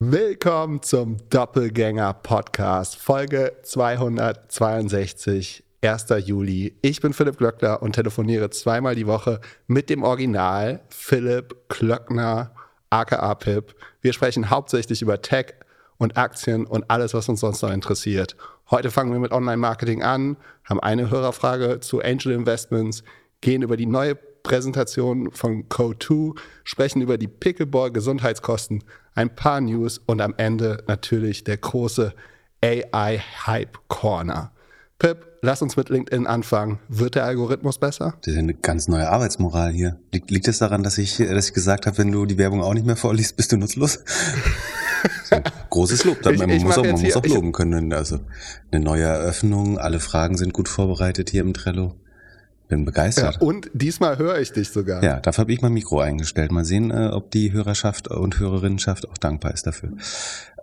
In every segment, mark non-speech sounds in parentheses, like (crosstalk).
Willkommen zum Doppelgänger Podcast, Folge 262, 1. Juli. Ich bin Philipp Glöckner und telefoniere zweimal die Woche mit dem Original Philipp Glöckner, aka Pip. Wir sprechen hauptsächlich über Tech und Aktien und alles, was uns sonst noch interessiert. Heute fangen wir mit Online-Marketing an, haben eine Hörerfrage zu Angel Investments, gehen über die neue Präsentation von Code2, sprechen über die Pickleball Gesundheitskosten, ein paar News und am Ende natürlich der große AI Hype Corner. Pip, lass uns mit LinkedIn anfangen. Wird der Algorithmus besser? Das ist eine ganz neue Arbeitsmoral hier. Liegt, liegt es daran, dass ich, dass ich gesagt habe, wenn du die Werbung auch nicht mehr vorliest, bist du nutzlos? (laughs) großes Lob. Ich, man, ich muss, auch, man muss auch loben können. Also eine neue Eröffnung, alle Fragen sind gut vorbereitet hier im Trello. Bin begeistert. Ja, und diesmal höre ich dich sogar. Ja, dafür habe ich mein Mikro eingestellt. Mal sehen, äh, ob die Hörerschaft und Hörerinnenschaft auch dankbar ist dafür.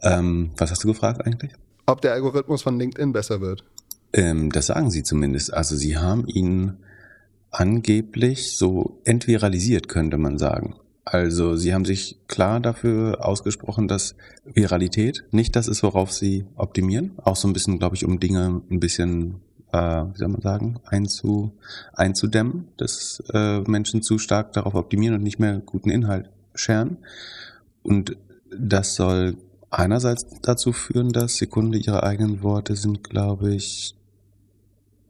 Ähm, was hast du gefragt eigentlich? Ob der Algorithmus von LinkedIn besser wird. Ähm, das sagen sie zumindest. Also sie haben ihn angeblich so entviralisiert, könnte man sagen. Also sie haben sich klar dafür ausgesprochen, dass Viralität nicht das ist, worauf sie optimieren. Auch so ein bisschen, glaube ich, um Dinge ein bisschen wie soll man sagen, einzu, einzudämmen, dass äh, Menschen zu stark darauf optimieren und nicht mehr guten Inhalt scheren. Und das soll einerseits dazu führen, dass Sekunde ihre eigenen Worte sind, glaube ich,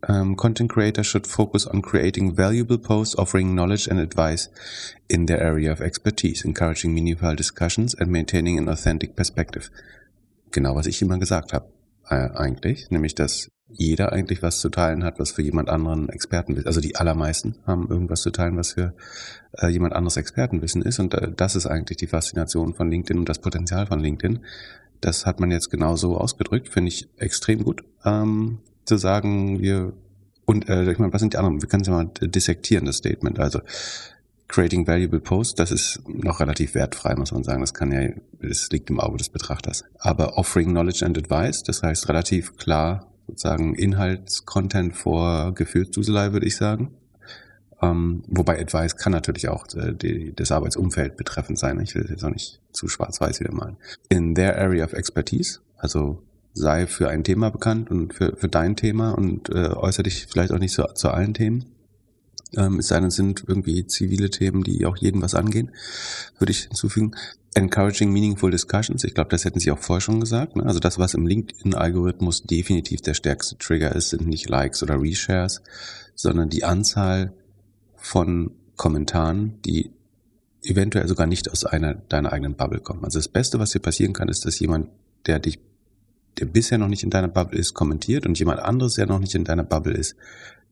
um, content creators should focus on creating valuable posts offering knowledge and advice in their area of expertise, encouraging meaningful discussions and maintaining an authentic perspective. Genau, was ich immer gesagt habe, äh, eigentlich, nämlich, dass jeder eigentlich was zu teilen hat, was für jemand anderen Expertenwissen, also die allermeisten haben irgendwas zu teilen, was für äh, jemand anderes Expertenwissen ist. Und äh, das ist eigentlich die Faszination von LinkedIn und das Potenzial von LinkedIn. Das hat man jetzt genau so ausgedrückt, finde ich extrem gut. Ähm, zu sagen, wir und äh, ich meine, was sind die anderen? Wir können es ja mal dissektieren, das Statement. Also Creating Valuable Posts, das ist noch relativ wertfrei, muss man sagen. Das kann ja, das liegt im Auge des Betrachters. Aber Offering Knowledge and Advice, das heißt relativ klar sozusagen Inhaltscontent vor Gefühlsduselei, würde ich sagen. Ähm, wobei Advice kann natürlich auch äh, die, das Arbeitsumfeld betreffend sein. Ich will jetzt auch nicht zu schwarz-weiß wieder malen. In their area of expertise, also sei für ein Thema bekannt und für, für dein Thema und äh, äußere dich vielleicht auch nicht zu, zu allen Themen. Ähm, es sei denn, es sind irgendwie zivile Themen, die auch jeden was angehen, würde ich hinzufügen. Encouraging meaningful discussions. Ich glaube, das hätten Sie auch vorher schon gesagt. Ne? Also das, was im LinkedIn-Algorithmus definitiv der stärkste Trigger ist, sind nicht Likes oder Reshares, sondern die Anzahl von Kommentaren, die eventuell sogar nicht aus einer deiner eigenen Bubble kommen. Also das Beste, was dir passieren kann, ist, dass jemand, der dich, der bisher noch nicht in deiner Bubble ist, kommentiert und jemand anderes, der noch nicht in deiner Bubble ist,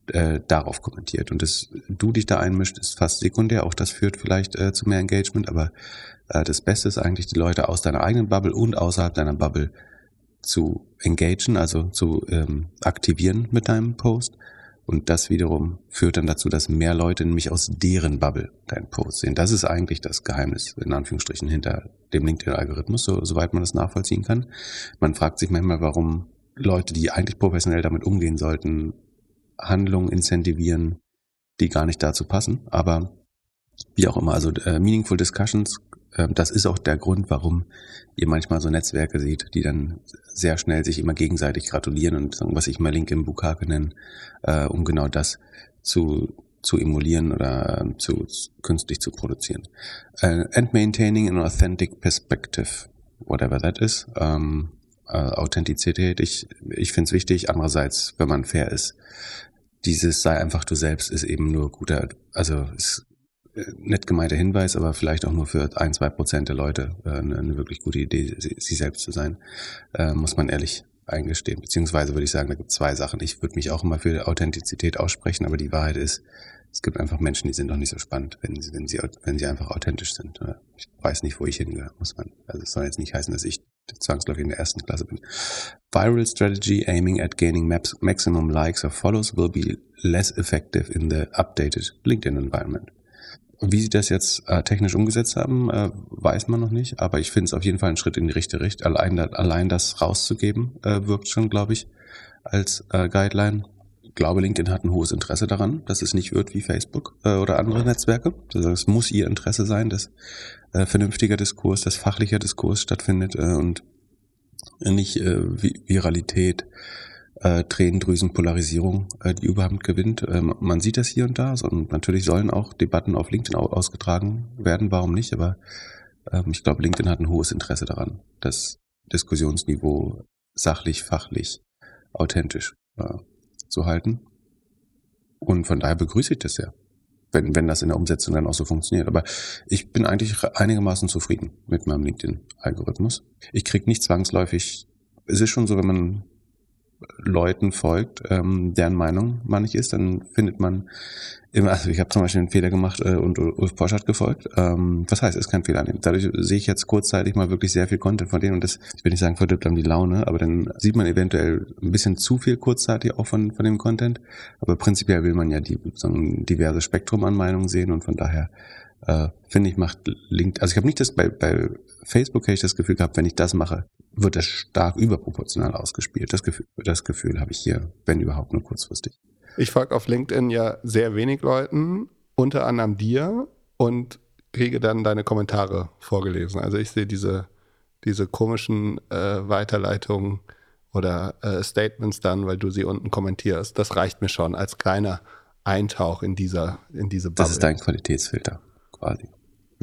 äh, darauf kommentiert. Und dass du dich da einmischt, ist fast sekundär. Auch das führt vielleicht äh, zu mehr Engagement, aber das Beste ist eigentlich, die Leute aus deiner eigenen Bubble und außerhalb deiner Bubble zu engagen, also zu ähm, aktivieren mit deinem Post. Und das wiederum führt dann dazu, dass mehr Leute nämlich aus deren Bubble deinen Post sehen. Das ist eigentlich das Geheimnis, in Anführungsstrichen, hinter dem LinkedIn-Algorithmus, so, soweit man das nachvollziehen kann. Man fragt sich manchmal, warum Leute, die eigentlich professionell damit umgehen sollten, Handlungen incentivieren, die gar nicht dazu passen. Aber wie auch immer, also äh, Meaningful Discussions, äh, das ist auch der Grund, warum ihr manchmal so Netzwerke seht, die dann sehr schnell sich immer gegenseitig gratulieren und sagen, was ich mal Link im Bukake nenne, äh, um genau das zu zu emulieren oder äh, zu, künstlich zu produzieren. Uh, and maintaining an authentic perspective, whatever that is. Ähm, äh, Authentizität, ich, ich finde es wichtig. Andererseits, wenn man fair ist, dieses sei einfach du selbst ist eben nur guter, also ist äh, nett gemeinter Hinweis, aber vielleicht auch nur für ein, zwei Prozent der Leute äh, eine, wirklich gute Idee, sie, sie selbst zu sein, äh, muss man ehrlich eingestehen. Beziehungsweise würde ich sagen, da gibt es zwei Sachen. Ich würde mich auch immer für Authentizität aussprechen, aber die Wahrheit ist, es gibt einfach Menschen, die sind noch nicht so spannend, wenn sie, wenn sie, wenn sie einfach authentisch sind. Ich weiß nicht, wo ich hingehöre, muss man. Also es soll jetzt nicht heißen, dass ich zwangsläufig in der ersten Klasse bin. Viral strategy aiming at gaining maps, maximum likes or follows will be less effective in the updated LinkedIn environment. Wie sie das jetzt äh, technisch umgesetzt haben, äh, weiß man noch nicht, aber ich finde es auf jeden Fall ein Schritt in die richtige Richtung. Allein, allein das rauszugeben, äh, wirkt schon, glaube ich, als äh, Guideline. Ich glaube, LinkedIn hat ein hohes Interesse daran, dass es nicht wird wie Facebook äh, oder andere Netzwerke. Also es muss ihr Interesse sein, dass äh, vernünftiger Diskurs, dass fachlicher Diskurs stattfindet und nicht Viralität, äh, Tränendrüsenpolarisierung, äh, die Überhand gewinnt. Ähm, man sieht das hier und da und natürlich sollen auch Debatten auf LinkedIn ausgetragen werden, warum nicht, aber ähm, ich glaube, LinkedIn hat ein hohes Interesse daran, das Diskussionsniveau sachlich, fachlich, authentisch äh, zu halten. Und von daher begrüße ich das ja, wenn, wenn das in der Umsetzung dann auch so funktioniert. Aber ich bin eigentlich einigermaßen zufrieden mit meinem LinkedIn-Algorithmus. Ich kriege nicht zwangsläufig, es ist schon so, wenn man Leuten folgt, ähm, deren Meinung man nicht ist, dann findet man immer, also ich habe zum Beispiel einen Fehler gemacht äh, und Ulf Posch hat gefolgt. Ähm, was heißt, ist kein Fehler annehmen. Dadurch sehe ich jetzt kurzzeitig mal wirklich sehr viel Content von denen und das, ich will nicht sagen, verdirbt dann die Laune, aber dann sieht man eventuell ein bisschen zu viel kurzzeitig auch von, von dem Content. Aber prinzipiell will man ja die, so ein diverses Spektrum an Meinungen sehen und von daher äh, finde ich, macht LinkedIn, also ich habe nicht das, bei, bei Facebook habe ich das Gefühl gehabt, wenn ich das mache, wird das stark überproportional ausgespielt. Das Gefühl, das Gefühl habe ich hier, wenn überhaupt nur kurzfristig. Ich folge auf LinkedIn ja sehr wenig Leuten, unter anderem dir und kriege dann deine Kommentare vorgelesen. Also ich sehe diese, diese komischen äh, Weiterleitungen oder äh, Statements dann, weil du sie unten kommentierst. Das reicht mir schon als kleiner Eintauch in dieser in diese Bubble. Das ist dein Qualitätsfilter quasi.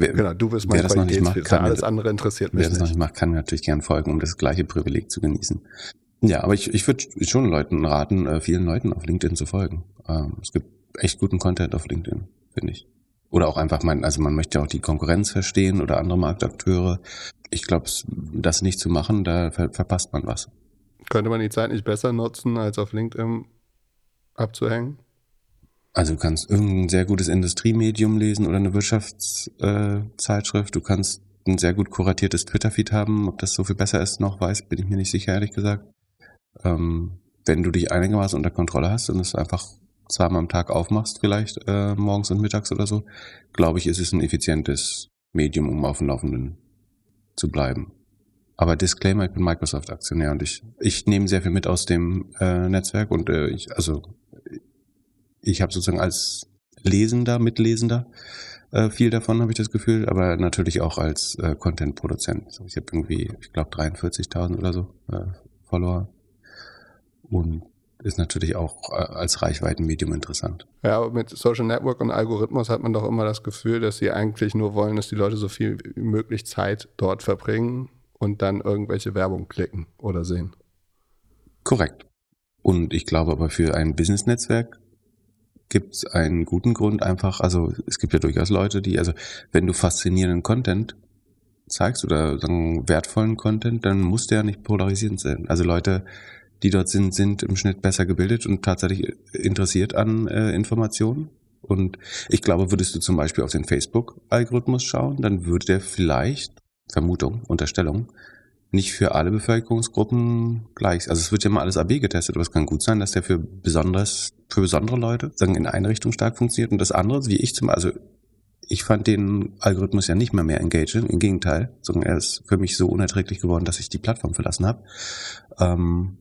Wer, genau, du bist mein wer das noch nicht macht, kann Alles andere interessiert mich Wer das noch nicht macht, kann natürlich gern folgen, um das gleiche Privileg zu genießen. Ja, aber ich, ich würde schon Leuten raten, äh, vielen Leuten auf LinkedIn zu folgen. Ähm, es gibt echt guten Content auf LinkedIn, finde ich. Oder auch einfach, mein, also man möchte auch die Konkurrenz verstehen oder andere Marktakteure. Ich glaube, das nicht zu machen, da ver verpasst man was. Könnte man die Zeit nicht besser nutzen, als auf LinkedIn abzuhängen? Also du kannst irgendein sehr gutes Industriemedium lesen oder eine Wirtschaftszeitschrift. Äh, du kannst ein sehr gut kuratiertes Twitter-Feed haben. Ob das so viel besser ist noch, weiß, bin ich mir nicht sicher, ehrlich gesagt. Ähm, wenn du dich einigermaßen unter Kontrolle hast und es einfach zweimal am Tag aufmachst, vielleicht äh, morgens und mittags oder so, glaube ich, ist es ein effizientes Medium, um auf dem Laufenden zu bleiben. Aber Disclaimer, ich bin Microsoft-Aktionär und ich, ich nehme sehr viel mit aus dem äh, Netzwerk und äh, ich, also ich habe sozusagen als Lesender, Mitlesender äh, viel davon, habe ich das Gefühl, aber natürlich auch als äh, Content-Produzent. Also ich habe irgendwie, ich glaube, 43.000 oder so äh, Follower und ist natürlich auch äh, als Reichweitenmedium interessant. Ja, aber mit Social Network und Algorithmus hat man doch immer das Gefühl, dass sie eigentlich nur wollen, dass die Leute so viel wie möglich Zeit dort verbringen und dann irgendwelche Werbung klicken oder sehen. Korrekt. Und ich glaube aber für ein Business-Netzwerk gibt es einen guten Grund einfach, also es gibt ja durchaus Leute, die, also wenn du faszinierenden Content zeigst oder sagen, wertvollen Content, dann muss der ja nicht polarisierend sein. Also Leute, die dort sind, sind im Schnitt besser gebildet und tatsächlich interessiert an äh, Informationen. Und ich glaube, würdest du zum Beispiel auf den Facebook-Algorithmus schauen, dann würde der vielleicht, Vermutung, Unterstellung, nicht für alle Bevölkerungsgruppen gleich. Also es wird ja mal alles AB getestet, aber es kann gut sein, dass der für besonders, für besondere Leute, sagen, in eine Richtung stark funktioniert und das andere, wie ich zum, also ich fand den Algorithmus ja nicht mehr mehr engaging, im Gegenteil, sondern er ist für mich so unerträglich geworden, dass ich die Plattform verlassen habe. Ähm,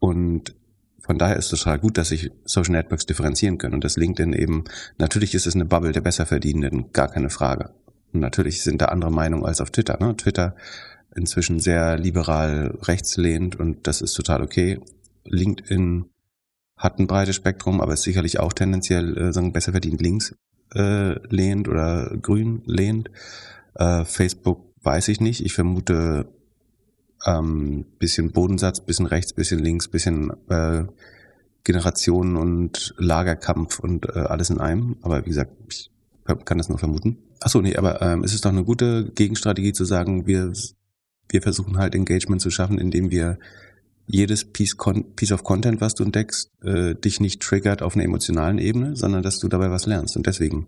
und von daher ist es total gut, dass sich Social Networks differenzieren können und das LinkedIn eben, natürlich ist es eine Bubble der Besserverdienenden, gar keine Frage. Und natürlich sind da andere Meinungen als auf Twitter. Ne? Twitter inzwischen sehr liberal rechts lehnt und das ist total okay. LinkedIn hat ein breites Spektrum, aber ist sicherlich auch tendenziell äh, sagen, besser verdient links äh, lehnt oder grün lehnt. Äh, Facebook weiß ich nicht. Ich vermute ähm, bisschen Bodensatz, bisschen rechts, bisschen links, bisschen äh, Generationen und Lagerkampf und äh, alles in einem. Aber wie gesagt, ich kann das nur vermuten. Achso, nee, aber ähm, es ist doch eine gute Gegenstrategie zu sagen, wir wir versuchen halt Engagement zu schaffen, indem wir jedes Piece, Piece of Content, was du entdeckst, äh, dich nicht triggert auf einer emotionalen Ebene, sondern dass du dabei was lernst und deswegen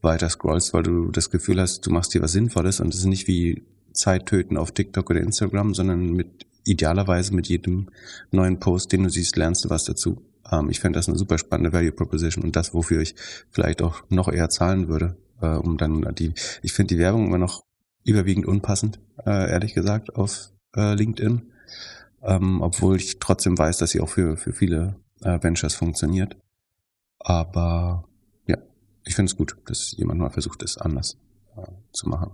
weiter scrollst, weil du das Gefühl hast, du machst dir was Sinnvolles und es ist nicht wie Zeit töten auf TikTok oder Instagram, sondern mit idealerweise mit jedem neuen Post, den du siehst, lernst du was dazu. Ähm, ich fände das eine super spannende Value Proposition und das, wofür ich vielleicht auch noch eher zahlen würde, äh, um dann die, ich finde die Werbung immer noch überwiegend unpassend, äh, ehrlich gesagt, auf äh, LinkedIn. Ähm, obwohl ich trotzdem weiß, dass sie auch für, für viele äh, Ventures funktioniert. Aber ja, ich finde es gut, dass jemand mal versucht, es anders äh, zu machen.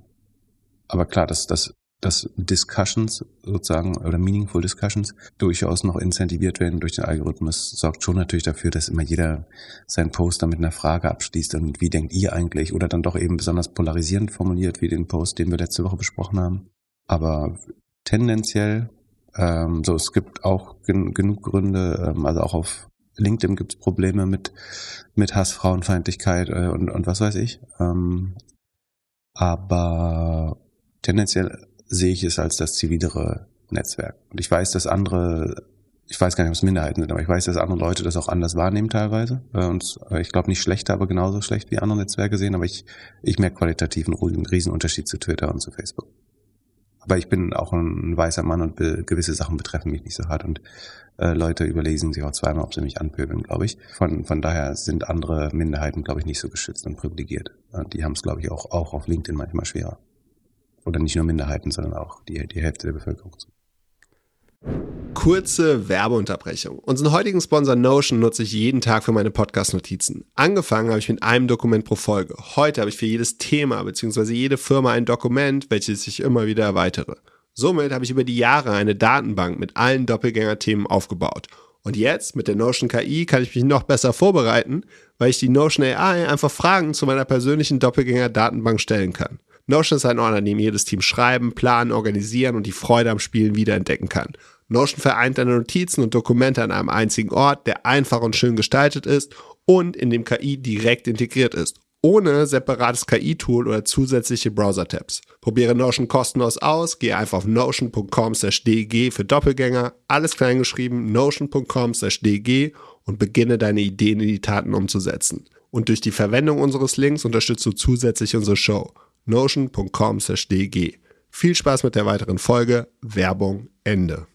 aber klar, das, das dass Discussions sozusagen oder meaningful Discussions durchaus noch incentiviert werden durch den Algorithmus, sorgt schon natürlich dafür, dass immer jeder seinen Post dann mit einer Frage abschließt und wie denkt ihr eigentlich oder dann doch eben besonders polarisierend formuliert wie den Post, den wir letzte Woche besprochen haben. Aber tendenziell, ähm, so es gibt auch gen genug Gründe, ähm, also auch auf LinkedIn gibt es Probleme mit mit Hass, Frauenfeindlichkeit äh, und, und was weiß ich. Ähm, aber tendenziell sehe ich es als das zivilere Netzwerk. Und ich weiß, dass andere, ich weiß gar nicht, ob es Minderheiten sind, aber ich weiß, dass andere Leute das auch anders wahrnehmen teilweise. Äh, und äh, ich glaube nicht schlechter, aber genauso schlecht wie andere Netzwerke sehen. Aber ich, ich merke qualitativ einen Riesenunterschied zu Twitter und zu Facebook. Aber ich bin auch ein weißer Mann und gewisse Sachen betreffen mich nicht so hart. Und äh, Leute überlesen sich auch zweimal, ob sie mich anpöbeln, glaube ich. Von, von daher sind andere Minderheiten, glaube ich, nicht so geschützt und privilegiert. Und die haben es, glaube ich, auch, auch auf LinkedIn manchmal schwerer. Oder nicht nur Minderheiten, sondern auch die, die Hälfte der Bevölkerung. Kurze Werbeunterbrechung. Unseren heutigen Sponsor Notion nutze ich jeden Tag für meine Podcast-Notizen. Angefangen habe ich mit einem Dokument pro Folge. Heute habe ich für jedes Thema bzw. jede Firma ein Dokument, welches ich immer wieder erweitere. Somit habe ich über die Jahre eine Datenbank mit allen Doppelgänger-Themen aufgebaut. Und jetzt mit der Notion KI kann ich mich noch besser vorbereiten, weil ich die Notion AI einfach Fragen zu meiner persönlichen Doppelgänger-Datenbank stellen kann. Notion ist ein Ort, an dem jedes Team schreiben, planen, organisieren und die Freude am Spielen wiederentdecken kann. Notion vereint deine Notizen und Dokumente an einem einzigen Ort, der einfach und schön gestaltet ist und in dem KI direkt integriert ist, ohne separates KI-Tool oder zusätzliche Browser-Tabs. Probiere Notion kostenlos aus, gehe einfach auf notion.com/dg für Doppelgänger, alles kleingeschrieben, notion.com/dg und beginne deine Ideen in die Taten umzusetzen. Und durch die Verwendung unseres Links unterstützt du zusätzlich unsere Show notion.com/dg. Viel Spaß mit der weiteren Folge. Werbung Ende.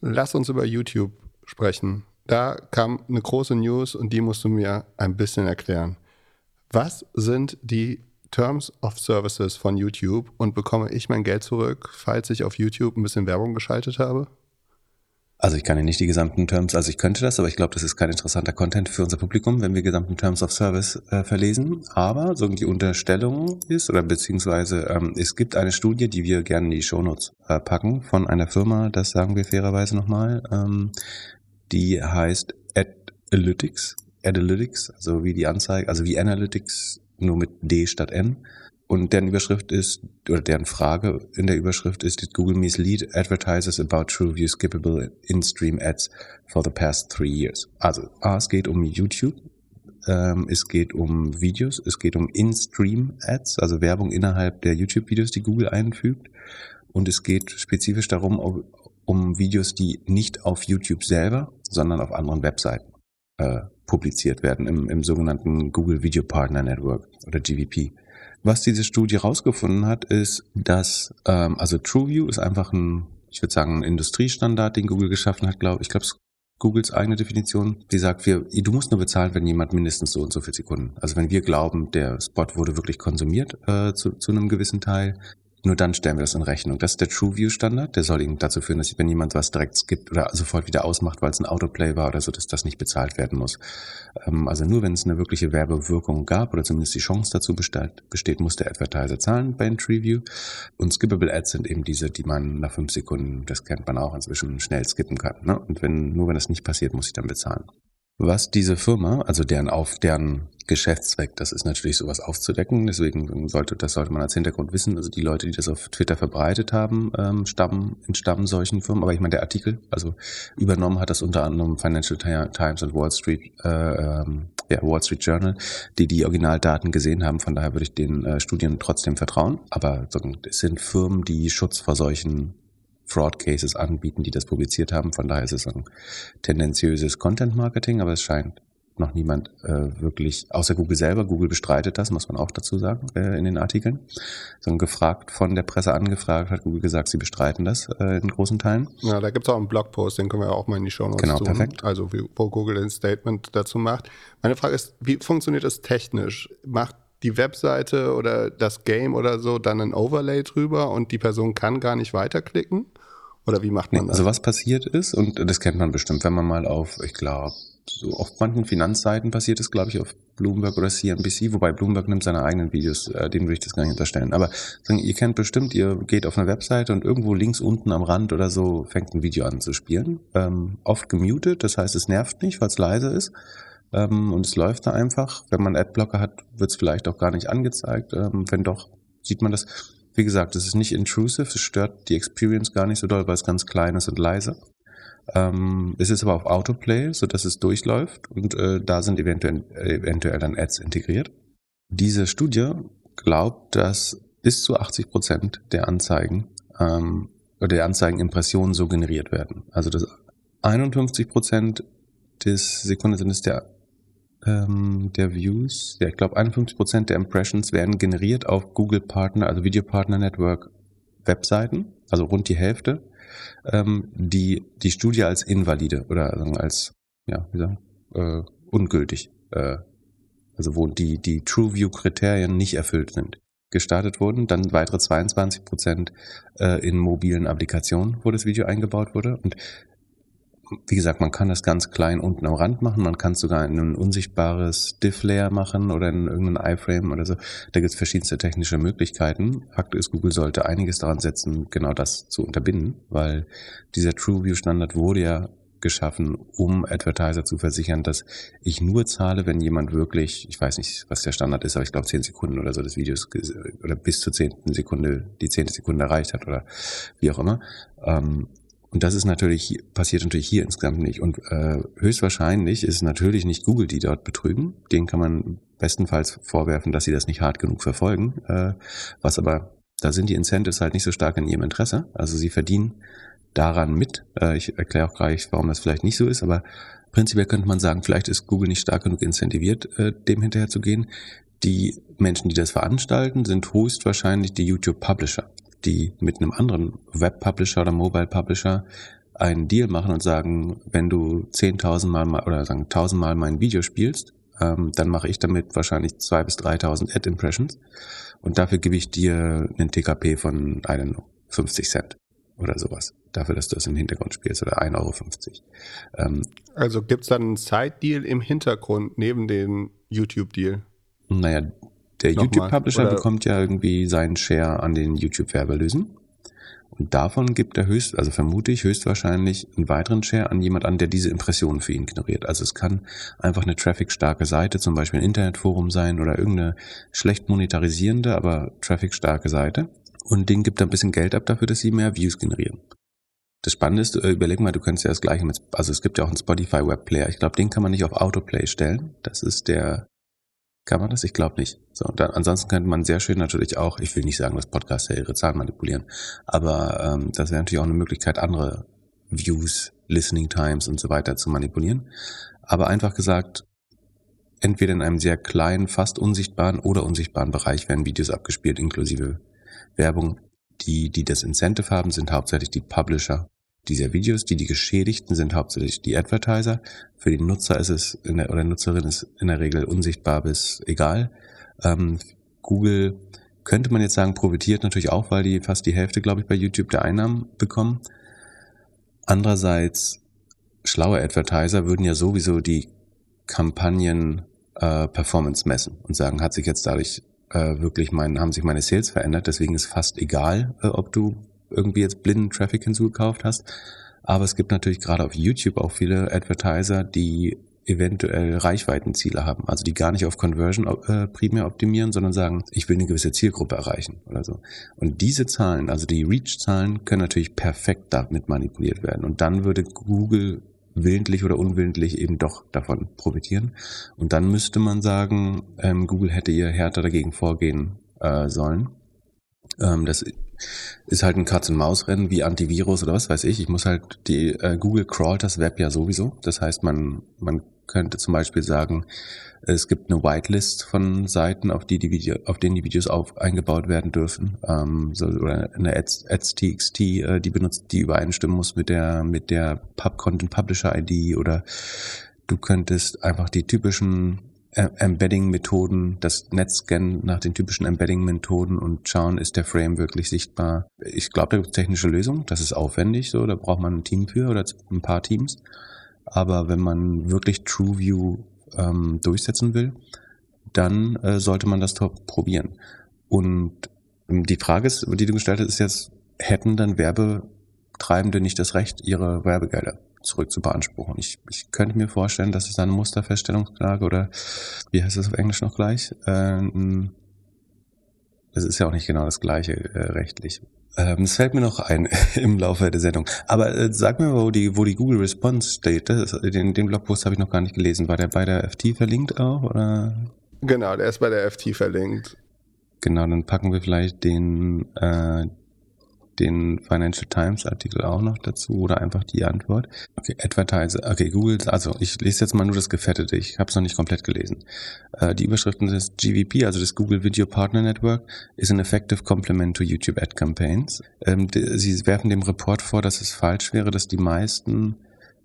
Lass uns über YouTube sprechen. Da kam eine große News und die musst du mir ein bisschen erklären. Was sind die Terms of Services von YouTube und bekomme ich mein Geld zurück, falls ich auf YouTube ein bisschen Werbung geschaltet habe? Also ich kann ja nicht die gesamten Terms, also ich könnte das, aber ich glaube, das ist kein interessanter Content für unser Publikum, wenn wir gesamten Terms of Service äh, verlesen. Aber so die Unterstellung ist, oder beziehungsweise ähm, es gibt eine Studie, die wir gerne in die Shownotes äh, packen, von einer Firma, das sagen wir fairerweise nochmal, ähm, die heißt Analytics, Analytics, also wie die Anzeige, also wie Analytics, nur mit D statt N. Und deren Überschrift ist, oder deren Frage in der Überschrift ist, did Google mislead advertisers about TrueView skippable in-stream ads for the past three years? Also, A, es geht um YouTube, ähm, es geht um Videos, es geht um in-stream ads, also Werbung innerhalb der YouTube-Videos, die Google einfügt. Und es geht spezifisch darum, um Videos, die nicht auf YouTube selber, sondern auf anderen Webseiten äh, publiziert werden, im, im sogenannten Google Video Partner Network oder GVP. Was diese Studie herausgefunden hat, ist, dass ähm, also TrueView ist einfach ein, ich würde sagen, ein Industriestandard, den Google geschaffen hat, glaube ich. Glaube, Googles eigene Definition, die sagt, wir, du musst nur bezahlen, wenn jemand mindestens so und so viele Sekunden. Also wenn wir glauben, der Spot wurde wirklich konsumiert äh, zu, zu einem gewissen Teil, nur dann stellen wir das in Rechnung. Das ist der TrueView-Standard. Der soll eben dazu führen, dass wenn jemand was direkt skippt oder sofort wieder ausmacht, weil es ein Autoplay war oder so, dass das nicht bezahlt werden muss. Ähm, also nur wenn es eine wirkliche Werbewirkung gab oder zumindest die Chance dazu besteht, muss der Advertiser zahlen bei TrueView. Und Skippable Ads sind eben diese, die man nach fünf Sekunden, das kennt man auch inzwischen, schnell skippen kann. Ne? Und wenn, nur wenn das nicht passiert, muss ich dann bezahlen. Was diese Firma, also deren auf deren Geschäftszweck, das ist natürlich sowas aufzudecken, deswegen sollte, das sollte man als Hintergrund wissen. Also die Leute, die das auf Twitter verbreitet haben, ähm, stammen, entstammen solchen Firmen. Aber ich meine, der Artikel, also übernommen hat das unter anderem Financial Times und Wall Street, äh, ähm, ja, Wall Street Journal, die die Originaldaten gesehen haben. Von daher würde ich den äh, Studien trotzdem vertrauen. Aber es sind Firmen, die Schutz vor solchen Fraud Cases anbieten, die das publiziert haben. Von daher ist es ein tendenziöses Content Marketing, aber es scheint noch niemand äh, wirklich, außer Google selber, Google bestreitet das, muss man auch dazu sagen, äh, in den Artikeln. Sondern gefragt, von der Presse angefragt, hat Google gesagt, sie bestreiten das äh, in großen Teilen. Ja, da gibt es auch einen Blogpost, den können wir auch mal in die Show Notes genau, tun. Perfekt. Also wo Google ein Statement dazu macht. Meine Frage ist, wie funktioniert das technisch? Macht die Webseite oder das Game oder so dann ein Overlay drüber und die Person kann gar nicht weiterklicken? Oder wie macht man Nee, das? also was passiert ist, und das kennt man bestimmt, wenn man mal auf, ich glaube, so auf manchen Finanzseiten passiert ist, glaube ich, auf Bloomberg oder CNBC, wobei Bloomberg nimmt seine eigenen Videos, äh, denen würde ich das gar nicht unterstellen. Aber ihr kennt bestimmt, ihr geht auf eine Webseite und irgendwo links unten am Rand oder so fängt ein Video an zu spielen. Ähm, oft gemutet, das heißt, es nervt nicht, weil es leise ist. Ähm, und es läuft da einfach. Wenn man Adblocker hat, wird es vielleicht auch gar nicht angezeigt. Ähm, wenn doch, sieht man das. Wie gesagt, es ist nicht intrusive, es stört die Experience gar nicht so doll, weil es ganz klein ist und leise. Ähm, es ist aber auf Autoplay, so dass es durchläuft und äh, da sind eventuell, eventuell dann Ads integriert. Diese Studie glaubt, dass bis zu 80 Prozent der Anzeigen ähm, oder der Anzeigenimpressionen so generiert werden. Also dass 51 Prozent des Sekunde sind es der ähm, der Views, ja ich glaube 51 Prozent der Impressions werden generiert auf Google Partner, also Video Partner Network Webseiten, also rund die Hälfte, ähm, die die Studie als invalide oder als ja wie sagen äh, ungültig, äh, also wo die die True View Kriterien nicht erfüllt sind, gestartet wurden. Dann weitere 22 Prozent äh, in mobilen Applikationen, wo das Video eingebaut wurde und wie gesagt, man kann das ganz klein unten am Rand machen, man kann es sogar in ein unsichtbares Diff-Layer machen oder in irgendeinen iFrame oder so. Da gibt es verschiedenste technische Möglichkeiten. Fakt ist, Google sollte einiges daran setzen, genau das zu unterbinden, weil dieser TrueView-Standard wurde ja geschaffen, um Advertiser zu versichern, dass ich nur zahle, wenn jemand wirklich, ich weiß nicht, was der Standard ist, aber ich glaube zehn Sekunden oder so des Videos oder bis zur zehnten Sekunde die zehnte Sekunde erreicht hat oder wie auch immer. Ähm, und das ist natürlich, passiert natürlich hier insgesamt nicht. Und äh, höchstwahrscheinlich ist es natürlich nicht Google, die dort betrügen. Den kann man bestenfalls vorwerfen, dass sie das nicht hart genug verfolgen. Äh, was aber, da sind die Incentives halt nicht so stark in ihrem Interesse. Also sie verdienen daran mit. Äh, ich erkläre auch gleich, warum das vielleicht nicht so ist, aber prinzipiell könnte man sagen, vielleicht ist Google nicht stark genug incentiviert, äh, dem hinterher zu gehen. Die Menschen, die das veranstalten, sind höchstwahrscheinlich die YouTube-Publisher die mit einem anderen Web-Publisher oder Mobile-Publisher einen Deal machen und sagen, wenn du 10.000 Mal oder sagen 1.000 Mal mein Video spielst, ähm, dann mache ich damit wahrscheinlich 2.000 bis 3.000 Ad-Impressions und dafür gebe ich dir einen TKP von, I don't know, 50 Cent oder sowas. Dafür, dass du es im Hintergrund spielst oder 1,50 Euro. Ähm, also gibt es dann einen Side-Deal im Hintergrund neben dem YouTube-Deal? Naja, der YouTube-Publisher bekommt ja irgendwie seinen Share an den YouTube-Werberlösen. Und davon gibt er höchst, also vermute ich höchstwahrscheinlich einen weiteren Share an jemand an, der diese Impressionen für ihn generiert. Also es kann einfach eine traffic-starke Seite, zum Beispiel ein Internetforum sein oder irgendeine schlecht monetarisierende, aber traffic-starke Seite. Und denen gibt er ein bisschen Geld ab dafür, dass sie mehr Views generieren. Das Spannende ist, äh, überleg mal, du könntest ja das gleiche mit, also es gibt ja auch einen Spotify Webplayer. Ich glaube, den kann man nicht auf Autoplay stellen. Das ist der kann man das? Ich glaube nicht. So, dann, ansonsten könnte man sehr schön natürlich auch, ich will nicht sagen, dass Podcaster ihre Zahlen manipulieren, aber ähm, das wäre natürlich auch eine Möglichkeit, andere Views, Listening Times und so weiter zu manipulieren. Aber einfach gesagt, entweder in einem sehr kleinen, fast unsichtbaren oder unsichtbaren Bereich werden Videos abgespielt, inklusive Werbung. Die, die das Incentive haben, sind hauptsächlich die Publisher dieser Videos. Die, die Geschädigten sind hauptsächlich die Advertiser. Für den Nutzer ist es der, oder Nutzerin ist in der Regel unsichtbar bis egal. Ähm, Google könnte man jetzt sagen, profitiert natürlich auch, weil die fast die Hälfte, glaube ich, bei YouTube der Einnahmen bekommen. Andererseits, schlaue Advertiser würden ja sowieso die Kampagnen äh, Performance messen und sagen, hat sich jetzt dadurch äh, wirklich mein, haben sich meine Sales verändert, deswegen ist fast egal, äh, ob du irgendwie jetzt blinden Traffic hinzugekauft hast. Aber es gibt natürlich gerade auf YouTube auch viele Advertiser, die eventuell Reichweitenziele haben, also die gar nicht auf Conversion äh, primär optimieren, sondern sagen, ich will eine gewisse Zielgruppe erreichen oder so. Und diese Zahlen, also die Reach-Zahlen, können natürlich perfekt damit manipuliert werden. Und dann würde Google willentlich oder unwillentlich eben doch davon profitieren. Und dann müsste man sagen, ähm, Google hätte ihr härter dagegen vorgehen äh, sollen. Ähm, das ist halt ein Katz-und-Maus-Rennen wie Antivirus oder was weiß ich. Ich muss halt, die äh, Google crawlt das Web ja sowieso. Das heißt, man, man könnte zum Beispiel sagen, es gibt eine Whitelist von Seiten, auf die die Video, auf denen die Videos auf, eingebaut werden dürfen, ähm, so, oder eine Ads, Ads.txt, äh, die benutzt, die übereinstimmen muss mit der mit der Pub Content Publisher ID oder du könntest einfach die typischen Embedding-Methoden, das Netz scannen nach den typischen Embedding-Methoden und schauen, ist der Frame wirklich sichtbar. Ich glaube, da gibt es technische Lösungen. Das ist aufwendig, so da braucht man ein Team für oder ein paar Teams. Aber wenn man wirklich TrueView ähm, durchsetzen will, dann äh, sollte man das probieren. Und ähm, die Frage ist, die du gestellt hast, ist jetzt, hätten dann Werbetreibende nicht das Recht, ihre Werbegelder zurück zu beanspruchen? Ich, ich könnte mir vorstellen, dass es eine Musterfeststellungsklage oder wie heißt das auf Englisch noch gleich? Ähm, das ist ja auch nicht genau das gleiche äh, rechtlich. Ähm, es fällt mir noch ein (laughs) im Laufe der Sendung. Aber äh, sag mir mal, wo die, wo die Google Response steht. Das, den, den Blogpost habe ich noch gar nicht gelesen. War der bei der FT verlinkt auch? Oder? Genau, der ist bei der FT verlinkt. Genau, dann packen wir vielleicht den, äh, den Financial Times Artikel auch noch dazu oder einfach die Antwort. Okay, Advertiser, okay, Google, also ich lese jetzt mal nur das Gefettete, ich habe es noch nicht komplett gelesen. Äh, die Überschriften des GVP, also das Google Video Partner Network, is an effective complement to YouTube Ad Campaigns. Ähm, sie werfen dem Report vor, dass es falsch wäre, dass die meisten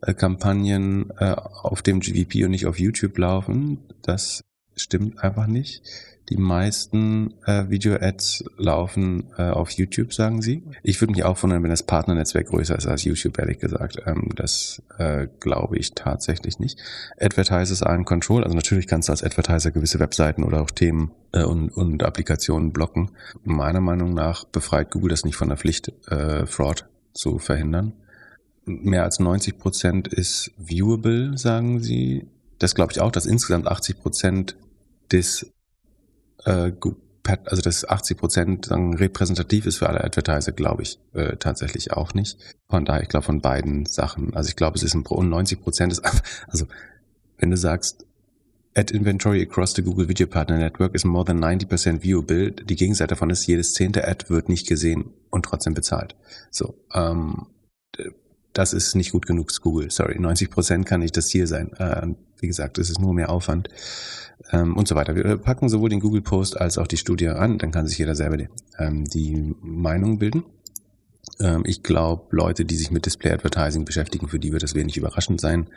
äh, Kampagnen äh, auf dem GVP und nicht auf YouTube laufen. Das stimmt einfach nicht. Die meisten äh, Video-Ads laufen äh, auf YouTube, sagen sie. Ich würde mich auch wundern, wenn das Partnernetzwerk größer ist als YouTube, ehrlich gesagt. Ähm, das äh, glaube ich tatsächlich nicht. Advertisers are in control. Also natürlich kannst du als Advertiser gewisse Webseiten oder auch Themen äh, und, und Applikationen blocken. Meiner Meinung nach befreit Google das nicht von der Pflicht, äh, Fraud zu verhindern. Mehr als 90 Prozent ist viewable, sagen sie. Das glaube ich auch, dass insgesamt 80 Prozent des äh, also das 80 Prozent repräsentativ ist für alle Advertiser, glaube ich äh, tatsächlich auch nicht. Von daher, ich glaube von beiden Sachen. Also ich glaube, es ist ein und 90 Prozent ist (laughs) also wenn du sagst Ad Inventory across the Google Video Partner Network is more than 90% viewable. Die Gegenseite davon ist, jedes zehnte Ad wird nicht gesehen und trotzdem bezahlt. So, ähm, das ist nicht gut genug, Google. Sorry, 90% kann nicht das Ziel sein. Äh, wie gesagt, es ist nur mehr Aufwand ähm, und so weiter. Wir packen sowohl den Google Post als auch die Studie an, dann kann sich jeder selber die, ähm, die Meinung bilden. Ähm, ich glaube, Leute, die sich mit Display Advertising beschäftigen, für die wird das wenig überraschend sein.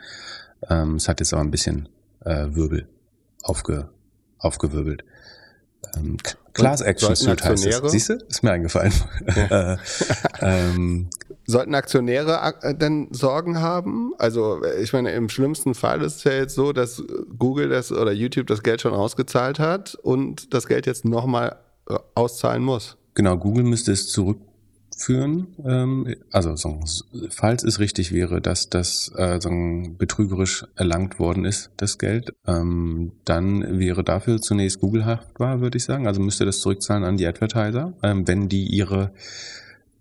Ähm, es hat jetzt aber ein bisschen äh, Wirbel aufge, aufgewirbelt. Ähm, Class Action Suit heißt es. Siehst du? Ist mir eingefallen. Ja. (laughs) Äh, ähm, Sollten Aktionäre äh, denn Sorgen haben? Also ich meine, im schlimmsten Fall ist es ja jetzt so, dass Google das oder YouTube das Geld schon ausgezahlt hat und das Geld jetzt nochmal äh, auszahlen muss. Genau, Google müsste es zurückführen. Ähm, also falls es richtig wäre, dass das äh, betrügerisch erlangt worden ist, das Geld, ähm, dann wäre dafür zunächst Google haftbar, würde ich sagen. Also müsste das zurückzahlen an die Advertiser, ähm, wenn die ihre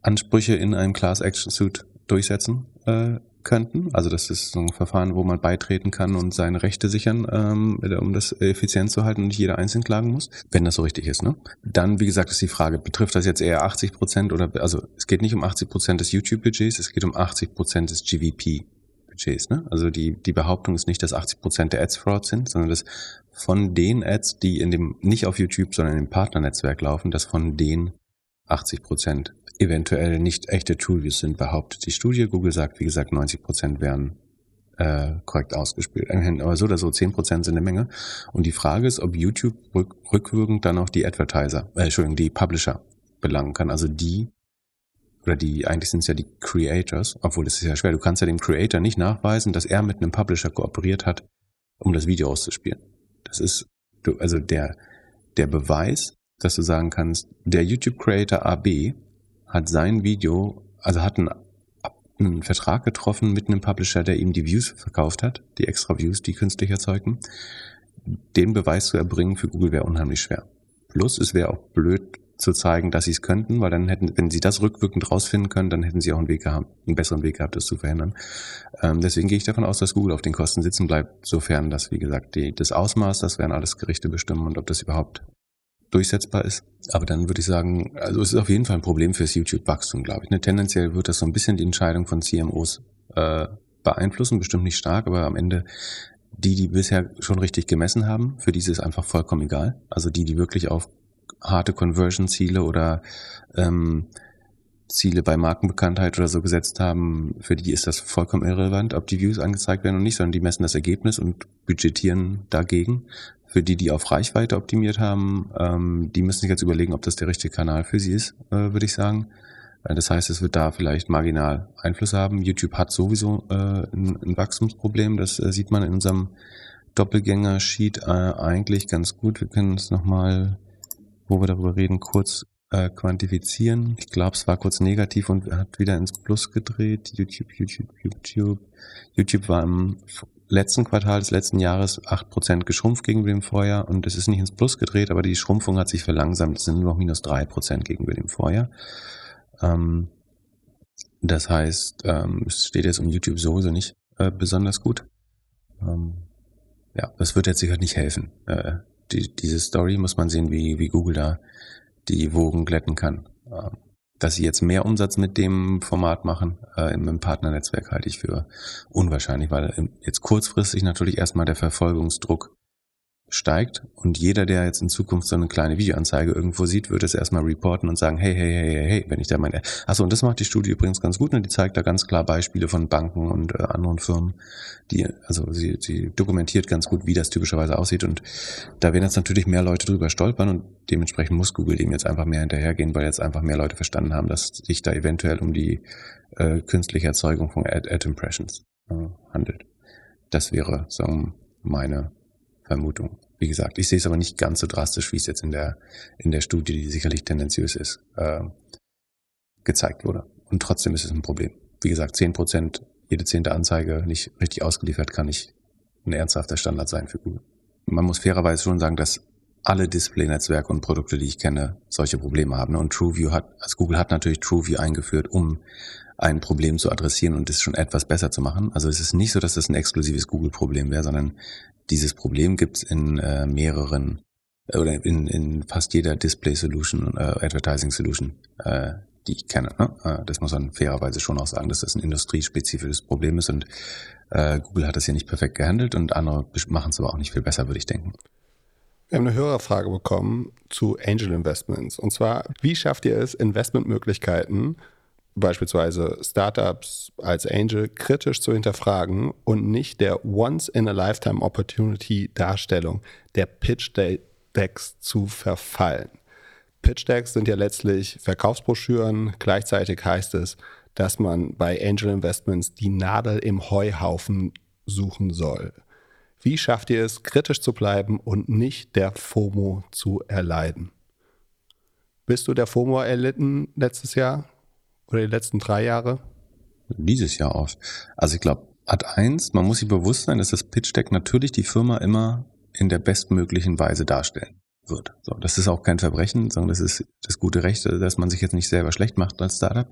Ansprüche in einem Class Action Suit durchsetzen äh, könnten. Also das ist so ein Verfahren, wo man beitreten kann und seine Rechte sichern, ähm, um das effizient zu halten und nicht jeder einzeln klagen muss, wenn das so richtig ist. Ne? Dann, wie gesagt, ist die Frage, betrifft das jetzt eher 80 Prozent oder, also es geht nicht um 80 Prozent des YouTube-Budgets, es geht um 80 Prozent des GVP. Budgets, ne? Also die, die Behauptung ist nicht, dass 80 Prozent der Ads Fraud sind, sondern dass von den Ads, die in dem, nicht auf YouTube, sondern im Partnernetzwerk laufen, dass von denen 80 Prozent eventuell nicht echte True-Views sind, behauptet die Studie. Google sagt, wie gesagt, 90 Prozent wären äh, korrekt ausgespielt. Aber so oder so 10 Prozent sind eine Menge. Und die Frage ist, ob YouTube rück, rückwirkend dann auch die Advertiser, äh, Entschuldigung, die Publisher belangen kann. Also die, oder die, eigentlich sind es ja die Creators, obwohl das ist ja schwer. Du kannst ja dem Creator nicht nachweisen, dass er mit einem Publisher kooperiert hat, um das Video auszuspielen. Das ist, du, also der, der Beweis, dass du sagen kannst, der YouTube-Creator AB hat sein Video, also hat einen, einen Vertrag getroffen mit einem Publisher, der ihm die Views verkauft hat, die extra Views, die künstlich erzeugten. Den Beweis zu erbringen für Google wäre unheimlich schwer. Plus, es wäre auch blöd zu zeigen, dass sie es könnten, weil dann hätten, wenn sie das rückwirkend rausfinden können, dann hätten sie auch einen Weg gehabt, einen besseren Weg gehabt, das zu verhindern. Ähm, deswegen gehe ich davon aus, dass Google auf den Kosten sitzen bleibt, sofern das, wie gesagt, die, das Ausmaß, das werden alles Gerichte bestimmen und ob das überhaupt durchsetzbar ist. Aber dann würde ich sagen, also es ist auf jeden Fall ein Problem fürs YouTube-Wachstum, glaube ich. Ne? Tendenziell wird das so ein bisschen die Entscheidung von CMOs äh, beeinflussen, bestimmt nicht stark, aber am Ende die, die bisher schon richtig gemessen haben, für die ist einfach vollkommen egal. Also die, die wirklich auf harte Conversion-Ziele oder ähm, Ziele bei Markenbekanntheit oder so gesetzt haben, für die ist das vollkommen irrelevant, ob die Views angezeigt werden oder nicht, sondern die messen das Ergebnis und budgetieren dagegen Für die, die auf Reichweite optimiert haben, ähm, die müssen sich jetzt überlegen, ob das der richtige Kanal für sie ist, äh, würde ich sagen. Äh, das heißt, es wird da vielleicht marginal Einfluss haben. YouTube hat sowieso äh, ein, ein Wachstumsproblem, das äh, sieht man in unserem Doppelgänger-Sheet äh, eigentlich ganz gut. Wir können es nochmal, wo wir darüber reden, kurz quantifizieren. Ich glaube, es war kurz negativ und hat wieder ins Plus gedreht. YouTube, YouTube, YouTube. YouTube war im letzten Quartal des letzten Jahres 8% geschrumpft gegenüber dem Vorjahr und es ist nicht ins Plus gedreht, aber die Schrumpfung hat sich verlangsamt. Es sind nur noch minus 3% gegenüber dem Vorjahr. Ähm, das heißt, ähm, es steht jetzt um YouTube sowieso nicht äh, besonders gut. Ähm, ja, das wird jetzt sicher nicht helfen. Äh, die, diese Story muss man sehen, wie, wie Google da die Wogen glätten kann. Ähm, dass sie jetzt mehr Umsatz mit dem Format machen äh, im Partnernetzwerk halte ich für unwahrscheinlich, weil jetzt kurzfristig natürlich erstmal der Verfolgungsdruck steigt und jeder, der jetzt in Zukunft so eine kleine Videoanzeige irgendwo sieht, wird es erstmal reporten und sagen, hey, hey, hey, hey, hey, wenn ich da meine, achso, und das macht die Studie übrigens ganz gut, und ne? die zeigt da ganz klar Beispiele von Banken und äh, anderen Firmen, die, also sie, sie dokumentiert ganz gut, wie das typischerweise aussieht und da werden jetzt natürlich mehr Leute drüber stolpern und dementsprechend muss Google dem jetzt einfach mehr hinterhergehen, weil jetzt einfach mehr Leute verstanden haben, dass sich da eventuell um die äh, künstliche Erzeugung von Ad, Ad Impressions äh, handelt. Das wäre so meine Vermutung. Wie gesagt, ich sehe es aber nicht ganz so drastisch, wie es jetzt in der, in der Studie, die sicherlich tendenziös ist, äh, gezeigt wurde. Und trotzdem ist es ein Problem. Wie gesagt, zehn Prozent, jede zehnte Anzeige nicht richtig ausgeliefert, kann nicht ein ernsthafter Standard sein für Google. Man muss fairerweise schon sagen, dass alle Display-Netzwerke und Produkte, die ich kenne, solche Probleme haben. Und TrueView hat, also Google hat natürlich TrueView eingeführt, um ein Problem zu adressieren und es schon etwas besser zu machen. Also es ist nicht so, dass das ein exklusives Google-Problem wäre, sondern dieses Problem gibt es in äh, mehreren äh, oder in, in fast jeder Display Solution, äh, Advertising Solution, äh, die ich kenne. Ne? Äh, das muss man fairerweise schon auch sagen, dass das ein industriespezifisches Problem ist und äh, Google hat das hier nicht perfekt gehandelt und andere machen es aber auch nicht viel besser, würde ich denken. Wir haben eine höhere Frage bekommen zu Angel Investments. Und zwar, wie schafft ihr es, Investmentmöglichkeiten beispielsweise Startups als Angel kritisch zu hinterfragen und nicht der Once-in-a-Lifetime-Opportunity-Darstellung der Pitch-Decks zu verfallen. Pitch-Decks sind ja letztlich Verkaufsbroschüren. Gleichzeitig heißt es, dass man bei Angel Investments die Nadel im Heuhaufen suchen soll. Wie schafft ihr es, kritisch zu bleiben und nicht der FOMO zu erleiden? Bist du der FOMO erlitten letztes Jahr? Oder die letzten drei Jahre? Dieses Jahr oft. Also ich glaube, Ad 1, man muss sich bewusst sein, dass das Pitch Deck natürlich die Firma immer in der bestmöglichen Weise darstellen wird. So, das ist auch kein Verbrechen, sondern das ist das gute Recht, dass man sich jetzt nicht selber schlecht macht als Startup.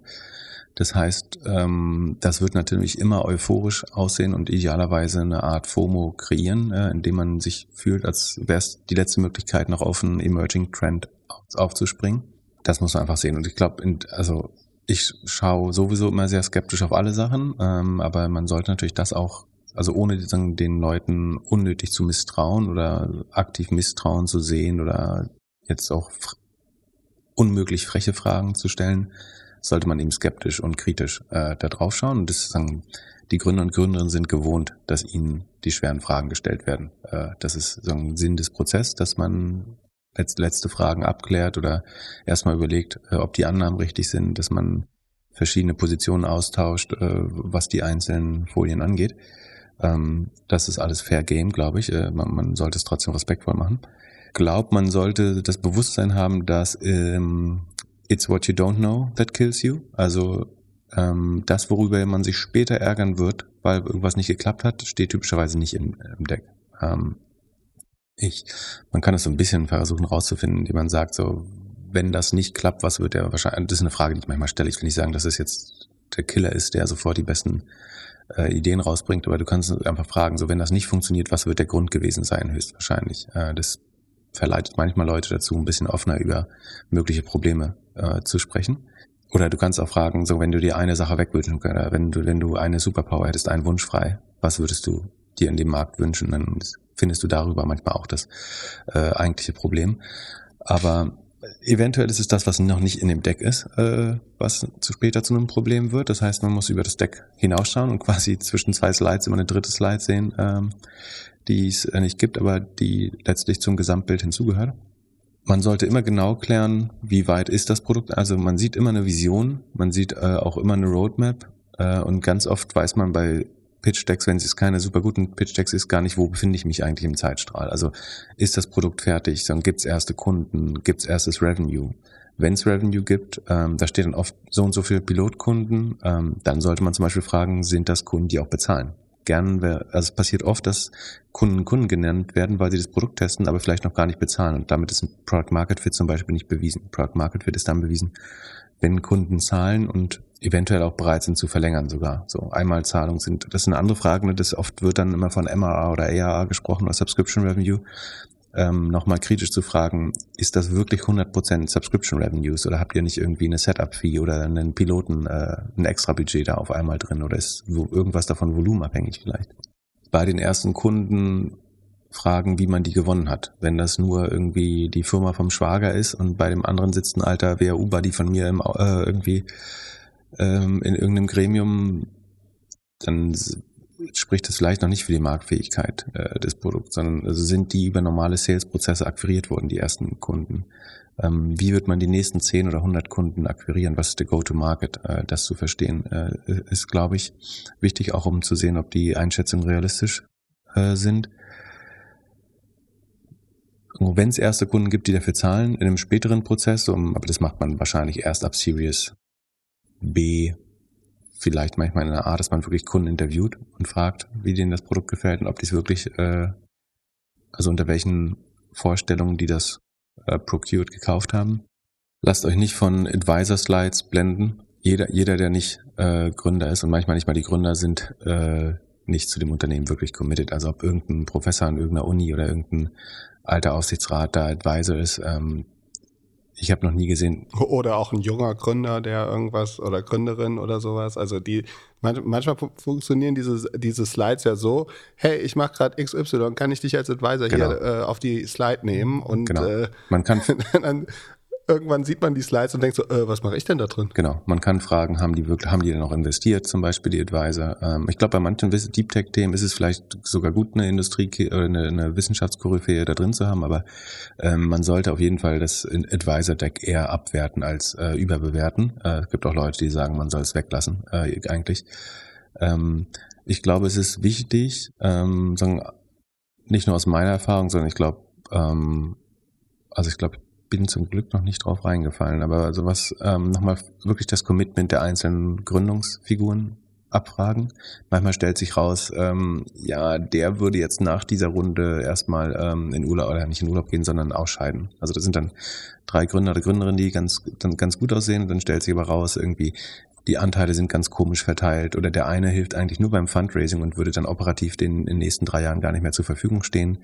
Das heißt, ähm, das wird natürlich immer euphorisch aussehen und idealerweise eine Art FOMO kreieren, äh, indem man sich fühlt, als wäre es die letzte Möglichkeit, noch auf einen Emerging Trend aufzuspringen. Das muss man einfach sehen. Und ich glaube, also ich schaue sowieso immer sehr skeptisch auf alle Sachen, ähm, aber man sollte natürlich das auch, also ohne den Leuten unnötig zu misstrauen oder aktiv Misstrauen zu sehen oder jetzt auch unmöglich freche Fragen zu stellen, sollte man eben skeptisch und kritisch äh, da drauf schauen. Und das sagen, die Gründer und Gründerinnen sind gewohnt, dass ihnen die schweren Fragen gestellt werden. Äh, das ist so ein Sinn des Prozesses, dass man letzte Fragen abklärt oder erstmal überlegt, äh, ob die Annahmen richtig sind, dass man verschiedene Positionen austauscht, äh, was die einzelnen Folien angeht. Ähm, das ist alles Fair Game, glaube ich. Äh, man, sollte es trotzdem respektvoll machen. Glaubt, man sollte das Bewusstsein haben, dass ähm, it's what you don't know that kills you. Also ähm, das, worüber man sich später ärgern wird, weil irgendwas nicht geklappt hat, steht typischerweise nicht im Deck ich. Man kann es so ein bisschen versuchen rauszufinden, indem man sagt, so, wenn das nicht klappt, was wird der wahrscheinlich, das ist eine Frage, die ich manchmal stelle. Ich will nicht sagen, dass es jetzt der Killer ist, der sofort die besten äh, Ideen rausbringt, aber du kannst einfach fragen, so, wenn das nicht funktioniert, was wird der Grund gewesen sein, höchstwahrscheinlich. Äh, das verleitet manchmal Leute dazu, ein bisschen offener über mögliche Probleme äh, zu sprechen. Oder du kannst auch fragen, so wenn du dir eine Sache wegwünschen könntest, wenn du, wenn du eine Superpower hättest, einen Wunsch frei, was würdest du dir in dem Markt wünschen? Dann findest du darüber manchmal auch das äh, eigentliche Problem. Aber eventuell ist es das, was noch nicht in dem Deck ist, äh, was zu später zu einem Problem wird. Das heißt, man muss über das Deck hinausschauen und quasi (laughs) zwischen zwei Slides immer eine dritte Slide sehen, ähm, die es äh, nicht gibt, aber die letztlich zum Gesamtbild hinzugehört. Man sollte immer genau klären, wie weit ist das Produkt. Also man sieht immer eine Vision, man sieht äh, auch immer eine Roadmap äh, und ganz oft weiß man bei Pitch Decks, wenn es keine super guten Pitch Decks ist, gar nicht, wo befinde ich mich eigentlich im Zeitstrahl. Also ist das Produkt fertig, dann gibt es erste Kunden, gibt es erstes Revenue. Wenn es Revenue gibt, ähm, da steht dann oft so und so viele Pilotkunden, ähm, dann sollte man zum Beispiel fragen, sind das Kunden, die auch bezahlen? Gern, also es passiert oft, dass Kunden Kunden genannt werden, weil sie das Produkt testen, aber vielleicht noch gar nicht bezahlen. Und damit ist ein Product Market Fit zum Beispiel nicht bewiesen. Product Market Fit ist dann bewiesen, wenn Kunden zahlen und eventuell auch bereit sind zu verlängern sogar. So Einmalzahlungen sind, das sind andere Fragen. Ne? Das oft wird dann immer von MRA oder ARA gesprochen oder Subscription Revenue. Ähm, nochmal kritisch zu fragen, ist das wirklich 100% Subscription Revenues oder habt ihr nicht irgendwie eine Setup-Fee oder einen Piloten, äh, ein extra Budget da auf einmal drin oder ist irgendwas davon volumenabhängig vielleicht? Bei den ersten Kunden fragen, wie man die gewonnen hat. Wenn das nur irgendwie die Firma vom Schwager ist und bei dem anderen sitzt ein alter WHU-Buddy von mir im, äh, irgendwie ähm, in irgendeinem Gremium, dann spricht das vielleicht noch nicht für die Marktfähigkeit äh, des Produkts, sondern also sind die über normale Sales-Prozesse akquiriert worden, die ersten Kunden. Ähm, wie wird man die nächsten 10 oder 100 Kunden akquirieren? Was ist der Go-to-Market? Äh, das zu verstehen, äh, ist, glaube ich, wichtig, auch um zu sehen, ob die Einschätzungen realistisch äh, sind. Wenn es erste Kunden gibt, die dafür zahlen, in einem späteren Prozess, um, aber das macht man wahrscheinlich erst ab Series B, vielleicht manchmal in einer Art, dass man wirklich Kunden interviewt und fragt, wie denen das Produkt gefällt und ob die es wirklich, äh, also unter welchen Vorstellungen die das äh, procured gekauft haben. Lasst euch nicht von Advisor-Slides blenden. Jeder, jeder, der nicht äh, Gründer ist und manchmal nicht mal die Gründer sind, äh, nicht zu dem Unternehmen wirklich committed. Also ob irgendein Professor an irgendeiner Uni oder irgendein alter Aufsichtsrat da Advisor ist, ähm, ich habe noch nie gesehen. Oder auch ein junger Gründer, der irgendwas oder Gründerin oder sowas. Also die manchmal funktionieren diese, diese Slides ja so, hey, ich mache gerade XY, kann ich dich als Advisor genau. hier äh, auf die Slide nehmen? Und genau. äh, man kann (laughs) dann irgendwann sieht man die Slides und denkt so, äh, was mache ich denn da drin? Genau, man kann fragen, haben die wirklich, haben die denn auch investiert, zum Beispiel die Advisor? Ähm, ich glaube, bei manchen Deep Tech-Themen ist es vielleicht sogar gut, eine Industrie oder eine, eine Wissenschaftskoryphäe da drin zu haben, aber ähm, man sollte auf jeden Fall das Advisor-Deck eher abwerten als äh, überbewerten. Äh, es gibt auch Leute, die sagen, man soll es weglassen, äh, eigentlich. Ähm, ich glaube, es ist wichtig, ähm, sagen, nicht nur aus meiner Erfahrung, sondern ich glaube, ähm, also ich glaube, bin zum Glück noch nicht drauf reingefallen, aber sowas ähm, nochmal wirklich das Commitment der einzelnen Gründungsfiguren abfragen. Manchmal stellt sich raus, ähm, ja, der würde jetzt nach dieser Runde erstmal ähm, in Urlaub oder nicht in Urlaub gehen, sondern ausscheiden. Also das sind dann drei Gründer oder Gründerinnen, die ganz, dann ganz gut aussehen. Dann stellt sich aber raus, irgendwie, die Anteile sind ganz komisch verteilt oder der eine hilft eigentlich nur beim Fundraising und würde dann operativ den in den nächsten drei Jahren gar nicht mehr zur Verfügung stehen.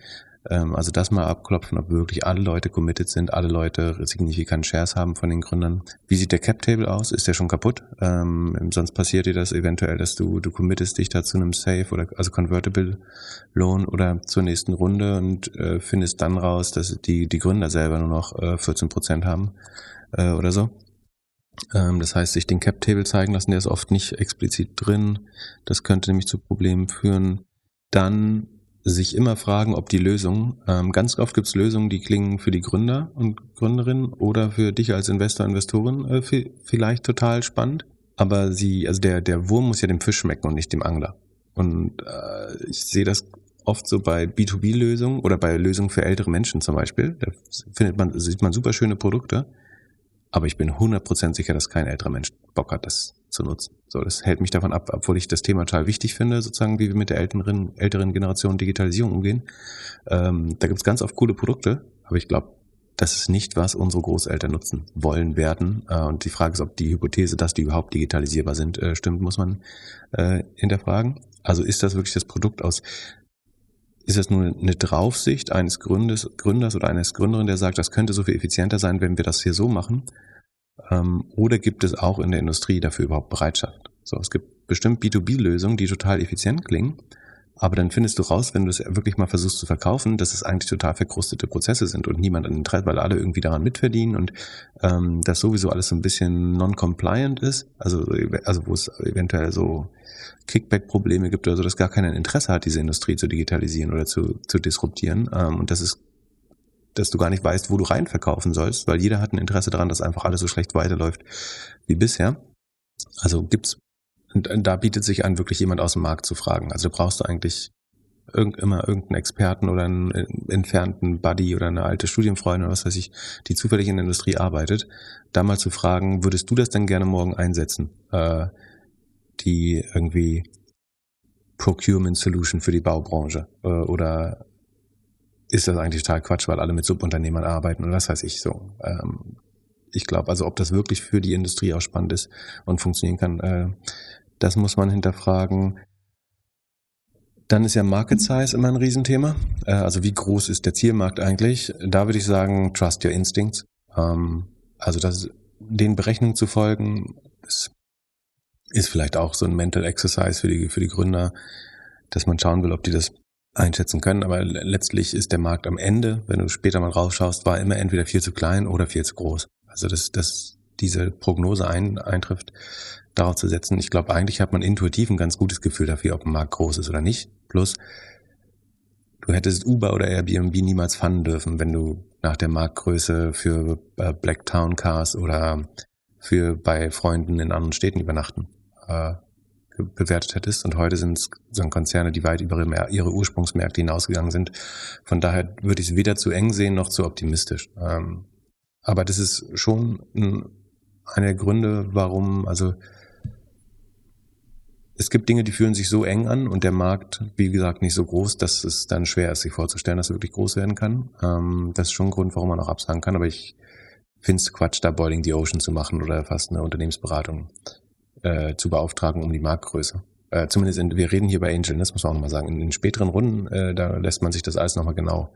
Ähm, also das mal abklopfen, ob wirklich alle Leute committed sind, alle Leute signifikant Shares haben von den Gründern. Wie sieht der Cap Table aus? Ist der schon kaputt? Ähm, sonst passiert dir das eventuell, dass du, du committest dich da zu einem Safe oder also Convertible Loan oder zur nächsten Runde und äh, findest dann raus, dass die, die Gründer selber nur noch äh, 14 Prozent haben äh, oder so. Ähm, das heißt, sich den Cap Table zeigen lassen, der ist oft nicht explizit drin. Das könnte nämlich zu Problemen führen. Dann sich immer fragen, ob die Lösung, ähm, ganz oft gibt es Lösungen, die klingen für die Gründer und Gründerinnen oder für dich als Investor, Investorin äh, vielleicht total spannend, aber sie, also der, der Wurm muss ja dem Fisch schmecken und nicht dem Angler. Und äh, ich sehe das oft so bei B2B-Lösungen oder bei Lösungen für ältere Menschen zum Beispiel. Da findet man, sieht man super schöne Produkte, aber ich bin 100% sicher, dass kein älterer Mensch Bock hat, das zu nutzen. So, das hält mich davon ab, obwohl ich das Thema total wichtig finde, sozusagen, wie wir mit der älteren, älteren Generation Digitalisierung umgehen. Ähm, da gibt's ganz oft coole Produkte, aber ich glaube, das ist nicht, was unsere Großeltern nutzen wollen werden. Äh, und die Frage ist, ob die Hypothese, dass die überhaupt digitalisierbar sind, äh, stimmt, muss man äh, hinterfragen. Also ist das wirklich das Produkt aus ist das nur eine Draufsicht eines Gründes, Gründers oder eines Gründerin, der sagt, das könnte so viel effizienter sein, wenn wir das hier so machen? Ähm, oder gibt es auch in der Industrie dafür überhaupt Bereitschaft? So, es gibt bestimmt B2B-Lösungen, die total effizient klingen, Aber dann findest du raus, wenn du es wirklich mal versuchst zu verkaufen, dass es eigentlich total verkrustete Prozesse sind und niemand an den Interesse, weil alle irgendwie daran mitverdienen und ähm, das sowieso alles so ein bisschen non-compliant ist, also, also wo es eventuell so Kickback-Probleme gibt oder so, dass gar keiner Interesse hat, diese Industrie zu digitalisieren oder zu, zu disruptieren. Ähm, und das ist dass du gar nicht weißt, wo du rein verkaufen sollst, weil jeder hat ein Interesse daran, dass einfach alles so schlecht weiterläuft wie bisher. Also gibt's und da bietet sich an, wirklich jemand aus dem Markt zu fragen. Also brauchst du eigentlich irgend, immer irgendeinen Experten oder einen äh, entfernten Buddy oder eine alte Studienfreundin oder was weiß ich, die zufällig in der Industrie arbeitet, da mal zu fragen, würdest du das denn gerne morgen einsetzen? Äh, die irgendwie Procurement Solution für die Baubranche äh, oder ist das eigentlich total Quatsch, weil alle mit Subunternehmern arbeiten und was weiß ich so. Ähm, ich glaube, also ob das wirklich für die Industrie auch spannend ist und funktionieren kann, äh, das muss man hinterfragen. Dann ist ja Market Size immer ein Riesenthema. Äh, also wie groß ist der Zielmarkt eigentlich? Da würde ich sagen, trust your instincts. Ähm, also das, den Berechnungen zu folgen, ist, ist vielleicht auch so ein Mental Exercise für die, für die Gründer, dass man schauen will, ob die das einschätzen können. Aber letztlich ist der Markt am Ende, wenn du später mal rausschaust, war immer entweder viel zu klein oder viel zu groß. Also dass, dass diese Prognose ein, eintrifft, darauf zu setzen. Ich glaube, eigentlich hat man intuitiv ein ganz gutes Gefühl dafür, ob ein Markt groß ist oder nicht. Plus, du hättest Uber oder Airbnb niemals fanden dürfen, wenn du nach der Marktgröße für äh, Blacktown Cars oder für bei Freunden in anderen Städten übernachten äh, bewertet hättest. Und heute sind es so Konzerne, die weit über ihre Ursprungsmärkte hinausgegangen sind. Von daher würde ich es weder zu eng sehen noch zu optimistisch. Ähm, aber das ist schon ein, einer der Gründe, warum, also es gibt Dinge, die fühlen sich so eng an und der Markt, wie gesagt, nicht so groß, dass es dann schwer ist, sich vorzustellen, dass er wirklich groß werden kann. Ähm, das ist schon ein Grund, warum man auch absagen kann, aber ich finde es Quatsch, da Boiling the Ocean zu machen oder fast eine Unternehmensberatung äh, zu beauftragen um die Marktgröße. Äh, zumindest, in, wir reden hier bei Angel, das muss man auch nochmal sagen. In den späteren Runden, äh, da lässt man sich das alles nochmal genau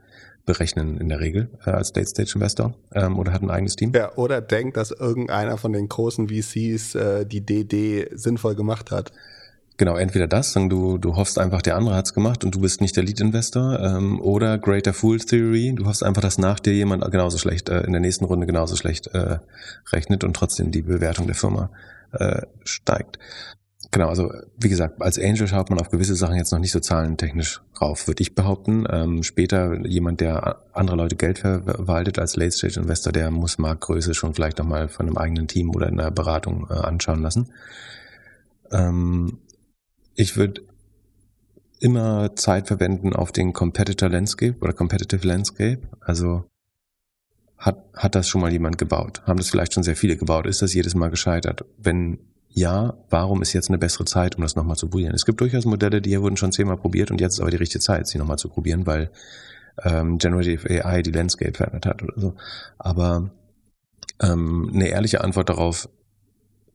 berechnen in der Regel äh, als Late Stage Investor ähm, oder hat ein eigenes Team. Ja, oder denkt, dass irgendeiner von den großen VCs äh, die DD sinnvoll gemacht hat. Genau, entweder das, dann du, du hoffst einfach, der andere hat's gemacht und du bist nicht der Lead-Investor, ähm, oder Greater Fool Theory, du hoffst einfach, dass nach dir jemand genauso schlecht, äh, in der nächsten Runde genauso schlecht äh, rechnet und trotzdem die Bewertung der Firma äh, steigt. Genau, also wie gesagt, als Angel schaut man auf gewisse Sachen jetzt noch nicht so zahlentechnisch rauf, würde ich behaupten. Ähm, später jemand, der andere Leute Geld verwaltet als Late-Stage-Investor, der muss Marktgröße schon vielleicht nochmal von einem eigenen Team oder in einer Beratung äh, anschauen lassen. Ähm, ich würde immer Zeit verwenden auf den Competitor Landscape oder Competitive Landscape. Also hat, hat das schon mal jemand gebaut? Haben das vielleicht schon sehr viele gebaut? Ist das jedes Mal gescheitert? Wenn ja, warum ist jetzt eine bessere Zeit, um das nochmal zu probieren? Es gibt durchaus Modelle, die wurden schon zehnmal probiert und jetzt ist aber die richtige Zeit, sie nochmal zu probieren, weil ähm, Generative AI die Landscape verändert hat oder so. Aber ähm, eine ehrliche Antwort darauf,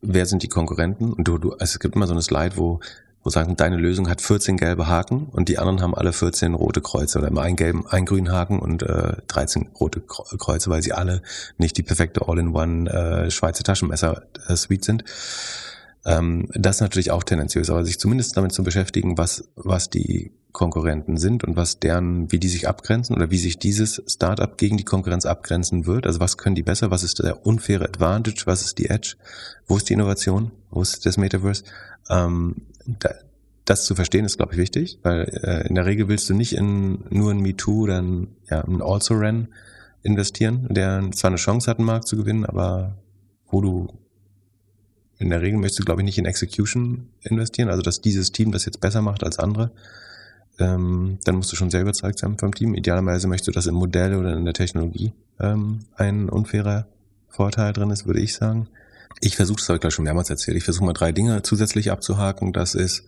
wer sind die Konkurrenten? Und du, du, also es gibt immer so eine Slide, wo wo sagen, deine Lösung hat 14 gelbe Haken und die anderen haben alle 14 rote Kreuze oder immer einen gelben, einen grünen Haken und äh, 13 rote Kreuze, weil sie alle nicht die perfekte All-in-One äh, Schweizer Taschenmesser-Suite äh, sind. Ähm, das ist natürlich auch tendenziös, aber sich zumindest damit zu beschäftigen, was, was die Konkurrenten sind und was deren, wie die sich abgrenzen oder wie sich dieses Startup gegen die Konkurrenz abgrenzen wird. Also was können die besser? Was ist der unfaire Advantage? Was ist die Edge? Wo ist die Innovation? Wo ist das Metaverse? Ähm, da, das zu verstehen ist, glaube ich, wichtig, weil äh, in der Regel willst du nicht in nur ein MeToo oder ein, ja, ein Also-Ran investieren, der zwar eine Chance hat, einen Markt zu gewinnen, aber wo du in der Regel möchtest du, glaube ich, nicht in Execution investieren, also dass dieses Team das jetzt besser macht als andere. Ähm, dann musst du schon sehr überzeugt sein vom Team. Idealerweise möchtest du, dass im Modell oder in der Technologie ähm, ein unfairer Vorteil drin ist, würde ich sagen. Ich versuche, das habe ich gleich schon mehrmals erzählt, ich versuche mal drei Dinge zusätzlich abzuhaken. Das ist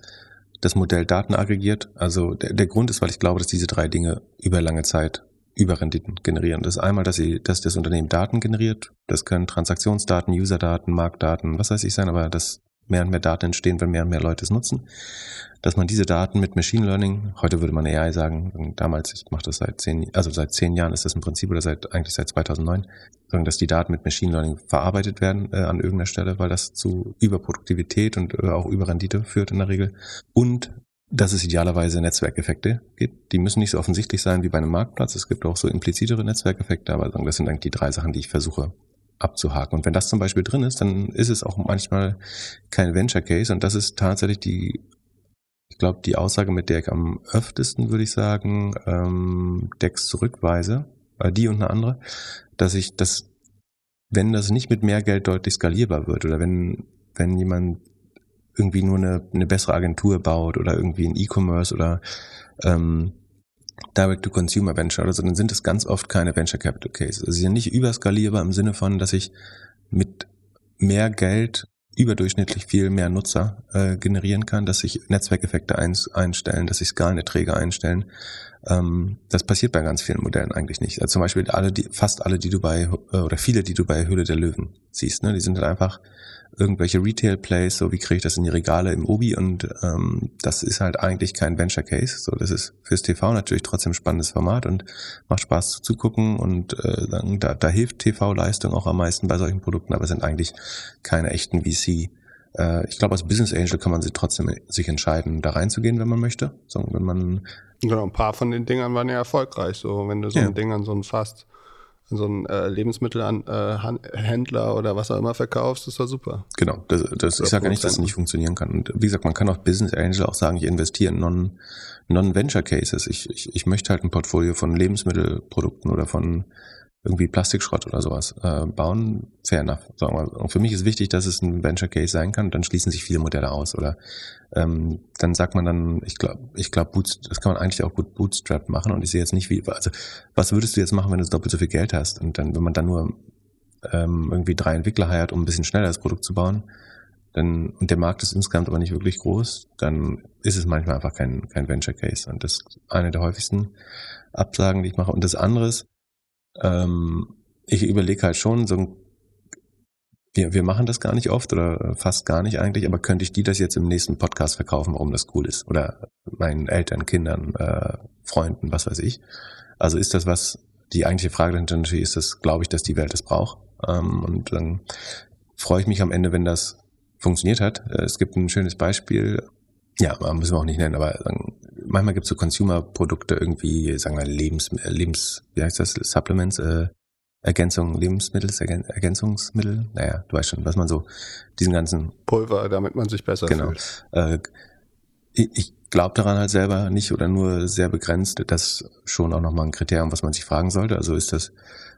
das Modell Daten aggregiert. Also der, der Grund ist, weil ich glaube, dass diese drei Dinge über lange Zeit Überrenditen generieren. Das ist einmal, dass, sie, dass das Unternehmen Daten generiert. Das können Transaktionsdaten, Userdaten, Marktdaten, was weiß ich sein, aber dass mehr und mehr Daten entstehen, wenn mehr und mehr Leute es nutzen dass man diese Daten mit Machine Learning, heute würde man AI sagen, damals, ich mache das seit zehn, also seit zehn Jahren ist das im Prinzip oder seit eigentlich seit 2009, sagen, dass die Daten mit Machine Learning verarbeitet werden äh, an irgendeiner Stelle, weil das zu Überproduktivität und äh, auch Überrendite führt in der Regel und dass es idealerweise Netzwerkeffekte gibt. Die müssen nicht so offensichtlich sein wie bei einem Marktplatz. Es gibt auch so implizitere Netzwerkeffekte, aber das sind eigentlich die drei Sachen, die ich versuche abzuhaken. Und wenn das zum Beispiel drin ist, dann ist es auch manchmal kein Venture Case. Und das ist tatsächlich die, ich glaube, die Aussage, mit der ich am öftesten, würde ich sagen, ähm, Decks zurückweise, äh, die und eine andere, dass ich das, wenn das nicht mit mehr Geld deutlich skalierbar wird oder wenn, wenn jemand irgendwie nur eine, eine bessere Agentur baut oder irgendwie ein E-Commerce oder ähm, Direct-to-Consumer-Venture oder so, dann sind es ganz oft keine Venture Capital Cases. Also sie sind nicht überskalierbar im Sinne von, dass ich mit mehr Geld überdurchschnittlich viel mehr Nutzer äh, generieren kann, dass sich Netzwerkeffekte ein, einstellen, dass sich Skaleneträge einstellen. Ähm, das passiert bei ganz vielen Modellen eigentlich nicht. Also zum Beispiel alle, die, fast alle, die du bei, äh, oder viele, die du bei Höhle der Löwen siehst, ne, die sind halt einfach irgendwelche Retail-Plays, so wie kriege ich das in die Regale im Obi und ähm, das ist halt eigentlich kein Venture Case. So, das ist fürs TV natürlich trotzdem spannendes Format und macht Spaß zuzugucken und äh, dann, da, da hilft TV-Leistung auch am meisten bei solchen Produkten, aber sind eigentlich keine echten VC. Äh, ich glaube, als Business Angel kann man sich trotzdem sich entscheiden, da reinzugehen, wenn man möchte. So, wenn man Genau, ein paar von den Dingern waren ja erfolgreich. So, wenn du so ja. ein Ding an so ein Fast so ein äh, Lebensmittelhändler äh, oder was auch immer verkaufst, das war super. Genau, das, das ich sage ja nicht, dass es nicht funktionieren kann. Und wie gesagt, man kann auch Business Angel auch sagen, ich investiere in non, Non-Venture Cases. Ich, ich, ich möchte halt ein Portfolio von Lebensmittelprodukten oder von irgendwie Plastikschrott oder sowas äh, bauen, fair enough. Sagen wir. Und für mich ist wichtig, dass es ein Venture Case sein kann, dann schließen sich viele Modelle aus. Oder ähm, dann sagt man dann, ich glaube, ich glaube, das kann man eigentlich auch gut Bootstrap machen und ich sehe jetzt nicht, wie, also was würdest du jetzt machen, wenn du doppelt so viel Geld hast? Und dann, wenn man dann nur ähm, irgendwie drei Entwickler heiert, um ein bisschen schneller das Produkt zu bauen, dann, und der Markt ist insgesamt aber nicht wirklich groß, dann ist es manchmal einfach kein, kein Venture Case. Und das ist eine der häufigsten Absagen, die ich mache. Und das andere ist, ähm, ich überlege halt schon, so ein, wir, wir machen das gar nicht oft oder fast gar nicht eigentlich, aber könnte ich die das jetzt im nächsten Podcast verkaufen, warum das cool ist? Oder meinen Eltern, Kindern, äh, Freunden, was weiß ich. Also ist das was, die eigentliche Frage dahinter natürlich ist das, glaube ich, dass die Welt es braucht. Ähm, und dann freue ich mich am Ende, wenn das funktioniert hat. Äh, es gibt ein schönes Beispiel, ja, müssen wir auch nicht nennen, aber manchmal gibt es so Consumer-Produkte irgendwie, sagen wir Lebens, Lebens, wie heißt das, Supplements, äh, Ergänzung, Lebensmittel, Ergänzungsmittel, naja, du weißt schon, was man so, diesen ganzen Pulver, damit man sich besser genau. fühlt. Äh, ich ich glaube daran halt selber nicht oder nur sehr begrenzt. Das schon auch nochmal ein Kriterium, was man sich fragen sollte. Also ist das,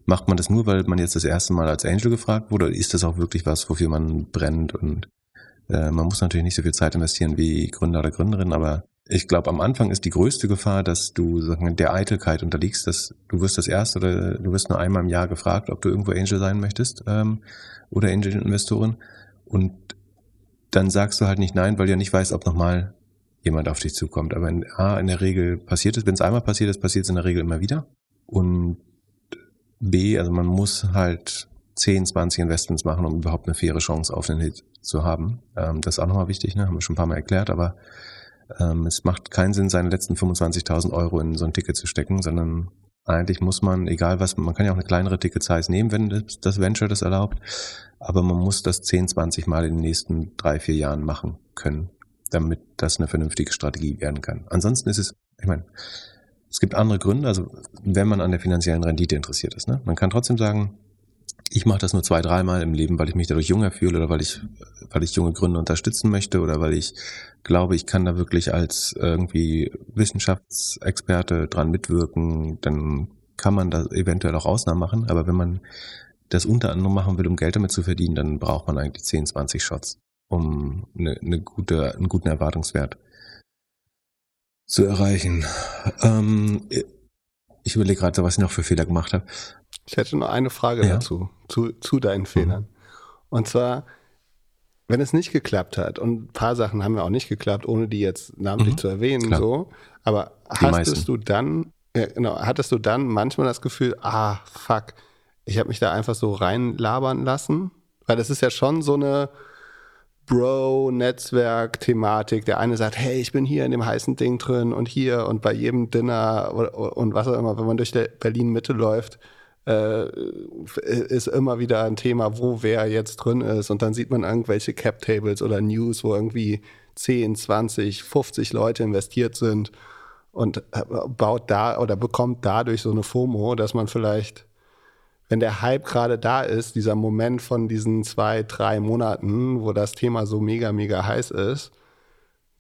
macht man das nur, weil man jetzt das erste Mal als Angel gefragt wurde, oder ist das auch wirklich was, wofür man brennt und äh, man muss natürlich nicht so viel Zeit investieren wie Gründer oder Gründerin, aber ich glaube, am Anfang ist die größte Gefahr, dass du sagen, der Eitelkeit unterliegst, dass du wirst das erste oder du wirst nur einmal im Jahr gefragt, ob du irgendwo Angel sein möchtest ähm, oder Angel-Investorin und dann sagst du halt nicht nein, weil du ja nicht weißt, ob nochmal jemand auf dich zukommt. Aber in, A, in der Regel passiert es, wenn es einmal passiert ist, passiert es in der Regel immer wieder. Und B, also man muss halt 10, 20 Investments machen, um überhaupt eine faire Chance auf den Hit zu haben. Ähm, das ist auch nochmal wichtig, ne? haben wir schon ein paar Mal erklärt, aber es macht keinen Sinn, seine letzten 25.000 Euro in so ein Ticket zu stecken, sondern eigentlich muss man, egal was, man kann ja auch eine kleinere Ticket-Size nehmen, wenn das, das Venture das erlaubt, aber man muss das 10, 20 Mal in den nächsten drei, vier Jahren machen können, damit das eine vernünftige Strategie werden kann. Ansonsten ist es, ich meine, es gibt andere Gründe, also wenn man an der finanziellen Rendite interessiert ist. Ne? Man kann trotzdem sagen, ich mache das nur zwei, dreimal im Leben, weil ich mich dadurch jünger fühle oder weil ich, weil ich junge Gründer unterstützen möchte oder weil ich glaube, ich kann da wirklich als irgendwie Wissenschaftsexperte dran mitwirken, dann kann man da eventuell auch Ausnahmen machen. Aber wenn man das unter anderem machen will, um Geld damit zu verdienen, dann braucht man eigentlich 10, 20 Shots, um eine, eine gute, einen guten Erwartungswert zu erreichen. Ähm, ich überlege gerade, was ich noch für Fehler gemacht habe. Ich hätte noch eine Frage ja. dazu, zu, zu deinen Fehlern. Mhm. Und zwar, wenn es nicht geklappt hat, und ein paar Sachen haben ja auch nicht geklappt, ohne die jetzt namentlich mhm. zu erwähnen, Klar. so, aber die hattest meisten. du dann, ja, genau, hattest du dann manchmal das Gefühl, ah, fuck, ich habe mich da einfach so reinlabern lassen? Weil das ist ja schon so eine Bro-Netzwerk-Thematik. Der eine sagt, hey, ich bin hier in dem heißen Ding drin und hier und bei jedem Dinner und was auch immer, wenn man durch Berlin Mitte läuft, äh, ist immer wieder ein Thema, wo wer jetzt drin ist. Und dann sieht man irgendwelche Cap-Tables oder News, wo irgendwie 10, 20, 50 Leute investiert sind und äh, baut da oder bekommt dadurch so eine FOMO, dass man vielleicht, wenn der Hype gerade da ist, dieser Moment von diesen zwei, drei Monaten, wo das Thema so mega, mega heiß ist,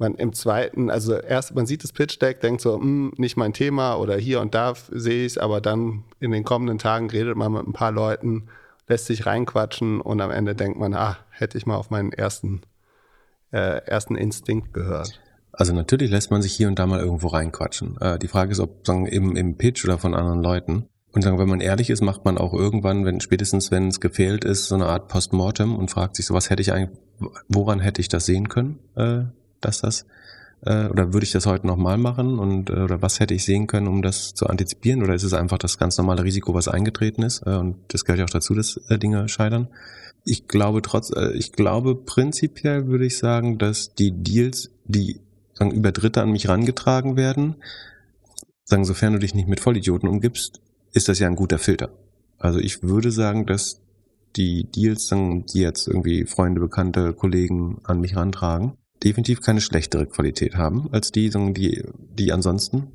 man im zweiten, also erst man sieht das Pitch Deck, denkt so, hm, nicht mein Thema oder hier und da sehe ich es, aber dann in den kommenden Tagen redet man mit ein paar Leuten, lässt sich reinquatschen und am Ende denkt man, ah, hätte ich mal auf meinen ersten, äh, ersten Instinkt gehört. Also natürlich lässt man sich hier und da mal irgendwo reinquatschen. Äh, die Frage ist, ob sagen, im, im Pitch oder von anderen Leuten. Und sagen, wenn man ehrlich ist, macht man auch irgendwann, wenn spätestens wenn es gefehlt ist, so eine Art Postmortem und fragt sich so, was hätte ich eigentlich, woran hätte ich das sehen können, äh, dass das äh, oder würde ich das heute nochmal machen und äh, oder was hätte ich sehen können, um das zu antizipieren oder ist es einfach das ganz normale Risiko, was eingetreten ist äh, und das gehört ja auch dazu, dass äh, Dinge scheitern. Ich glaube trotz, äh, ich glaube prinzipiell würde ich sagen, dass die Deals, die sagen, über Dritte an mich rangetragen werden, sagen, sofern du dich nicht mit Vollidioten umgibst, ist das ja ein guter Filter. Also ich würde sagen, dass die Deals, die jetzt irgendwie Freunde, Bekannte, Kollegen an mich rantragen, definitiv keine schlechtere Qualität haben als die, die, die ansonsten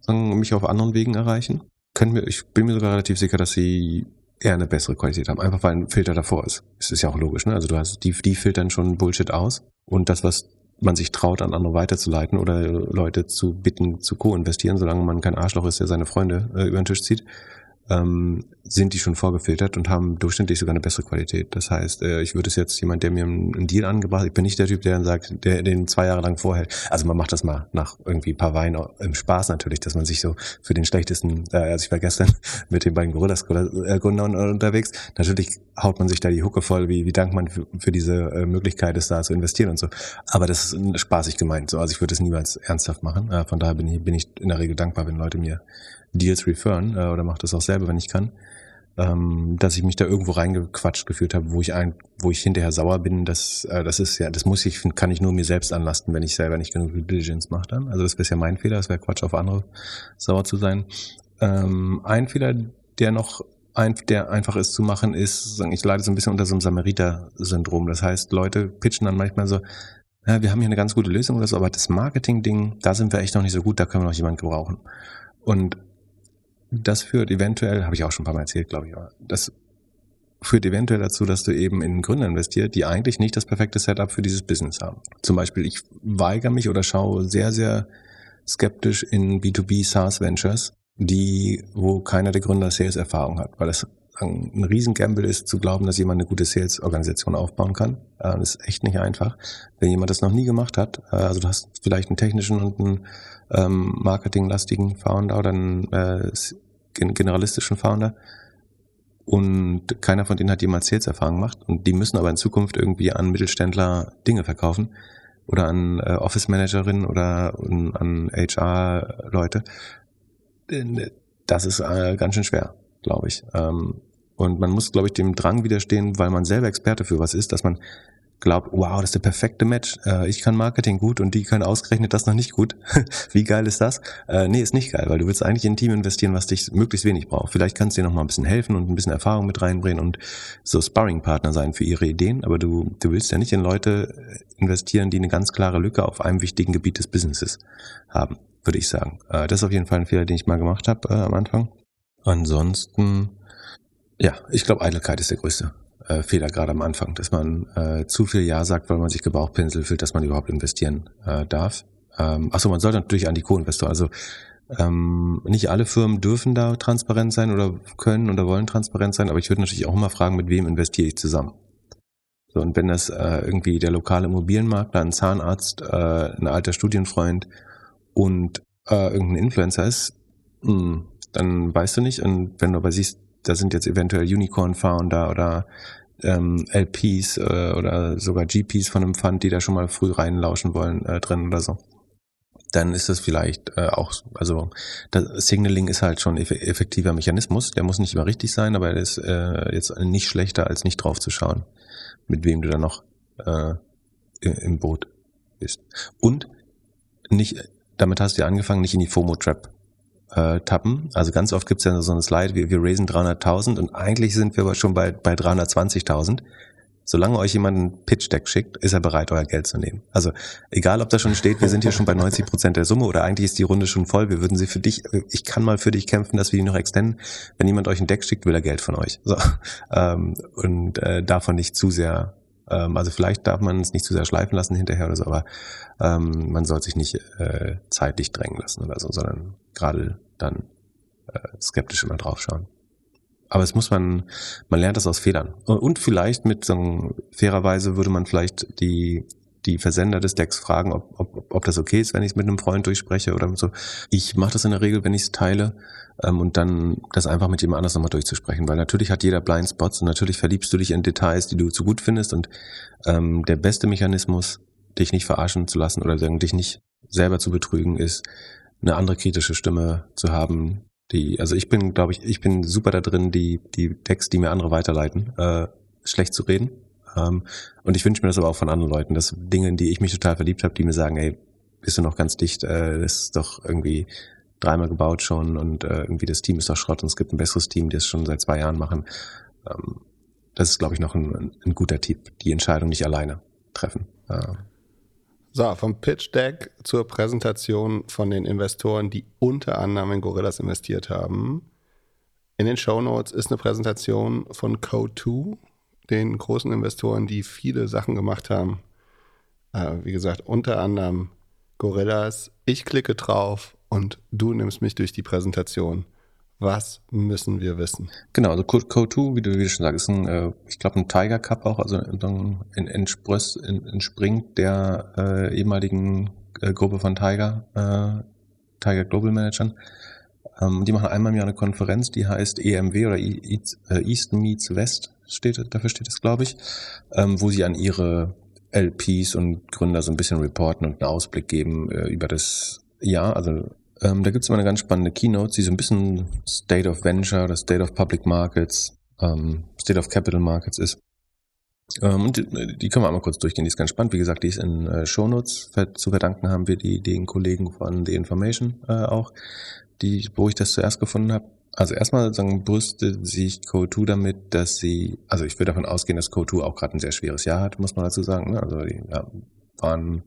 sagen, mich auf anderen Wegen erreichen. Können wir, ich bin mir sogar relativ sicher, dass sie eher eine bessere Qualität haben, einfach weil ein Filter davor ist. Das ist ja auch logisch, ne? Also du hast die, die filtern schon Bullshit aus und das, was man sich traut, an andere weiterzuleiten oder Leute zu bitten, zu co-investieren, solange man kein Arschloch ist, der seine Freunde äh, über den Tisch zieht, ähm, sind die schon vorgefiltert und haben durchschnittlich sogar eine bessere Qualität. Das heißt, äh, ich würde es jetzt jemand, der mir einen Deal angebracht, ich bin nicht der Typ, der dann sagt, der den zwei Jahre lang vorhält. Also man macht das mal nach irgendwie paar Weinen im Spaß natürlich, dass man sich so für den schlechtesten, äh, also ich war gestern (laughs) mit den beiden Gorillas äh, Gründern unterwegs, natürlich haut man sich da die Hucke voll, wie, wie dank man für, für diese äh, Möglichkeit ist, da zu investieren und so. Aber das ist spaßig gemeint. So, also ich würde es niemals ernsthaft machen. Äh, von daher bin ich, bin ich in der Regel dankbar, wenn Leute mir Deals referen äh, oder mache das auch selber, wenn ich kann, ähm, dass ich mich da irgendwo reingequatscht gefühlt habe, wo ich ein, wo ich hinterher sauer bin, das, äh, das ist ja, das muss ich, kann ich nur mir selbst anlasten, wenn ich selber nicht genug Diligence mache dann. Also das wäre ja mein Fehler, das wäre Quatsch auf andere sauer zu sein. Ähm, ein Fehler, der noch ein, der einfach ist zu machen, ist, ich leide so ein bisschen unter so einem Samariter-Syndrom. Das heißt, Leute pitchen dann manchmal so, ja, wir haben hier eine ganz gute Lösung oder so, aber das Marketing-Ding, da sind wir echt noch nicht so gut, da können wir noch jemanden gebrauchen. Und das führt eventuell, habe ich auch schon ein paar Mal erzählt, glaube ich, aber das führt eventuell dazu, dass du eben in Gründer investiert, die eigentlich nicht das perfekte Setup für dieses Business haben. Zum Beispiel, ich weigere mich oder schaue sehr, sehr skeptisch in B2B SaaS Ventures, die, wo keiner der Gründer Sales-Erfahrung hat, weil es ein riesen Gamble ist, zu glauben, dass jemand eine gute Sales-Organisation aufbauen kann. Äh, das ist echt nicht einfach. Wenn jemand das noch nie gemacht hat, äh, also du hast vielleicht einen technischen und einen ähm, marketinglastigen Founder oder einen äh, generalistischen Founder und keiner von denen hat jemals Sales-Erfahrung gemacht und die müssen aber in Zukunft irgendwie an Mittelständler Dinge verkaufen oder an äh, Office-Managerinnen oder an HR-Leute. Das ist äh, ganz schön schwer, glaube ich. Ähm, und man muss, glaube ich, dem Drang widerstehen, weil man selber Experte für was ist, dass man glaubt, wow, das ist der perfekte Match. Äh, ich kann Marketing gut und die können ausgerechnet das noch nicht gut. (laughs) Wie geil ist das? Äh, nee, ist nicht geil, weil du willst eigentlich in ein Team investieren, was dich möglichst wenig braucht. Vielleicht kannst du dir noch mal ein bisschen helfen und ein bisschen Erfahrung mit reinbringen und so Sparring-Partner sein für ihre Ideen, aber du, du willst ja nicht in Leute investieren, die eine ganz klare Lücke auf einem wichtigen Gebiet des Businesses haben, würde ich sagen. Äh, das ist auf jeden Fall ein Fehler, den ich mal gemacht habe äh, am Anfang. Ansonsten, ja, ich glaube, Eitelkeit ist der größte äh, Fehler gerade am Anfang, dass man äh, zu viel Ja sagt, weil man sich Gebauchpinsel fühlt, dass man überhaupt investieren äh, darf. Ähm, achso, man sollte natürlich an die Co-Investor, also ähm, nicht alle Firmen dürfen da transparent sein oder können oder wollen transparent sein, aber ich würde natürlich auch immer fragen, mit wem investiere ich zusammen. So, und wenn das äh, irgendwie der lokale Immobilienmakler, ein Zahnarzt, äh, ein alter Studienfreund und äh, irgendein Influencer ist, mh, hm, dann weißt du nicht. Und wenn du aber siehst, da sind jetzt eventuell Unicorn-Founder oder ähm, LPs äh, oder sogar GPs von einem Fund, die da schon mal früh reinlauschen wollen, äh, drin oder so. Dann ist das vielleicht äh, auch, also das Signaling ist halt schon eff effektiver Mechanismus. Der muss nicht immer richtig sein, aber er ist äh, jetzt nicht schlechter, als nicht drauf zu schauen, mit wem du da noch äh, im Boot bist. Und nicht, damit hast du ja angefangen, nicht in die FOMO-Trap äh, tappen. Also ganz oft gibt es ja so eine Slide, wir, wir raisen 300.000 und eigentlich sind wir aber schon bei, bei 320.000. Solange euch jemand ein Pitch-Deck schickt, ist er bereit, euer Geld zu nehmen. Also egal, ob da schon steht, wir sind hier schon bei 90 Prozent der Summe oder eigentlich ist die Runde schon voll, wir würden sie für dich, ich kann mal für dich kämpfen, dass wir die noch extenden. Wenn jemand euch ein Deck schickt, will er Geld von euch. So. (laughs) Ähm, und äh, davon nicht zu sehr ähm, also vielleicht darf man es nicht zu sehr schleifen lassen hinterher oder so, aber ähm, man soll sich nicht äh, zeitlich drängen lassen oder so, sondern gerade dann äh, skeptisch immer draufschauen. Aber es muss man, man lernt das aus Fehlern. Und vielleicht mit so einem, fairerweise würde man vielleicht die, die Versender des Decks fragen, ob, ob, ob das okay ist, wenn ich es mit einem Freund durchspreche oder so. Ich mache das in der Regel, wenn ich es teile ähm, und dann das einfach mit jemand anders nochmal durchzusprechen, weil natürlich hat jeder Blindspots und natürlich verliebst du dich in Details, die du zu gut findest und ähm, der beste Mechanismus, dich nicht verarschen zu lassen oder dich nicht selber zu betrügen, ist eine andere kritische Stimme zu haben, die, also ich bin, glaube ich, ich bin super da drin, die, die Decks, die mir andere weiterleiten, äh, schlecht zu reden. Ähm, und ich wünsche mir das aber auch von anderen Leuten, dass Dinge, in die ich mich total verliebt habe, die mir sagen, ey, bist du noch ganz dicht, äh, das ist doch irgendwie dreimal gebaut schon und äh, irgendwie das Team ist doch Schrott und es gibt ein besseres Team, die es schon seit zwei Jahren machen. Ähm, das ist, glaube ich, noch ein, ein, guter Tipp, die Entscheidung nicht alleine treffen. So, vom Pitch Deck zur Präsentation von den Investoren, die unter anderem in Gorillas investiert haben. In den Show Notes ist eine Präsentation von Code2, den großen Investoren, die viele Sachen gemacht haben. Äh, wie gesagt, unter anderem Gorillas. Ich klicke drauf und du nimmst mich durch die Präsentation. Was müssen wir wissen? Genau, also Code, Code 2, wie du, wie schon sagst, ist ein, äh, ich glaube, ein Tiger Cup auch, also in, in, in, entspringt der äh, ehemaligen äh, Gruppe von Tiger, äh, Tiger Global Managern. Ähm, die machen einmal im Jahr eine Konferenz, die heißt EMW oder e äh, East Meets West, steht, dafür steht es, glaube ich, ähm, wo sie an ihre LPs und Gründer so ein bisschen reporten und einen Ausblick geben äh, über das Jahr, also ähm, da gibt es immer eine ganz spannende Keynote, die so ein bisschen State of Venture oder State of Public Markets, ähm, State of Capital Markets ist. Ähm, und die, die, können wir einmal kurz durchgehen, die ist ganz spannend. Wie gesagt, die ist in äh, Shownotes. Zu verdanken haben wir die den Kollegen von The Information äh, auch, die, wo ich das zuerst gefunden habe. Also erstmal sagen, brüstet sich Co2 damit, dass sie, also ich würde davon ausgehen, dass Co2 auch gerade ein sehr schweres Jahr hat, muss man dazu sagen. Ne? Also die ja, waren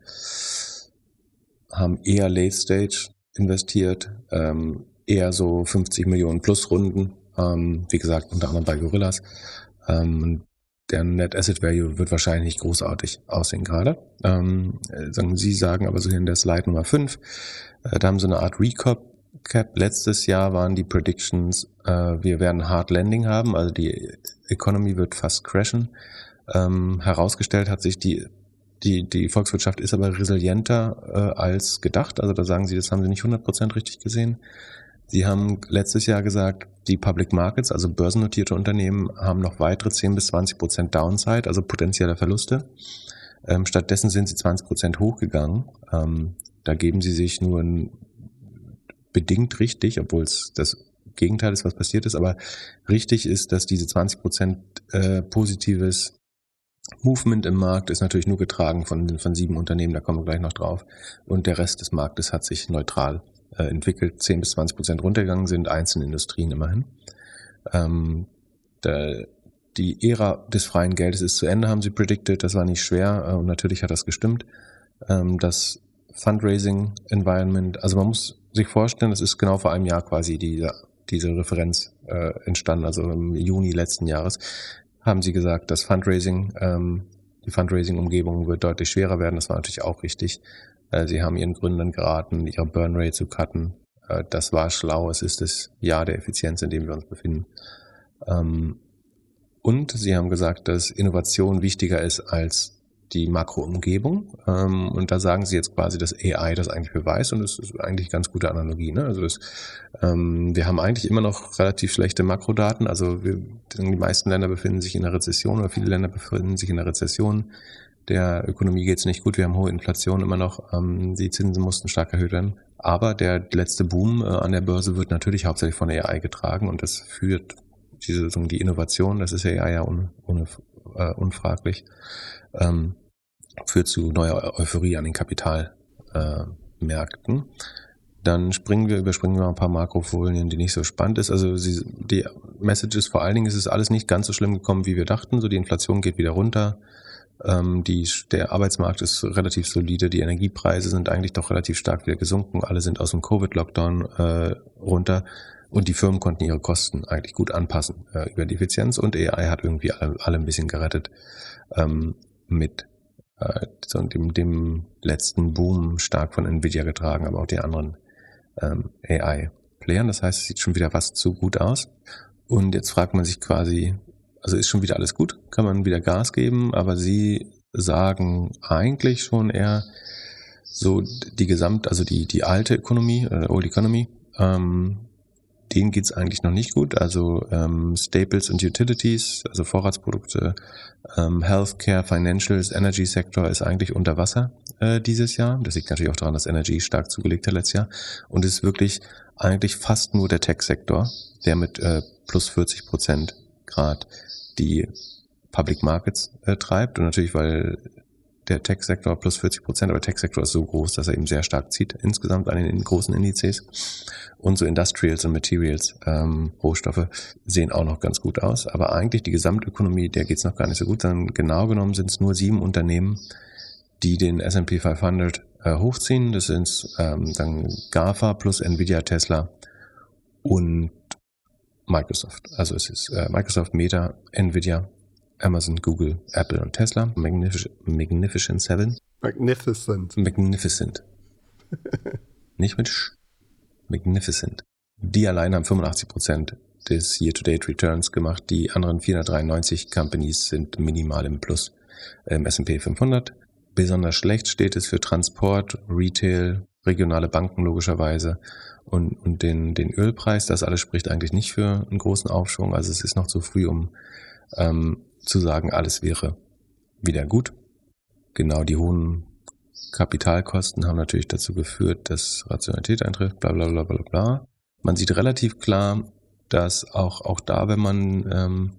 haben eher Late Stage investiert, ähm, eher so 50 Millionen plus Runden, ähm, wie gesagt, unter anderem bei Gorillas. Ähm, der Net Asset Value wird wahrscheinlich nicht großartig aussehen gerade. Ähm, sagen, Sie sagen aber so in der Slide Nummer 5, äh, da haben sie eine Art Recap. Letztes Jahr waren die Predictions, äh, wir werden Hard Landing haben, also die Economy wird fast crashen. Ähm, herausgestellt hat sich die die, die Volkswirtschaft ist aber resilienter äh, als gedacht. Also da sagen Sie, das haben Sie nicht 100% richtig gesehen. Sie haben letztes Jahr gesagt, die Public Markets, also börsennotierte Unternehmen, haben noch weitere 10 bis 20 Prozent Downside, also potenzielle Verluste. Ähm, stattdessen sind sie 20 Prozent hochgegangen. Ähm, da geben sie sich nur ein, bedingt richtig, obwohl es das Gegenteil ist, was passiert ist. Aber richtig ist, dass diese 20 Prozent äh, positives Movement im Markt ist natürlich nur getragen von, von sieben Unternehmen, da kommen wir gleich noch drauf. Und der Rest des Marktes hat sich neutral äh, entwickelt. 10 bis 20 Prozent runtergegangen sind, einzelne Industrien immerhin. Ähm, der, die Ära des freien Geldes ist zu Ende, haben sie predicted. Das war nicht schwer äh, und natürlich hat das gestimmt. Ähm, das Fundraising Environment, also man muss sich vorstellen, das ist genau vor einem Jahr quasi diese, diese Referenz äh, entstanden, also im Juni letzten Jahres haben sie gesagt, das Fundraising, ähm, die Fundraising-Umgebung wird deutlich schwerer werden. Das war natürlich auch richtig. Äh, sie haben ihren Gründern geraten, ihre Burnrate zu cutten. Äh, das war schlau. Es ist das Jahr der Effizienz, in dem wir uns befinden. Ähm, und sie haben gesagt, dass Innovation wichtiger ist als die Makroumgebung. Ähm, und da sagen sie jetzt quasi, dass AI das eigentlich beweist und das ist eigentlich ganz gute Analogie. Ne? Also das, ähm, wir haben eigentlich immer noch relativ schlechte Makrodaten. Also wir, die meisten Länder befinden sich in einer Rezession oder viele Länder befinden sich in einer Rezession. Der Ökonomie geht es nicht gut, wir haben hohe Inflation immer noch, ähm, die Zinsen mussten stark erhöht werden. Aber der letzte Boom äh, an der Börse wird natürlich hauptsächlich von AI getragen und das führt diese, die Innovation, das ist AI ja un, un, uh, unfraglich, ähm, führt zu neuer Euphorie an den Kapitalmärkten. Äh, Dann springen wir, überspringen wir ein paar Makrofolien, die nicht so spannend ist. Also sie, die Message ist vor allen Dingen, es ist alles nicht ganz so schlimm gekommen, wie wir dachten. So die Inflation geht wieder runter. Ähm, die, der Arbeitsmarkt ist relativ solide. Die Energiepreise sind eigentlich doch relativ stark wieder gesunken. Alle sind aus dem Covid-Lockdown äh, runter. Und die Firmen konnten ihre Kosten eigentlich gut anpassen äh, über die Effizienz. Und AI hat irgendwie alle, alle ein bisschen gerettet ähm, mit äh, dem, dem letzten Boom stark von Nvidia getragen, aber auch die anderen ähm, AI-Playern. Das heißt, es sieht schon wieder fast zu gut aus. Und jetzt fragt man sich quasi, also ist schon wieder alles gut, kann man wieder Gas geben, aber sie sagen eigentlich schon eher so die gesamt, also die, die alte Ökonomie, äh, Old Economy, ähm, denen geht's eigentlich noch nicht gut. Also ähm, Staples und Utilities, also Vorratsprodukte, ähm, Healthcare, Financials, Energy Sector ist eigentlich unter Wasser äh, dieses Jahr. Das liegt natürlich auch daran, dass Energy stark zugelegt hat letztes Jahr. Und es ist wirklich eigentlich fast nur der Tech-Sektor, der mit äh, plus 40 Prozent Grad die Public Markets äh, treibt. Und natürlich, weil der Tech-Sektor plus 40 Prozent, aber Tech-Sektor ist so groß, dass er eben sehr stark zieht insgesamt an den großen Indizes. Und so Industrials und Materials, ähm, Rohstoffe, sehen auch noch ganz gut aus. Aber eigentlich die Gesamtökonomie, der geht's noch gar nicht so gut, sondern genau genommen sind es nur sieben Unternehmen, die den S&P 500 äh, hochziehen. Das sind ähm, dann GAFA plus Nvidia, Tesla und Microsoft. Also es ist äh, Microsoft, Meta, Nvidia, Amazon, Google, Apple und Tesla. Magnific Magnificent Seven. Magnificent. Magnificent. (laughs) Nicht mit Sch. Magnificent. Die allein haben 85 Prozent des Year-to-Date Returns gemacht. Die anderen 493 Companies sind minimal im Plus im S&P 500. Besonders schlecht steht es für Transport, Retail, regionale Banken logischerweise und, und den, den Ölpreis. Das alles spricht eigentlich nicht für einen großen Aufschwung. Also es ist noch zu früh, um ähm, zu sagen, alles wäre wieder gut. Genau die hohen Kapitalkosten haben natürlich dazu geführt, dass Rationalität eintrifft, bla bla bla bla bla. Man sieht relativ klar, dass auch, auch da, wenn man ähm,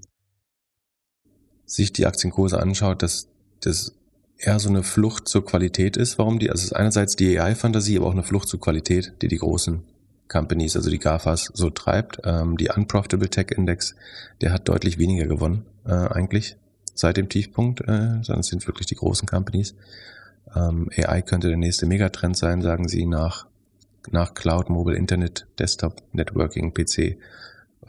sich die Aktienkurse anschaut, dass das eher so eine Flucht zur Qualität ist. Warum die? Also es ist einerseits die AI-Fantasie, aber auch eine Flucht zur Qualität, die die großen Companies, also die GAFAs, so treibt. Ähm, die Unprofitable Tech Index, der hat deutlich weniger gewonnen äh, eigentlich seit dem Tiefpunkt, äh, sondern es sind wirklich die großen Companies. Ähm, AI könnte der nächste Megatrend sein, sagen sie, nach, nach Cloud, Mobile Internet, Desktop, Networking, PC äh,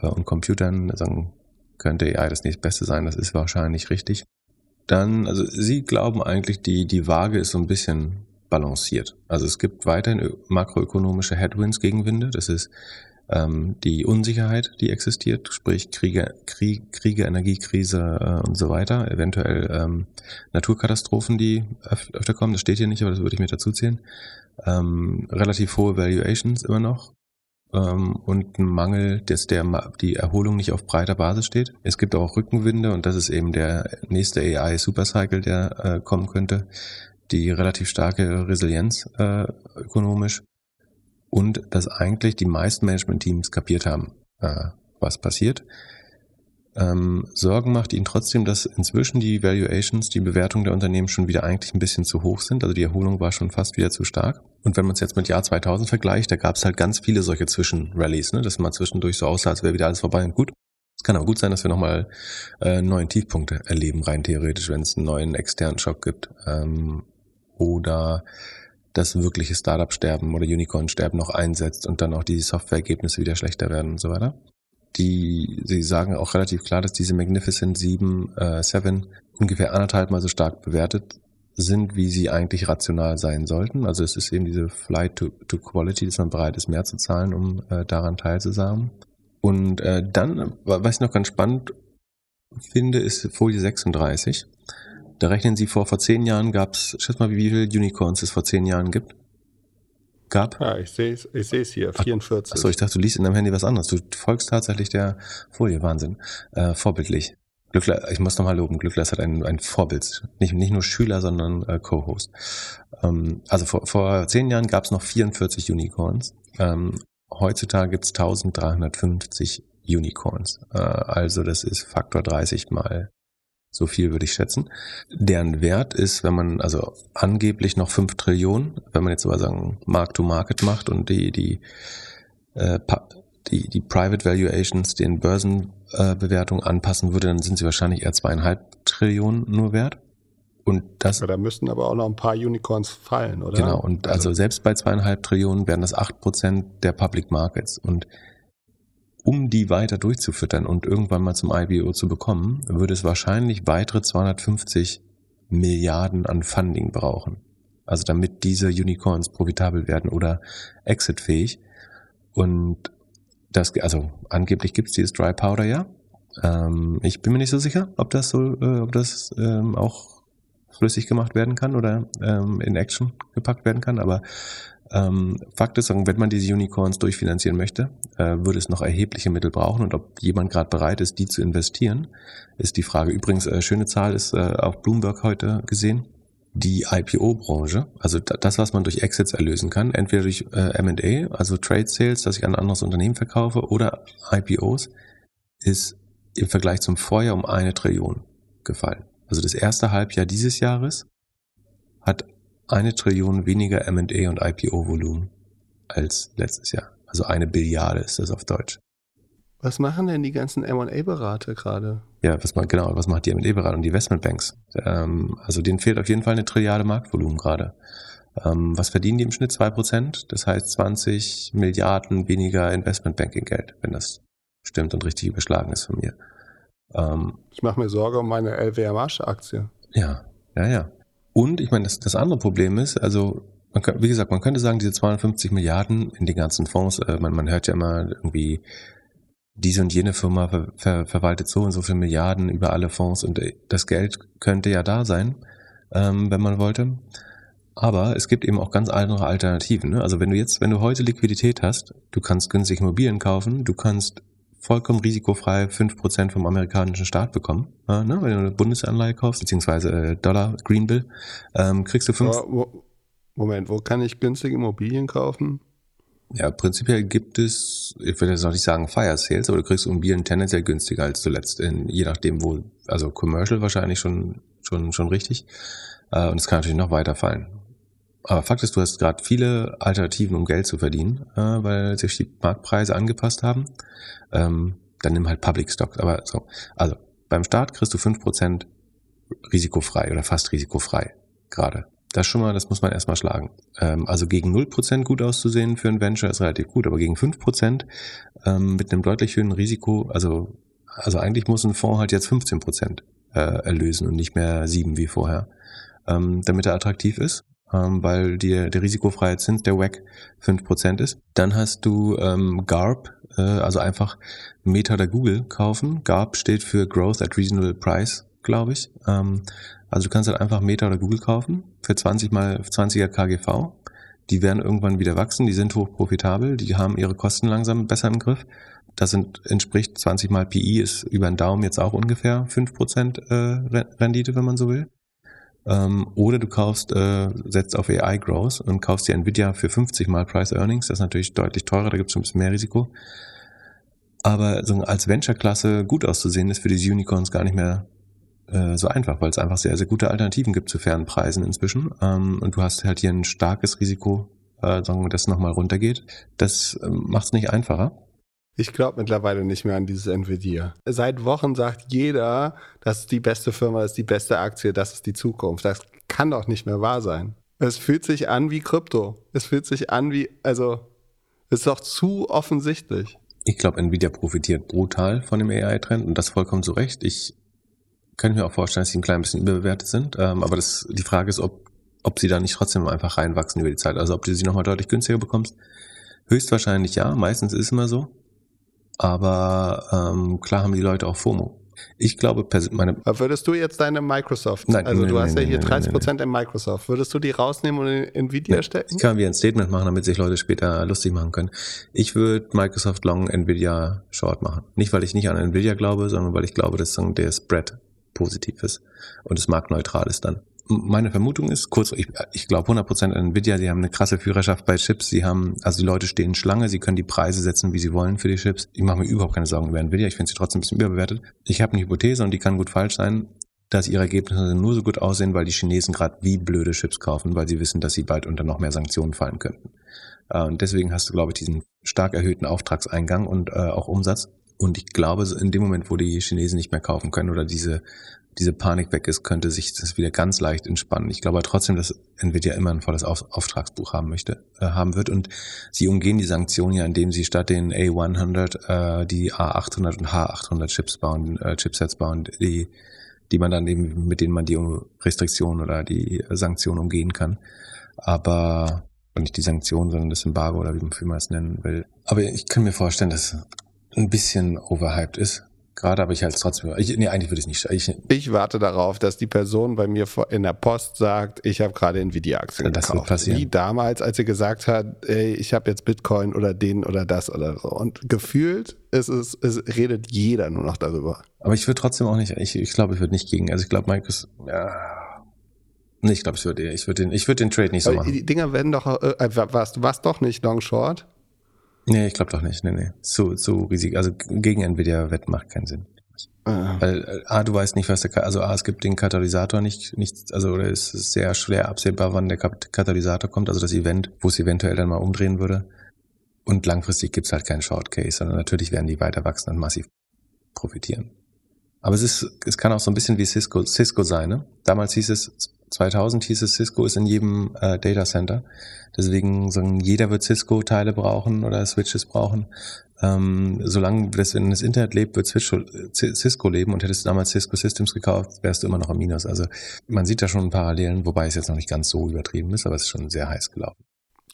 und Computern. Sagen, könnte AI das nächste Beste sein, das ist wahrscheinlich richtig. Dann, also sie glauben eigentlich, die, die Waage ist so ein bisschen balanciert. Also es gibt weiterhin makroökonomische Headwinds, Gegenwinde. Das ist ähm, die Unsicherheit, die existiert, sprich Kriege, Krieg, Kriege Energiekrise äh, und so weiter, eventuell ähm, Naturkatastrophen, die öf öfter kommen. Das steht hier nicht, aber das würde ich mir dazu zählen. Ähm, relativ hohe Valuations immer noch ähm, und ein Mangel, dass der die Erholung nicht auf breiter Basis steht. Es gibt auch Rückenwinde und das ist eben der nächste AI Supercycle, der äh, kommen könnte die relativ starke Resilienz äh, ökonomisch und dass eigentlich die meisten Management-Teams kapiert haben, äh, was passiert. Ähm, Sorgen macht ihnen trotzdem, dass inzwischen die Valuations, die Bewertung der Unternehmen schon wieder eigentlich ein bisschen zu hoch sind. Also die Erholung war schon fast wieder zu stark. Und wenn man es jetzt mit Jahr 2000 vergleicht, da gab es halt ganz viele solche Zwischenrallies, ne? dass man zwischendurch so aussah, als wäre wieder alles vorbei und gut. Es kann aber gut sein, dass wir nochmal äh, neuen Tiefpunkte erleben, rein theoretisch, wenn es einen neuen externen Schock gibt. Ähm, oder das wirkliche Startup-Sterben oder Unicorn-Sterben noch einsetzt und dann auch die Software-Ergebnisse wieder schlechter werden und so weiter. Die, sie sagen auch relativ klar, dass diese Magnificent 7, äh, 7 ungefähr anderthalb mal so stark bewertet sind, wie sie eigentlich rational sein sollten. Also es ist eben diese Flight to, to Quality, dass man bereit ist, mehr zu zahlen, um äh, daran teilzusagen. Und äh, dann, was ich noch ganz spannend finde, ist Folie 36. Da rechnen Sie vor, vor zehn Jahren gab es, schätz mal, wie viele Unicorns es vor zehn Jahren gibt. Gab? Ja, ich sehe es ich seh's hier, 44. Achso, ich dachte, du liest in deinem Handy was anderes. Du folgst tatsächlich der Folie, Wahnsinn. Äh, vorbildlich. Glückler, ich muss nochmal loben, Glückler hat ein, ein Vorbild. Nicht, nicht nur Schüler, sondern äh, Co-Host. Ähm, also vor, vor zehn Jahren gab es noch 44 Unicorns. Ähm, heutzutage gibt es 1350 Unicorns. Äh, also das ist Faktor 30 mal So viel würde ich schätzen. Deren Wert ist, wenn man, also angeblich noch 5 Trillionen, wenn man jetzt aber sagen, Mark-to-Market macht und die, die, äh, die, die Private Valuations den Börsenbewertungen äh, anpassen würde, dann sind sie wahrscheinlich eher zweieinhalb Trillionen nur wert. Und das. Ja, da müssten aber auch noch ein paar Unicorns fallen, oder? Genau. Und also, also selbst bei zweieinhalb Trillionen wären das acht Prozent der Public Markets. Und um die weiter durchzufüttern und irgendwann mal zum IPO zu bekommen, würde es wahrscheinlich weitere 250 Milliarden an Funding brauchen. Also damit diese Unicorns profitabel werden oder exitfähig. Und das, also angeblich gibt es dieses Dry Powder ja. Ähm, ich bin mir nicht so sicher, ob das so, äh, ob das ähm, auch flüssig gemacht werden kann oder ähm, in Action gepackt werden kann. Aber ähm, Fakt ist, wenn man diese Unicorns durchfinanzieren möchte, äh, würde es noch erhebliche Mittel brauchen. Und ob jemand gerade bereit ist, die zu investieren, ist die Frage. Übrigens, äh, schöne Zahl ist äh, auf Bloomberg heute gesehen. Die IPO-Branche, also das, was man durch Exits erlösen kann, entweder durch äh, M&A, also Trade Sales, dass ich an ein anderes Unternehmen verkaufe, oder IPOs, ist im Vergleich zum Vorjahr um eine Trillion gefallen. Also das erste Halbjahr dieses Jahres hat eine Trillion weniger M&A und IPO-Volumen als letztes Jahr. Also eine Billiarde ist das auf Deutsch. Was machen denn die ganzen M&A-Berater gerade? Ja, was man, genau, was macht die M&A-Berater und die Investmentbanks? Ähm, also denen fehlt auf jeden Fall eine Trilliarde Marktvolumen gerade. Ähm, was verdienen die im Schnitt? Zwei Prozent. Das heißt 20 Milliarden weniger Investmentbanking-Geld, wenn das stimmt und richtig überschlagen ist von mir. Ähm, ich mache mir Sorge um meine LWMH-Aktie. Ja, ja, ja. Und ich meine, das, das andere Problem ist, also man kann, wie gesagt, man könnte sagen, diese 250 Milliarden in den ganzen Fonds, äh, man, man hört ja immer irgendwie, diese und jene Firma ver, ver, verwaltet so und so viele Milliarden über alle Fonds und äh, das Geld könnte ja da sein, ähm, wenn man wollte. Aber es gibt eben auch ganz andere Alternativen. Ne? Also wenn du jetzt, wenn du heute Liquidität hast, du kannst günstig Immobilien kaufen, du kannst vollkommen risikofrei 5% vom amerikanischen Staat bekommen. Äh, ne? Wenn du eine Bundesanleihe kaufst, beziehungsweise äh, Dollar, Green Bill, ähm, kriegst du 5... Wo, Moment, wo kann ich günstige Immobilien kaufen? Ja, prinzipiell gibt es, ich würde jetzt noch nicht sagen Fire Sales, aber du kriegst Immobilien tendenziell günstiger als zuletzt, in, je nachdem wo, also Commercial wahrscheinlich schon, schon, schon richtig. Äh, und es kann natürlich noch weiter fallen. Aber Fakt ist, du hast gerade viele Alternativen, um Geld zu verdienen, äh, weil sich die Marktpreise angepasst haben. Ähm, dann nimm halt Public Stocks. Aber so, also beim Start kriegst du fünf Prozent risikofrei oder fast risikofrei gerade. Das schon mal, das muss man erstmal schlagen. Ähm, also gegen null Prozent gut auszusehen für ein Venture ist relativ gut, aber gegen fünf Prozent ähm, mit einem deutlich höheren Risiko, also, also eigentlich muss ein Fonds halt jetzt 15% äh, erlösen und nicht mehr sieben wie vorher, ähm, damit er attraktiv ist ähm, weil die, der risikofreie Zins der WAC 5% ist. Dann hast du ähm, GARP, äh, also einfach Meta oder Google kaufen. GARP steht für Growth at Reasonable Price, glaube ich. Ähm, also du kannst halt einfach Meta oder Google kaufen für 20 mal 20er KGV. Die werden irgendwann wieder wachsen, die sind hoch profitabel, die haben ihre Kosten langsam besser im Griff. Das sind, entspricht 20 mal PI ist über den Daumen jetzt auch ungefähr 5% äh, Rendite, wenn man so will. Ähm, oder du kaufst, äh, setzt auf AI Growth und kaufst dir Nvidia für 50 mal Price Earnings. Das ist natürlich deutlich teurer, da gibt es ein bisschen mehr Risiko. Aber so als Venture-Klasse gut auszusehen, ist für diese Unicorns gar nicht mehr äh, so einfach, weil es einfach sehr, sehr gute Alternativen gibt zu fairen Preisen inzwischen. Ähm, und du hast halt hier ein starkes Risiko, äh, sagen wir, das nochmal runtergeht. Das äh, macht es nicht einfacher. Ich glaube mittlerweile nicht mehr an dieses Nvidia. Seit Wochen sagt jeder, das ist die beste Firma, das ist die beste Aktie, das ist die Zukunft. Das kann doch nicht mehr wahr sein. Es fühlt sich an wie Krypto. Es fühlt sich an wie, also, es ist doch zu offensichtlich. Ich glaube, Nvidia profitiert brutal von dem AI-Trend und das vollkommen zu Recht. Ich kann mir auch vorstellen, dass sie ein klein bisschen überbewertet sind. Ähm, aber das, die Frage ist, ob, ob sie da nicht trotzdem einfach reinwachsen über die Zeit. Also ob du sie nochmal deutlich günstiger bekommst. Höchstwahrscheinlich ja. Meistens ist es immer so. Aber ähm, klar haben die Leute auch FOMO. Ich glaube, meine. Würdest du jetzt deine Microsoft, nein, also nein, du nein, hast ja hier 30 Prozent in Microsoft, würdest du die rausnehmen und in Nvidia stecken? Ich kann mir ein Statement machen, damit sich Leute später lustig machen können. Ich würde Microsoft Long, Nvidia Short machen. Nicht, weil ich nicht an Nvidia glaube, sondern weil ich glaube, dass der Spread positiv ist und es marktneutral ist dann meine Vermutung ist, kurz, ich, ich glaube 100% an Nvidia, sie haben eine krasse Führerschaft bei Chips, sie haben, also die Leute stehen Schlange, sie können die Preise setzen, wie sie wollen für die Chips. Ich mache mir überhaupt keine Sorgen über Nvidia, ich finde sie trotzdem ein bisschen überbewertet. Ich habe eine Hypothese und die kann gut falsch sein. dass ihre Ergebnisse nur so gut aussehen, weil die Chinesen gerade wie blöde Chips kaufen, weil sie wissen, dass sie bald unter noch mehr Sanktionen fallen könnten. Und deswegen hast du, glaube ich, diesen stark erhöhten Auftragseingang und äh, auch Umsatz. Und ich glaube, in dem Moment, wo die Chinesen nicht mehr kaufen können oder diese, diese Panik weg ist, könnte sich das wieder ganz leicht entspannen. Ich glaube trotzdem, dass Nvidia immer ein volles Auftragsbuch haben möchte, äh, haben wird. Und sie umgehen die Sanktionen ja, indem sie statt den A100 äh, die A800 und H800 Chips bauen, äh, Chipsets bauen, die, die man dann eben, mit denen man die Restriktionen oder die Sanktionen umgehen kann. Aber nicht die Sanktionen, sondern das Embargo oder wie man es nennen will. Aber ich kann mir vorstellen, dass ein bisschen overhyped ist. Gerade, aber ich halte es trotzdem. Ich, nee, eigentlich würde ich nicht. Ich, ich warte darauf, dass die Person bei mir in der Post sagt, ich habe gerade Nvidia-Aktien gekauft. Das wird passieren. Wie damals, als sie gesagt hat, ey, ich habe jetzt Bitcoin oder den oder das oder so. Und gefühlt ist es, es redet jeder nur noch darüber. Aber ich würde trotzdem auch nicht, ich, ich glaube, ich würde nicht gegen, also ich glaube, Mike ist, ja, Nee, ich glaube, ich würde ich würd den, ich würd den Trade nicht so machen. Die Dinger werden doch, äh, äh was, was doch nicht Long Short? Nee, ich glaube doch nicht. Nee, nee. Zu, zu riesig. Also gegen Nvidia Wett macht keinen Sinn. Ah. Weil äh, A, du weißt nicht, was der, also A, es gibt den Katalysator nicht, nicht, also oder es ist sehr schwer absehbar, wann der Katalysator kommt, also das Event, wo es eventuell dann mal umdrehen würde. Und langfristig gibt's halt keinen Short Case, sondern natürlich werden die weiter wachsen und massiv profitieren. Aber es ist, es kann auch so ein bisschen wie Cisco, Cisco sein, ne? Damals hieß es, 2000 hieß es, Cisco ist in jedem äh, Data Center. Deswegen sagen, jeder wird Cisco-Teile brauchen oder Switches brauchen. Ähm, solange das in das Internet lebt, wird Cisco leben und hättest du damals Cisco Systems gekauft, wärst du immer noch am Minus. Also man sieht da schon Parallelen, wobei es jetzt noch nicht ganz so übertrieben ist, aber es ist schon sehr heiß gelaufen.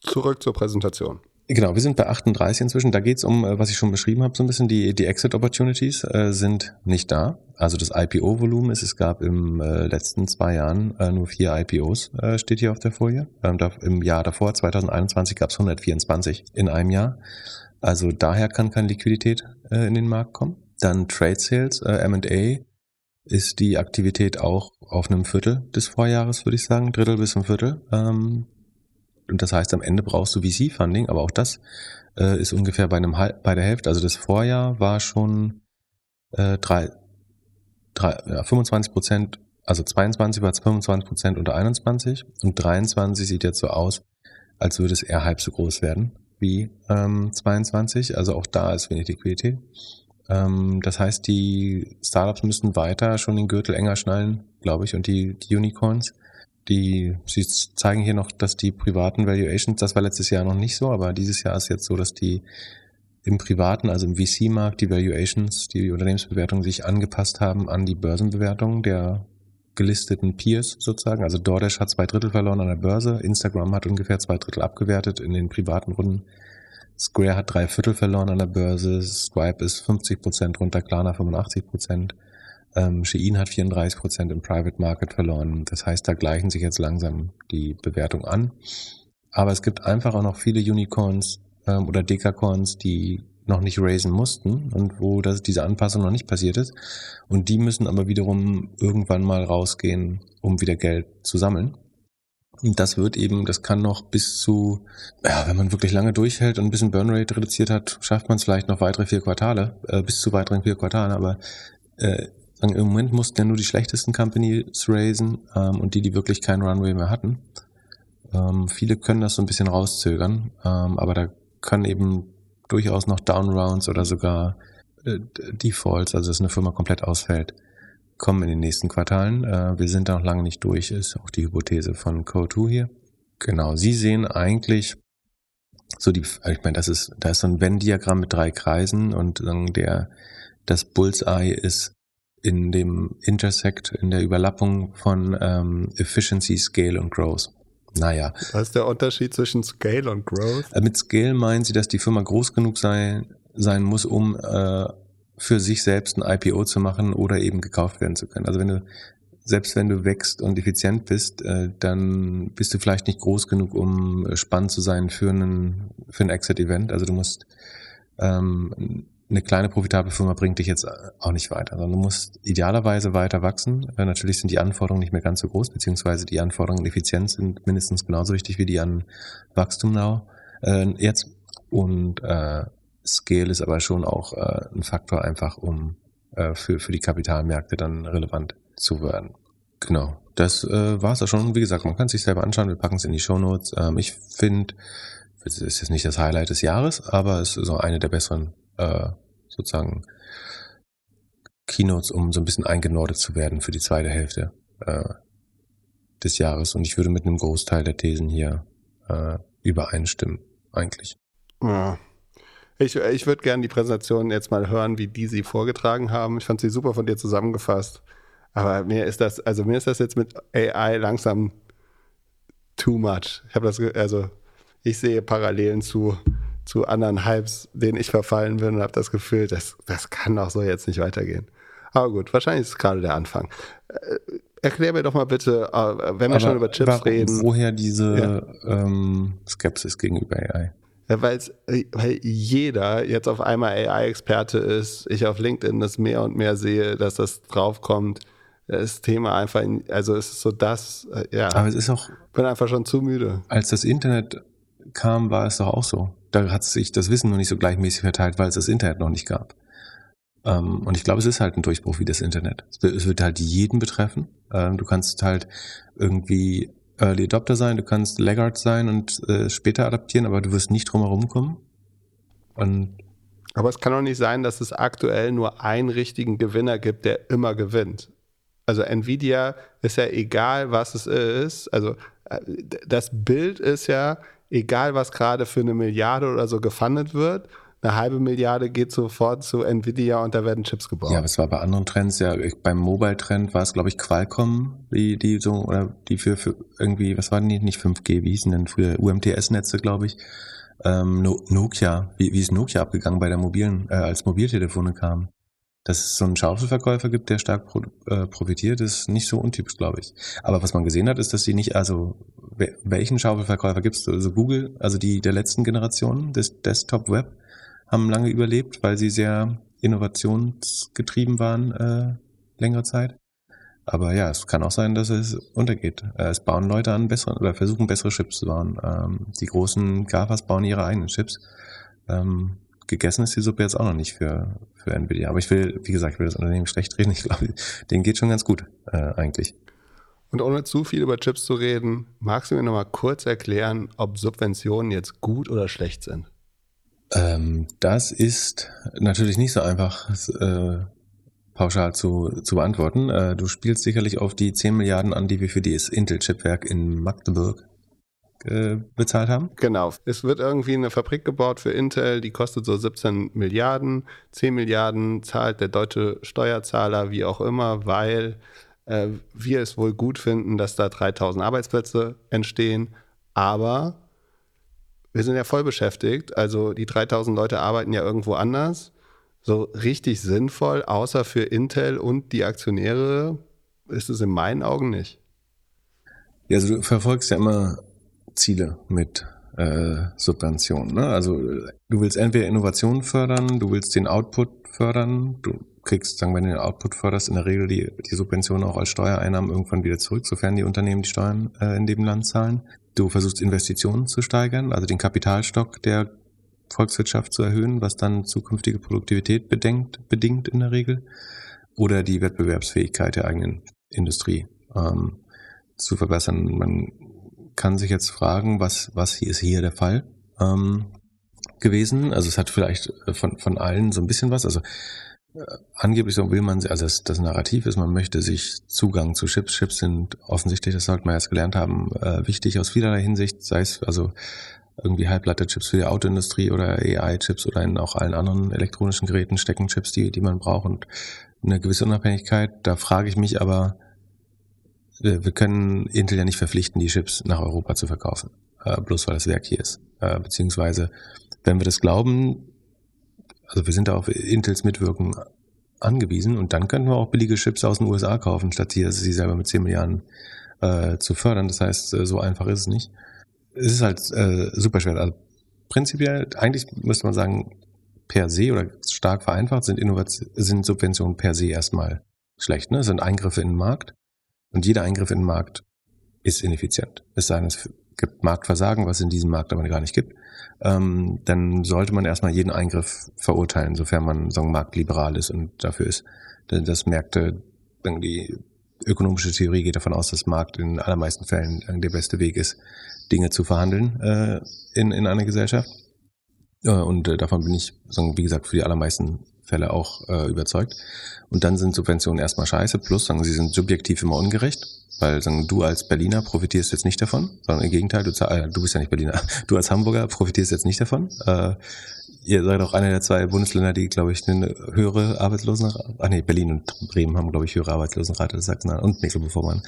Zurück zur Präsentation. Genau, wir sind bei 38 inzwischen. Da geht's um, äh, was ich schon beschrieben habe, so ein bisschen die, die Exit Opportunities äh, sind nicht da. Also das IPO-Volumen ist, es gab im äh, letzten zwei Jahren äh, nur vier IPOs, äh, steht hier auf der Folie. Ähm, da, Im Jahr davor, 2021, gab's 124 in einem Jahr. Also daher kann keine Liquidität äh, in den Markt kommen. Dann Trade Sales, äh, M&A ist die Aktivität auch auf einem Viertel des Vorjahres, würde ich sagen, Drittel bis ein Viertel. Ähm, und das heißt, am Ende brauchst du VC-Funding, aber auch das äh, ist ungefähr bei, einem, bei der Hälfte. Also das Vorjahr war schon äh, drei, drei, ja, 25 Prozent, also 22 war 25 Prozent unter 21 und 23 sieht jetzt so aus, als würde es eher halb so groß werden wie ähm, 22. Also auch da ist wenig Liquidität. Ähm, das heißt, die Startups müssen weiter schon den Gürtel enger schnallen, glaube ich, und die, die Unicorns. Die, sie zeigen hier noch, dass die privaten Valuations, das war letztes Jahr noch nicht so, aber dieses Jahr ist jetzt so, dass die im privaten, also im VC-Markt, die Valuations, die Unternehmensbewertungen sich angepasst haben an die Börsenbewertungen der gelisteten Peers sozusagen. Also DoorDash hat zwei Drittel verloren an der Börse, Instagram hat ungefähr zwei Drittel abgewertet in den privaten Runden. Square hat drei Viertel verloren an der Börse, Stripe ist 50 Prozent runter, Klarna 85 Prozent. Ähm, Shein hat 34 Prozent im Private Market verloren. Das heißt, da gleichen sich jetzt langsam die Bewertungen an. Aber es gibt einfach auch noch viele Unicorns ähm, oder Dekacorns, die noch nicht raisen mussten und wo das, diese Anpassung noch nicht passiert ist. Und die müssen aber wiederum irgendwann mal rausgehen, um wieder Geld zu sammeln. Und das wird eben, das kann noch bis zu, ja, wenn man wirklich lange durchhält und ein bisschen Burnrate reduziert hat, schafft man es vielleicht noch weitere vier Quartale, äh, bis zu weiteren vier Quartalen. Aber äh, sagen, im Moment mussten ja nur die schlechtesten Companies raisen ähm, und die, die wirklich keinen Runway mehr hatten. Ähm, viele können das so ein bisschen rauszögern, ähm, aber da können eben durchaus noch Downrounds oder sogar äh, Defaults, also dass eine Firma komplett ausfällt, kommen in den nächsten Quartalen. Äh, wir sind da noch lange nicht durch, ist auch die Hypothese von Co2 hier. Genau, Sie sehen eigentlich so die, ich meine, das ist, da ist so ein Venn-Diagramm mit drei Kreisen und der, das Bullseye ist in dem Intersect, in der Überlappung von ähm, Efficiency, Scale und Growth. Naja. Was ist der Unterschied zwischen Scale und Growth? Äh, mit Scale meinen sie, dass die Firma groß genug sein, sein muss, um äh, für sich selbst ein IPO zu machen oder eben gekauft werden zu können. Also wenn du, selbst wenn du wächst und effizient bist, äh, dann bist du vielleicht nicht groß genug, um spannend zu sein für einen, für ein Exit-Event. Also du musst ähm, eine kleine profitable Firma bringt dich jetzt auch nicht weiter, sondern du musst idealerweise weiter wachsen. Äh, natürlich sind die Anforderungen nicht mehr ganz so groß, beziehungsweise die Anforderungen an Effizienz sind mindestens genauso wichtig wie die an Wachstum now, äh, jetzt. Und äh, Scale ist aber schon auch äh, ein Faktor einfach, um äh, für, für die Kapitalmärkte dann relevant zu werden. Genau. Das äh, war es ja schon. Wie gesagt, man kann es sich selber anschauen. Wir packen es in die Show Notes. Ähm, ich finde, es ist jetzt nicht das Highlight des Jahres, aber es ist so eine der besseren äh, sozusagen Keynotes, um so ein bisschen eingenordet zu werden für die zweite Hälfte äh, des Jahres. Und ich würde mit einem Großteil der Thesen hier äh, übereinstimmen, eigentlich. Ja. Ich, ich würde gerne die Präsentation jetzt mal hören, wie die sie vorgetragen haben. Ich fand sie super von dir zusammengefasst. Aber mir ist das, also mir ist das jetzt mit AI langsam too much. Ich habe das, also ich sehe Parallelen zu, zu anderen Hypes, denen ich verfallen bin und habe das Gefühl, das, das kann doch so jetzt nicht weitergehen. Aber gut, wahrscheinlich ist es gerade der Anfang. Äh, erklär mir doch mal bitte, äh, wenn wir Aber schon über Chips warum, reden. Woher diese ja. ähm, Skepsis gegenüber AI? Ja, weil's, äh, weil jeder jetzt auf einmal AI-Experte ist, ich auf LinkedIn das mehr und mehr sehe, dass das draufkommt. Das Thema einfach, also es ist so das, ja. Aber es ist auch. Bin einfach schon zu müde. Als das Internet kam, war es doch auch so. Da hat sich das Wissen noch nicht so gleichmäßig verteilt, weil es das Internet noch nicht gab. Ähm, und ich glaube, es ist halt ein Durchbruch wie das Internet. Es wird, halt jeden betreffen. Ähm, du kannst halt irgendwie Early Adopter sein, du kannst Laggard sein und äh, später adaptieren, aber du wirst nicht drumherum kommen. Und aber es kann doch nicht sein, dass es aktuell nur einen richtigen Gewinner gibt, der immer gewinnt. Also Nvidia ist ja egal, was es ist. Also äh, das Bild ist ja, egal was gerade für eine Milliarde oder so gefundet wird, eine halbe Milliarde geht sofort zu Nvidia und da werden Chips gebaut. Ja, das war bei anderen Trends, ja, beim Mobile-Trend war es, glaube ich, Qualcomm, die, die so, oder die für, für irgendwie, was waren die, nicht 5G, wie hießen denn früher, UMTS-Netze, glaube ich. Ähm, Nokia, wie, wie ist Nokia abgegangen bei der mobilen, äh, als Mobiltelefone kamen? Dass es so einen Schaufelverkäufer gibt, der stark pro, äh, profitiert, ist nicht so untypisch, glaube ich. Aber was man gesehen hat, ist, dass sie nicht, also welchen Schaufelverkäufer gibt es? Also Google, also die der letzten Generation des Desktop Web, haben lange überlebt, weil sie sehr innovationsgetrieben waren äh, längere Zeit. Aber ja, es kann auch sein, dass es untergeht. Äh, es bauen Leute an bessere oder versuchen bessere Chips zu bauen. Ähm, die großen GAFAs bauen ihre eigenen Chips. Ähm, gegessen ist die Suppe jetzt auch noch nicht für, für Nvidia. Aber ich will, wie gesagt, ich will das Unternehmen schlecht reden. Ich glaube, denen geht schon ganz gut, äh, eigentlich. Und ohne zu viel über Chips zu reden, magst du mir noch mal kurz erklären, ob Subventionen jetzt gut oder schlecht sind? Ähm, das ist natürlich nicht so einfach äh, pauschal zu, zu beantworten. Äh, du spielst sicherlich auf die 10 Milliarden an, die wir für das Intel-Chipwerk in Magdeburg äh, bezahlt haben. Genau. Es wird irgendwie eine Fabrik gebaut für Intel, die kostet so 17 Milliarden. 10 Milliarden zahlt der deutsche Steuerzahler, wie auch immer, weil äh, wir es wohl gut finden, dass da 3000 Arbeitsplätze entstehen. Aber wir sind ja voll beschäftigt. Also die 3000 Leute arbeiten ja irgendwo anders. So richtig sinnvoll, außer für Intel und die Aktionäre, ist es in meinen Augen nicht. Ja, also du verfolgst ja immer Ziele mit äh, Subventionen. Ne? Also du willst entweder Innovation fördern, du willst den Output fördern, du kriegst, sagen wir, wenn du den Output förderst, in der Regel die, die Subventionen auch als Steuereinnahmen irgendwann wieder zurück, sofern die Unternehmen die Steuern äh, in dem Land zahlen. Du versuchst Investitionen zu steigern, also den Kapitalstock der Volkswirtschaft zu erhöhen, was dann zukünftige Produktivität bedenkt, bedingt in der Regel, oder die Wettbewerbsfähigkeit der eigenen Industrie ähm, zu verbessern. Man kann sich jetzt fragen, was, was ist hier der Fall ähm, gewesen. Also es hat vielleicht von, von allen so ein bisschen was. Also angeblich so will man, also das, das Narrativ ist, man möchte sich Zugang zu Chips. Chips sind offensichtlich, das sollte man erst gelernt haben, äh, wichtig aus vielerlei Hinsicht, sei es also irgendwie Halbleiter-Chips für die Autoindustrie oder AI-Chips oder in auch allen anderen elektronischen Geräten stecken Chips, die, die man braucht und eine gewisse Unabhängigkeit. Da frage ich mich aber, wir, können Intel ja nicht verpflichten, die Chips nach Europa zu verkaufen, äh, bloß weil das Werk hier ist. Äh, beziehungsweise, wenn wir das glauben, also wir sind da auf Intels Mitwirken angewiesen und dann könnten wir auch billige Chips aus den USA kaufen, statt hier sie selber mit 10 Milliarden äh, zu fördern. Das heißt, äh, so einfach ist es nicht. Es ist halt äh, super schwer. Also prinzipiell, eigentlich müsste man sagen, per se oder stark vereinfacht sind, sind Subventionen per se erstmal schlecht. Ne? Es sind Eingriffe in den Markt und jeder Eingriff in den Markt ist ineffizient. Es sei denn, es gibt Marktversagen, was es in diesem Markt aber gar nicht gibt ähm, dann sollte man erstmal jeden Eingriff verurteilen, sofern man sagen, marktliberal ist und dafür ist, dass Märkte irgendwie ökonomische Theorie geht davon aus, dass Markt in allermeisten Fällen der beste Weg ist, Dinge zu verhandeln äh, in, in einer Gesellschaft. Äh, und äh, davon bin ich, wie gesagt, für die allermeisten Fälle auch äh, überzeugt. Und dann sind Subventionen erstmal scheiße, plus sagen, sie sind subjektiv immer ungerecht, weil sagen, du als Berliner profitierst jetzt nicht davon, sondern im Gegenteil, du, äh, du bist ja nicht Berliner, (laughs) du als Hamburger profitierst jetzt nicht davon. Äh, ihr seid auch einer der zwei Bundesländer, die, glaube ich, eine höhere Arbeitslosenrate, ach nee, Berlin und Bremen haben, glaube ich, höhere Arbeitslosenrate als Sachsen und Mecklenburg-Vorpommern.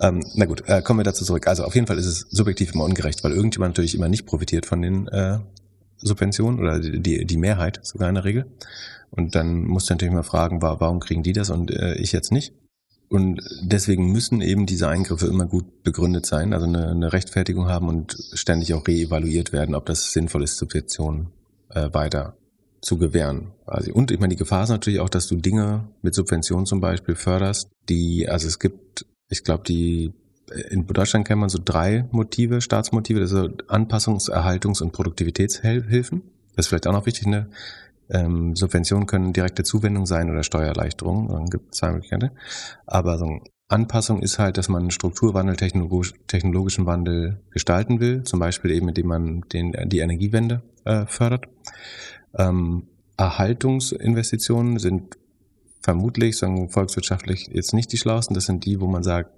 Ähm, na gut, äh, kommen wir dazu zurück. Also auf jeden Fall ist es subjektiv immer ungerecht, weil irgendjemand natürlich immer nicht profitiert von den äh, Subventionen oder die, die Mehrheit sogar in der Regel. Und dann musst du natürlich mal fragen, warum kriegen die das und äh, ich jetzt nicht? Und deswegen müssen eben diese Eingriffe immer gut begründet sein, also eine, eine Rechtfertigung haben und ständig auch reevaluiert werden, ob das sinnvoll ist, Subventionen äh, weiter zu gewähren. Also, und ich meine, die Gefahr ist natürlich auch, dass du Dinge mit Subventionen zum Beispiel förderst, die, also es gibt, ich glaube, die in Deutschland kennt man so drei Motive, Staatsmotive, sind Anpassungs-, Erhaltungs- und Produktivitätshilfen. Das ist vielleicht auch noch wichtig, ne? Ähm, Subventionen können direkte Zuwendung sein oder Steuererleichterung, dann gibt es zwei Möglichkeiten. Aber so Anpassung ist halt, dass man Strukturwandel, technologisch, technologischen Wandel gestalten will, zum Beispiel eben, indem man den, die Energiewende äh, fördert. Ähm, Erhaltungsinvestitionen sind vermutlich, sagen volkswirtschaftlich jetzt nicht die schlauesten. Das sind die, wo man sagt,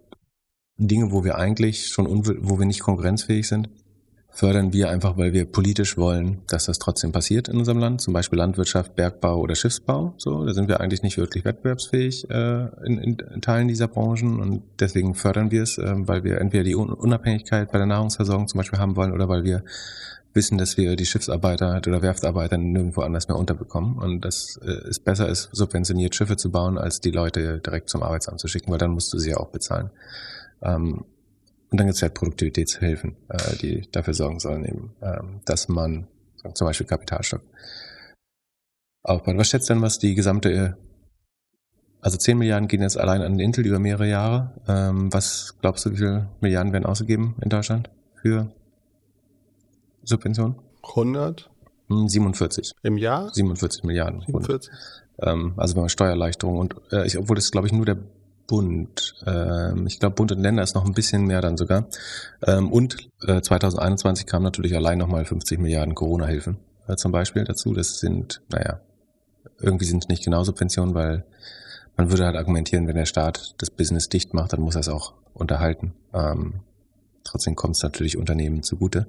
Dinge, wo wir eigentlich schon, wo wir nicht konkurrenzfähig sind, fördern wir einfach, weil wir politisch wollen, dass das trotzdem passiert in unserem Land. Zum Beispiel Landwirtschaft, Bergbau oder Schiffsbau. So, da sind wir eigentlich nicht wirklich wettbewerbsfähig äh, in, in Teilen dieser Branchen und deswegen fördern wir es, äh, weil wir entweder die Unabhängigkeit bei der Nahrungsversorgung zum Beispiel haben wollen oder weil wir wissen, dass wir die Schiffsarbeiter oder Werftarbeiter nirgendwo anders mehr unterbekommen und dass äh, es besser ist, subventioniert Schiffe zu bauen, als die Leute direkt zum Arbeitsamt zu schicken, weil dann musst du sie ja auch bezahlen. Ähm, und dann gibt es halt Produktivitätshilfen, äh, die dafür sorgen sollen, eben, ähm, dass man zum Beispiel Kapitalstock aufbaut. Was schätzt denn, was die gesamte, also 10 Milliarden gehen jetzt allein an Intel über mehrere Jahre. Ähm, was glaubst du, wie viele Milliarden werden ausgegeben in Deutschland für Subventionen? 100? 47. Im Jahr? 47 Milliarden. 47. Ähm, also bei Steuererleichterung und äh, ich, obwohl das glaube ich nur der Bund. Ähm, ich glaube, Bund und Länder ist noch ein bisschen mehr dann sogar. Ähm, und äh, 2021 kam natürlich allein nochmal 50 Milliarden Corona-Hilfen äh, zum Beispiel dazu. Das sind, naja, irgendwie sind es nicht genau Subventionen, weil man würde halt argumentieren, wenn der Staat das Business dicht macht, dann muss er es auch unterhalten. Ähm, trotzdem kommt es natürlich Unternehmen zugute.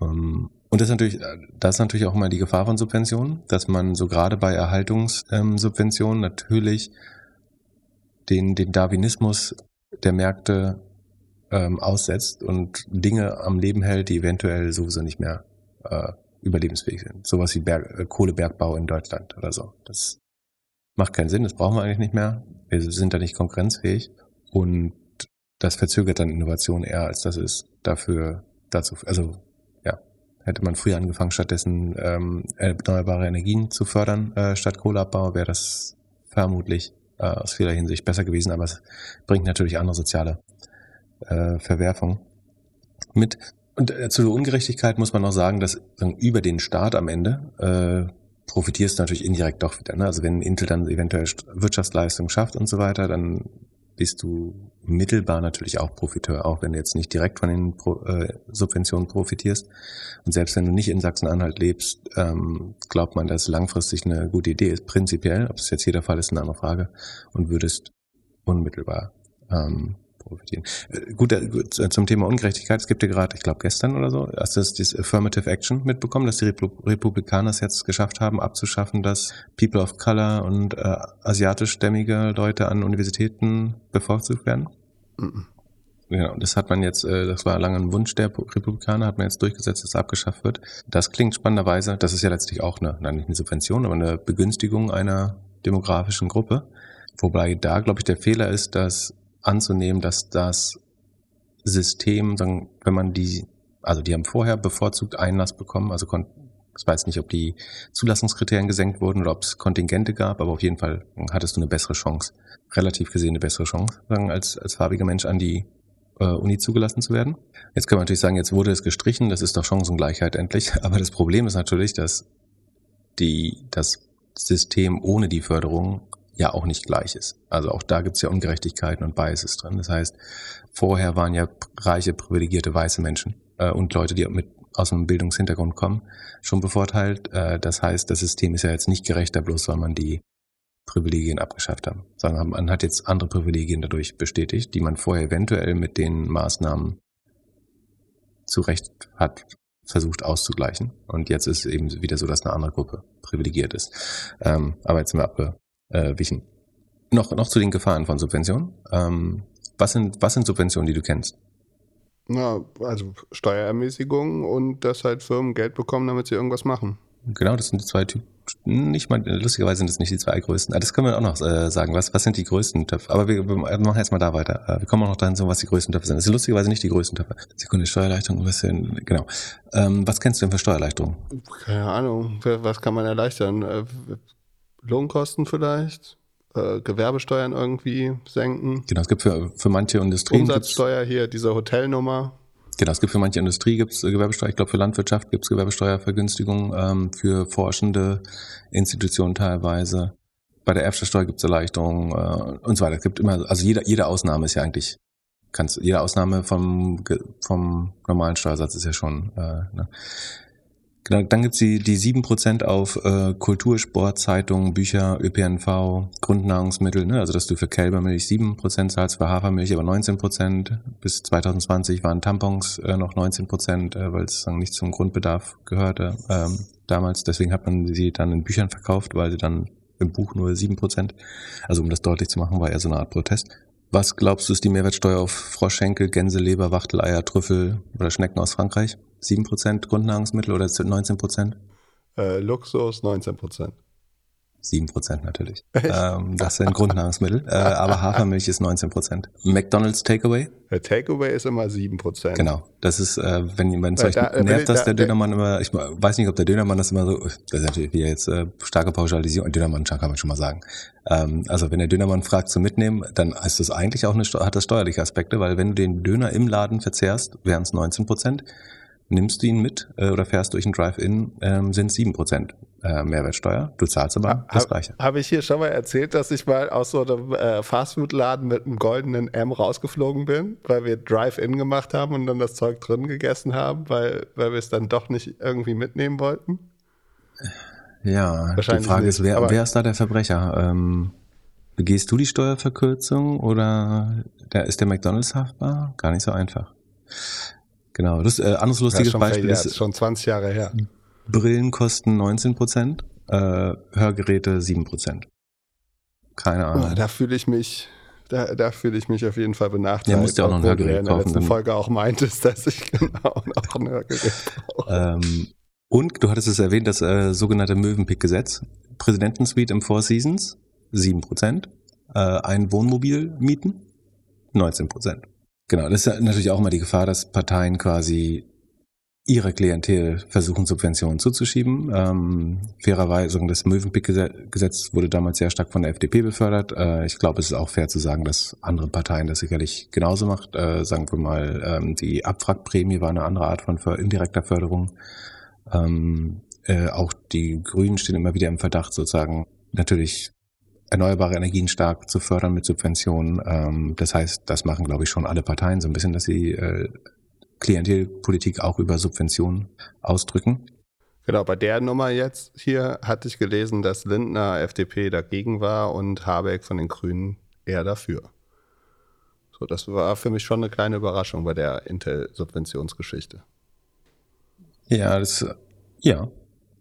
Ähm, und das ist natürlich, das ist natürlich auch mal die Gefahr von Subventionen, dass man so gerade bei Erhaltungssubventionen natürlich den, den Darwinismus der Märkte ähm, aussetzt und Dinge am Leben hält, die eventuell sowieso nicht mehr äh, überlebensfähig sind. Sowas wie Berg, äh, Kohlebergbau in Deutschland oder so. Das macht keinen Sinn, das brauchen wir eigentlich nicht mehr. Wir sind da nicht konkurrenzfähig und das verzögert dann Innovation eher, als dass es dafür dazu, also ja, hätte man früher angefangen, stattdessen ähm, erneuerbare Energien zu fördern, äh, statt Kohleabbau, wäre das vermutlich äh, aus vieler Hinsicht besser gewesen, aber es bringt natürlich andere soziale äh, Verwerfungen mit. Und äh, zu der Ungerechtigkeit muss man noch sagen, dass sagen, über den Staat am Ende äh, profitierst du natürlich indirekt doch wieder. Ne? Also wenn Intel dann eventuell Wirtschaftsleistung schafft und so weiter, dann bist du mittelbar natürlich auch Profiteur, auch wenn du jetzt nicht direkt von den Pro, äh, Subventionen profitierst. Und selbst wenn du nicht in Sachsen-Anhalt lebst, ähm, glaubt man, dass langfristig eine gute Idee ist. Prinzipiell, ob es jetzt jeder Fall ist, eine andere Frage. Und würdest unmittelbar ähm, profitieren. Äh, gut, äh, äh, zum Thema Ungerechtigkeit. Es gibt ja gerade, ich glaube gestern oder so, hast du das Affirmative Action mitbekommen, dass die Republikaner es jetzt geschafft haben, abzuschaffen, dass People of Color und äh, asiatischstämmige Leute an Universitäten bevorzugt werden? Mhm. Ja, das hat man jetzt, das war lange ein Wunsch der Republikaner, hat man jetzt durchgesetzt, dass es abgeschafft wird. Das klingt spannenderweise, das ist ja letztlich auch eine, nein, nicht eine Subvention, aber eine Begünstigung einer demografischen Gruppe. Wobei da, glaube ich, der Fehler ist, dass anzunehmen, dass das System, wenn man die, also die haben vorher bevorzugt Einlass bekommen, also ich weiß nicht, ob die Zulassungskriterien gesenkt wurden oder ob es Kontingente gab, aber auf jeden Fall hattest du eine bessere Chance, relativ gesehen eine bessere Chance, als, als farbiger Mensch an die äh, Uni zugelassen zu werden. Jetzt können wir natürlich sagen, jetzt wurde es gestrichen, das ist doch Chancengleichheit endlich, (laughs) aber das Problem ist natürlich, dass die, das System ohne die Förderung ja auch nicht gleich ist. Also auch da gibt es ja Ungerechtigkeiten und Biases drin. Das heißt, vorher waren ja reiche, privilegierte weiße Menschen äh, und Leute, die mit aus einem Bildungshintergrund kommen, schon bevorteilt. Äh, das heißt, das System ist ja jetzt nicht gerechter, bloß weil man die Privilegien abgeschafft hat. Sagen, man hat jetzt andere Privilegien dadurch bestätigt, die man vorher eventuell mit den Maßnahmen zurecht hat versucht auszugleichen. Und jetzt ist es eben wieder so, dass eine andere Gruppe privilegiert ist. Ähm, aber jetzt sind wir abgewichen. Noch, noch zu den Gefahren von Subventionen. Ähm, was, sind, was sind Subventionen, die du kennst? Na, also Steuerermäßigung und dass halt Firmen Geld bekommen, damit sie irgendwas machen. Genau, das sind die zwei Typen. Nicht mal, lustigerweise sind das nicht die zwei größten. Ah, das können wir auch noch äh, sagen. Was, was sind die größten Töpfe? Aber wir, wir machen jetzt mal da weiter. Äh, wir kommen auch noch dahin, was die größten Töpfe sind. Das sind lustigerweise nicht die größten Töpfe. Sekunde, Steuererleichterung, was denn, genau. Ähm, was kennst du denn für Steuererleichterung? Keine Ahnung. Was kann man erleichtern? Äh, Lohnkosten vielleicht? Äh, Gewerbesteuern irgendwie senken? Genau, es gibt für, für manche Industrien. Umsatzsteuer hier, diese Hotelnummer. Genau, es gibt für manche Industrie gibt's Gewerbesteuer, ich glaube für Landwirtschaft gibt's Gewerbesteuervergünstigungen, ähm, für forschende Institutionen teilweise. Bei der Erbschaftssteuer gibt's Erleichterungen äh, und so weiter. Es gibt immer, also jede, jede Ausnahme ist ja eigentlich, kannst, jede Ausnahme vom, vom normalen Steuersatz ist ja schon äh, ne? Genau, dann gibt's die, die 7% auf äh, Kultur, Sport, Zeitungen, Bücher, ÖPNV, Grundnahrungsmittel, ne? also dass du für Kälbermilch 7% zahlst, für Hafermilch aber 19%. Bis 2020 waren Tampons äh, noch 19%, äh, weil es dann nicht zum Grundbedarf gehörte ähm, damals. Deswegen hat man sie dann in Büchern verkauft, weil sie dann im Buch nur 7%. Also um das deutlich zu machen, war eher so eine Art Protest. Was glaubst du ist die Mehrwertsteuer auf Froschschenkel, Gänseleber, Wachteleier, Trüffel oder Schnecken aus Frankreich? 7% Grundnahrungsmittel oder 19%? Äh, Luxus 19%. 7% natürlich. ähm, das sind Grundnahrungsmittel. Äh, aber (laughs) Hafermilch ist 19%. McDonald's Takeaway? Der Takeaway ist immer 7%. Genau. Das ist, äh, wenn jemand euch da, nervt, dass der Dönermann immer, ich weiß nicht, ob der Dönermann das immer so, das ist natürlich wieder jetzt äh, starke Pauschalisierung, Dönermann kann man schon mal sagen. Ähm, also wenn der Dönermann fragt zum Mitnehmen, dann ist das eigentlich auch eine, hat das steuerliche Aspekte, weil wenn du den Döner im Laden verzehrst, wären es 19% nimmst du ihn mit äh, oder fährst durch ein Drive-In, ähm, sind sieben Prozent äh, Mehrwertsteuer. Du zahlst aber das Gleiche. Habe ich hier schon mal erzählt, dass ich mal aus so einem äh, Fastfood-Laden mit einem goldenen M rausgeflogen bin, weil wir Drive-In gemacht haben und dann das Zeug drin gegessen haben, weil, weil wir es dann doch nicht irgendwie mitnehmen wollten? Ja, die Frage nicht, ist, wer, wer ist da der Verbrecher? Ähm, begehst du die Steuerverkürzung oder der, ist der McDonalds haftbar? Gar nicht so einfach. Genau. Das äh, anderes lustiges ja, Beispiel ist schon 20 Jahre her. Brillen kosten 19 Prozent, äh, Hörgeräte 7 Prozent. Keine Ahnung. Oh, da fühle ich mich, da, da fühle ich mich auf jeden Fall benachteiligt. Ja, musst ja auch noch ein Hörgerät kaufen. in der letzten Folge auch meintest, (laughs) dass ich genau noch ein Hörgerät brauche. Ähm, und du hattest es erwähnt, das äh, sogenannte Möwenpick-Gesetz. Präsidentensuite im Four Seasons 7 Prozent. Äh, ein Wohnmobil mieten 19 Prozent. Genau, das ist natürlich auch immer die Gefahr, dass Parteien quasi ihre Klientel versuchen, Subventionen zuzuschieben. Ähm, fairerweise, das Möwenpick-Gesetz wurde damals sehr stark von der FDP befördert. Äh, ich glaube, es ist auch fair zu sagen, dass andere Parteien das sicherlich genauso macht. Äh, sagen wir mal, ähm, die Abwrackprämie war eine andere Art von indirekter Förderung. Ähm, äh, auch die Grünen stehen immer wieder im Verdacht, sozusagen natürlich erneuerbare Energien stark zu fördern mit Subventionen. Ähm, das heißt, das machen, glaube ich, schon alle Parteien so ein bisschen, dass sie äh, Klientelpolitik auch über Subventionen ausdrücken. Genau, bei der Nummer jetzt hier hatte ich gelesen, dass Lindner FDP dagegen war und Habeck von den Grünen eher dafür. So, das war für mich schon eine kleine Überraschung bei der Intel-Subventionsgeschichte. Ja, das, ja,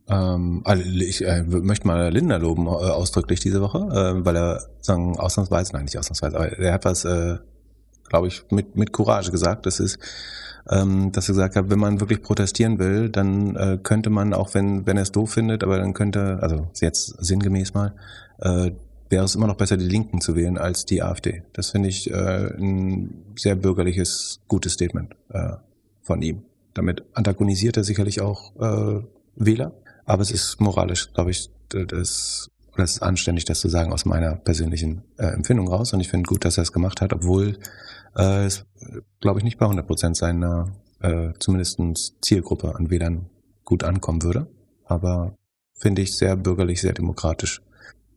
ähm, also ich äh, möchte mal Linda loben, äh, ausdrücklich diese Woche, äh, weil er sagen, ausnahmsweise, nein, nicht ausnahmsweise, aber er hat was, äh, glaube ich, mit, mit Courage gesagt. Das ist, ähm, dass er gesagt hat, wenn man wirklich protestieren will, dann äh, könnte man, auch wenn, wenn er es doof findet, aber dann könnte, also jetzt sinngemäß mal, äh, wäre es immer noch besser, die Linken zu wählen als die AfD. Das finde ich äh, ein sehr bürgerliches, gutes Statement äh, von ihm. Damit antagonisiert er sicherlich auch äh, Wähler. Aber es ist moralisch, glaube ich, das, das ist anständig, das zu sagen, aus meiner persönlichen äh, Empfindung raus. Und ich finde gut, dass er es gemacht hat, obwohl äh, es, glaube ich, nicht bei 100 Prozent seiner äh, zumindest Zielgruppe an Wählern gut ankommen würde. Aber finde ich sehr bürgerlich, sehr demokratisch,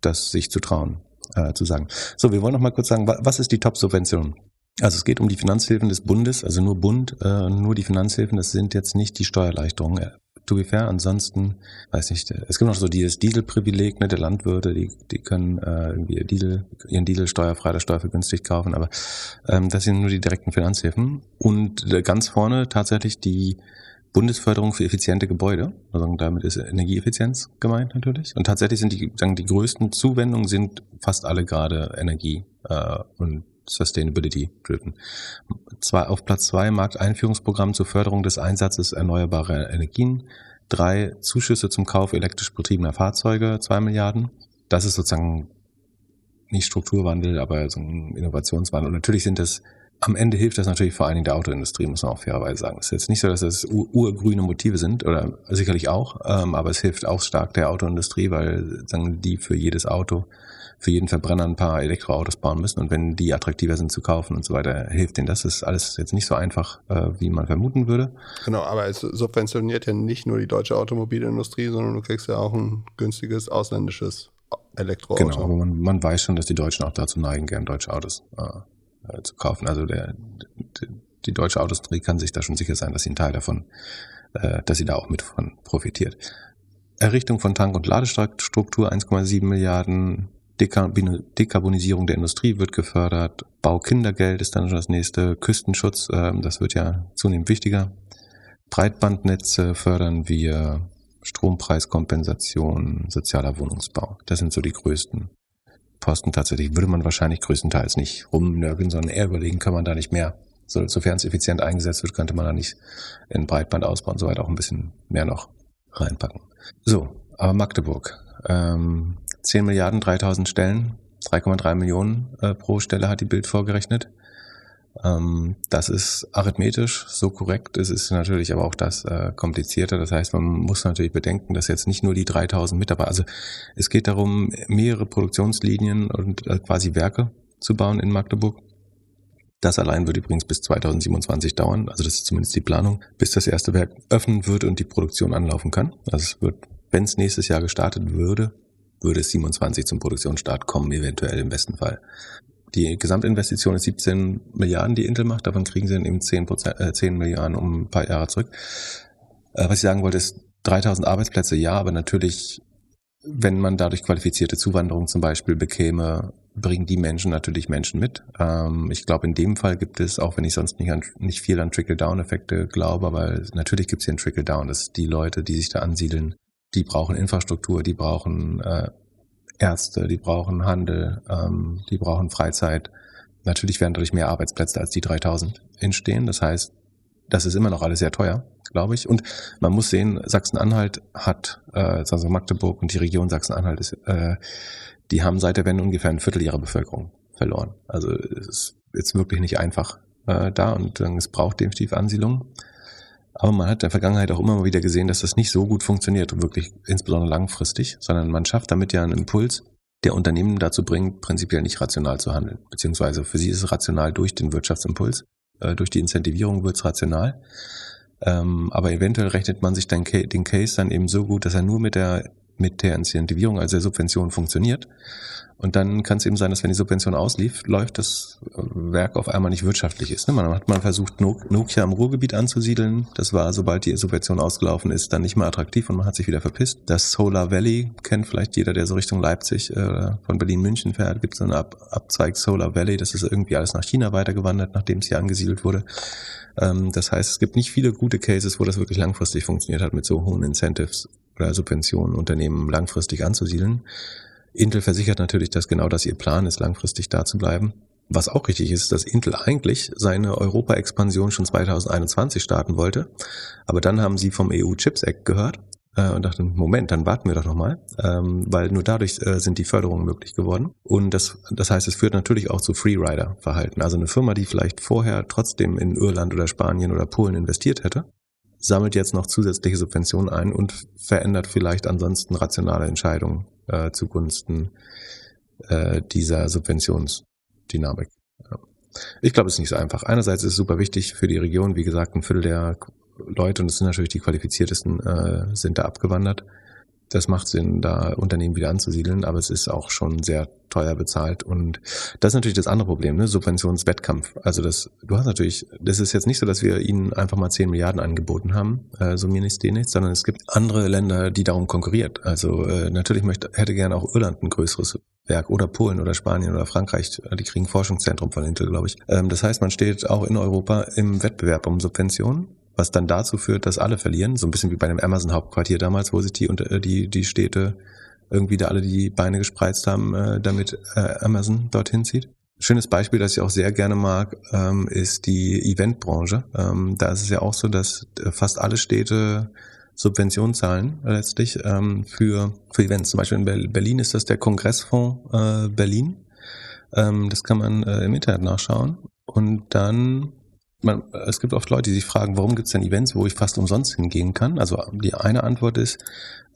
das sich zu trauen. äh, zu sagen. So, wir wollen noch mal kurz sagen, was ist die Top-Subvention? Also es geht um die Finanzhilfen des Bundes, also nur Bund, äh, nur die Finanzhilfen, das sind jetzt nicht die Steuererleichterungen to be fair. Ansonsten, weiß nicht, es gibt noch so dieses Dieselprivileg, ne, der Landwirte, die, die können äh, irgendwie ihr Diesel, ihren Diesel steuerfrei oder steuervergünstigt kaufen, aber ähm, das sind nur die direkten Finanzhilfen. Und äh, ganz vorne tatsächlich die Bundesförderung für effiziente Gebäude. Also damit ist Energieeffizienz gemeint natürlich. Und tatsächlich sind die, sagen, die größten Zuwendungen sind fast alle gerade Energie äh, und Sustainability driven. Zwei, auf Platz zwei Markteinführungsprogramm zur Förderung des Einsatzes erneuerbarer Energien. Drei Zuschüsse zum Kauf elektrisch betriebener Fahrzeuge, zwei Milliarden. Das ist sozusagen nicht Strukturwandel, aber so ein Innovationswandel. Und natürlich sind das am Ende hilft das natürlich vor allen Dingen der Autoindustrie, muss man auch fairerweise sagen. Es ist jetzt nicht so, dass das urgrüne Motive sind, oder sicherlich auch, ähm, aber es hilft auch stark der Autoindustrie, weil sagen die für jedes Auto für jeden Verbrenner ein paar Elektroautos bauen müssen. Und wenn die attraktiver sind zu kaufen und so weiter, hilft denen das. Das ist alles jetzt nicht so einfach, äh, wie man vermuten würde. Genau, aber es subventioniert ja nicht nur die deutsche Automobilindustrie, sondern du kriegst ja auch ein günstiges ausländisches Elektroauto. Genau, aber man, man weiß schon, dass die Deutschen auch dazu neigen, gern deutsche Autos äh, äh zu kaufen. Also der, die, die deutsche Autoindustrie kann sich da schon sicher sein, dass sie einen Teil davon, äh, dass sie da auch mit von profitiert. Errichtung von Tank- und Ladestruktur 1,7 Milliarden, Dekarbonisierung der Industrie wird gefördert, Baukindergeld ist dann schon das nächste, Küstenschutz, ähm, das wird ja zunehmend wichtiger. Breitbandnetze fördern wir, Strompreiskompensation, sozialer Wohnungsbau. Das sind so die größten Posten tatsächlich. Würde man wahrscheinlich größtenteils nicht rumnörgeln, sondern eher überlegen, kann man da nicht mehr. So, sofern es effizient eingesetzt wird, könnte man da nicht in Breitbandausbau und so weiter auch ein bisschen mehr noch reinpacken. So, aber Magdeburg. Ähm, 10 Milliarden, 3000 Stellen, 3,3 Millionen äh, pro Stelle hat die Bild vorgerechnet. Ähm, das ist arithmetisch so korrekt. Es ist natürlich aber auch das äh, komplizierter. Das heißt, man muss natürlich bedenken, dass jetzt nicht nur die 3000 Mitarbeiter, also es geht darum, mehrere Produktionslinien und äh, quasi Werke zu bauen in Magdeburg. Das allein wird übrigens bis 2027 dauern. Also das ist zumindest die Planung, bis das erste Werk öffnen wird und die Produktion anlaufen kann. Also es wird, wenn es nächstes Jahr gestartet würde, würde es 27 zum Produktionsstart kommen, eventuell im besten Fall. Die Gesamtinvestition ist 17 Milliarden, die Intel macht, davon kriegen sie dann eben 10, Prozent, äh, 10 Milliarden um ein paar Jahre zurück. Äh, was ich sagen wollte, ist 3000 Arbeitsplätze, ja, aber natürlich, wenn man dadurch qualifizierte Zuwanderung zum Beispiel bekäme, bringen die Menschen natürlich Menschen mit. Ähm, ich glaube, in dem Fall gibt es, auch wenn ich sonst nicht, an, nicht viel an Trickle-Down-Effekte glaube, aber natürlich gibt es hier einen Trickle-Down, dass die Leute, die sich da ansiedeln, die brauchen Infrastruktur, die brauchen äh, Ärzte, die brauchen Handel, ähm, die brauchen Freizeit. Natürlich werden dadurch mehr Arbeitsplätze als die 3000 entstehen. Das heißt, das ist immer noch alles sehr teuer, glaube ich. Und man muss sehen, Sachsen-Anhalt hat, äh, also Magdeburg und die Region Sachsen-Anhalt ist, äh, die haben seit der Wende ungefähr ein Viertel ihrer Bevölkerung verloren. Also es ist jetzt wirklich nicht einfach äh, da und äh, es braucht definitiv Ansiedlung. Aber man hat in der Vergangenheit auch immer mal wieder gesehen, dass das nicht so gut funktioniert wirklich insbesondere langfristig, sondern man schafft damit ja einen Impuls, der Unternehmen dazu bringt, prinzipiell nicht rational zu handeln. Beziehungsweise für sie ist es rational durch den Wirtschaftsimpuls, äh, durch die Incentivierung wird es rational. Ähm, aber eventuell rechnet man sich den Case dann eben so gut, dass er nur mit der mit der Incentivierung, also der Subvention funktioniert. Und dann kann es eben sein, dass wenn die Subvention auslief, läuft das Werk auf einmal nicht wirtschaftlich ist. Ne? Man hat mal versucht, Nokia im Ruhrgebiet anzusiedeln. Das war, sobald die Subvention ausgelaufen ist, dann nicht mehr attraktiv und man hat sich wieder verpisst. Das Solar Valley kennt vielleicht jeder, der so Richtung Leipzig äh, von Berlin-München fährt. Gibt es einen Ab Abzweig Solar Valley. Das ist irgendwie alles nach China weitergewandert, nachdem es hier angesiedelt wurde. Ähm, das heißt, es gibt nicht viele gute Cases, wo das wirklich langfristig funktioniert hat mit so hohen Incentives oder Subventionen Unternehmen langfristig anzusiedeln. Intel versichert natürlich, dass genau das ihr Plan ist, langfristig da zu bleiben. Was auch richtig ist, dass Intel eigentlich seine Europa-Expansion schon 2021 starten wollte. Aber dann haben sie vom EU-Chips Act gehört und dachten, Moment, dann warten wir doch nochmal, ähm, weil nur dadurch äh, sind die Förderungen möglich geworden. Und das, das heißt, es führt natürlich auch zu Freerider-Verhalten. Also eine Firma, die vielleicht vorher trotzdem in Irland oder Spanien oder Polen investiert hätte, sammelt jetzt noch zusätzliche Subventionen ein und verändert vielleicht ansonsten rationale Entscheidungen äh, zugunsten äh, dieser Subventionsdynamik. Ich glaube, es ist nicht so einfach. Einerseits ist es super wichtig für die Region, wie gesagt, ein Viertel der Leute, und das sind natürlich die qualifiziertesten, äh, sind da abgewandert. das macht Sinn, da Unternehmen wieder anzusiedeln, aber es ist auch schon sehr teuer bezahlt. Und das ist natürlich das andere Problem, ne? Subventionswettkampf. Also das, du hast natürlich, das ist jetzt nicht so, dass wir ihnen einfach mal 10 Milliarden angeboten haben, äh, so mir nichts, dir nichts, sondern es gibt andere Länder, die darum konkurriert. Also äh, natürlich möchte, hätte gerne auch Irland ein größeres Werk oder Polen oder Spanien oder Frankreich, die kriegen Forschungszentrum von Intel, glaube ich. Ähm, das heißt, man steht auch in Europa im Wettbewerb um Subventionen was dann dazu führt, dass alle verlieren. So ein bisschen wie bei einem Amazon-Hauptquartier damals, wo sich die, äh, die, die Städte irgendwie da alle die Beine gespreizt haben, äh, damit äh, Amazon dorthin zieht. Schönes Beispiel, das ich auch sehr gerne mag, ähm, ist die Eventbranche. Ähm, da ist es ja auch so, dass äh, fast alle Städte Subventionen zahlen äh, letztlich ähm, für, für Events. Zum Beispiel in Berlin ist das der Kongressfonds äh, Berlin. Ähm, das kann man im Internet nachschauen. Und dann man, es gibt oft Leute, die sich fragen, warum gibt es denn Events, wo ich fast umsonst hingehen kann? Also die eine Antwort ist,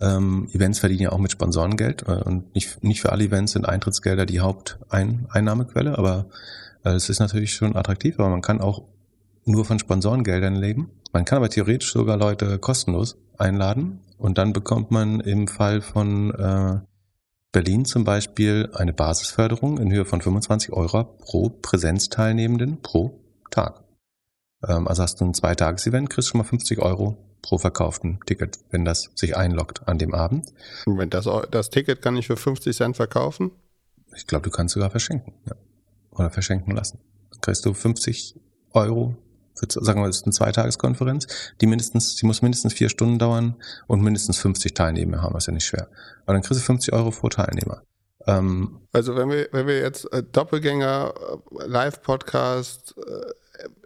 ähm, Events verdienen ja auch mit Sponsorengeld äh, und nicht, nicht für alle Events sind Eintrittsgelder die Haupteinnahmequelle, aber äh, es ist natürlich schon attraktiv, aber man kann auch nur von Sponsorengeldern leben. Man kann aber theoretisch sogar Leute kostenlos einladen und dann bekommt man im Fall von äh, Berlin zum Beispiel eine Basisförderung in Höhe von 25 Euro pro Präsenzteilnehmenden pro Tag. Ähm, also hast du ein Zweitages-Event, kriegst schon mal 50 Euro pro verkauften Ticket, wenn das sich einloggt an dem Abend. Wenn das, das Ticket kann ich für 50 Cent verkaufen? Ich glaube, du kannst sogar verschenken. Ja. Oder verschenken lassen. Dann kriegst du 50 Euro für, sagen wir, das ist eine Zweitageskonferenz, die mindestens, die muss mindestens vier Stunden dauern und mindestens 50 Teilnehmer haben, was ja nicht schwer. Aber dann kriegst du 50 Euro pro Teilnehmer. Ähm, also wenn wir, wenn wir jetzt äh, Doppelgänger, äh, Live-Podcast, äh,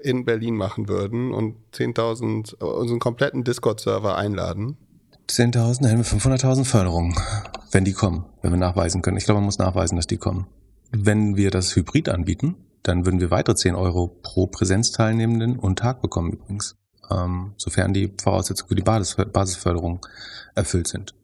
in Berlin machen würden und 10.000, unseren kompletten Discord-Server einladen. 10.000, dann hätten wir 500.000 Förderungen, wenn die kommen, wenn wir nachweisen können. Ich glaube, man muss nachweisen, dass die kommen. Wenn wir das Hybrid anbieten, dann würden wir weitere 10 Euro pro Präsenzteilnehmenden und Tag bekommen übrigens, ähm, sofern die Voraussetzungen für die Basis, Basisförderung erfüllt sind.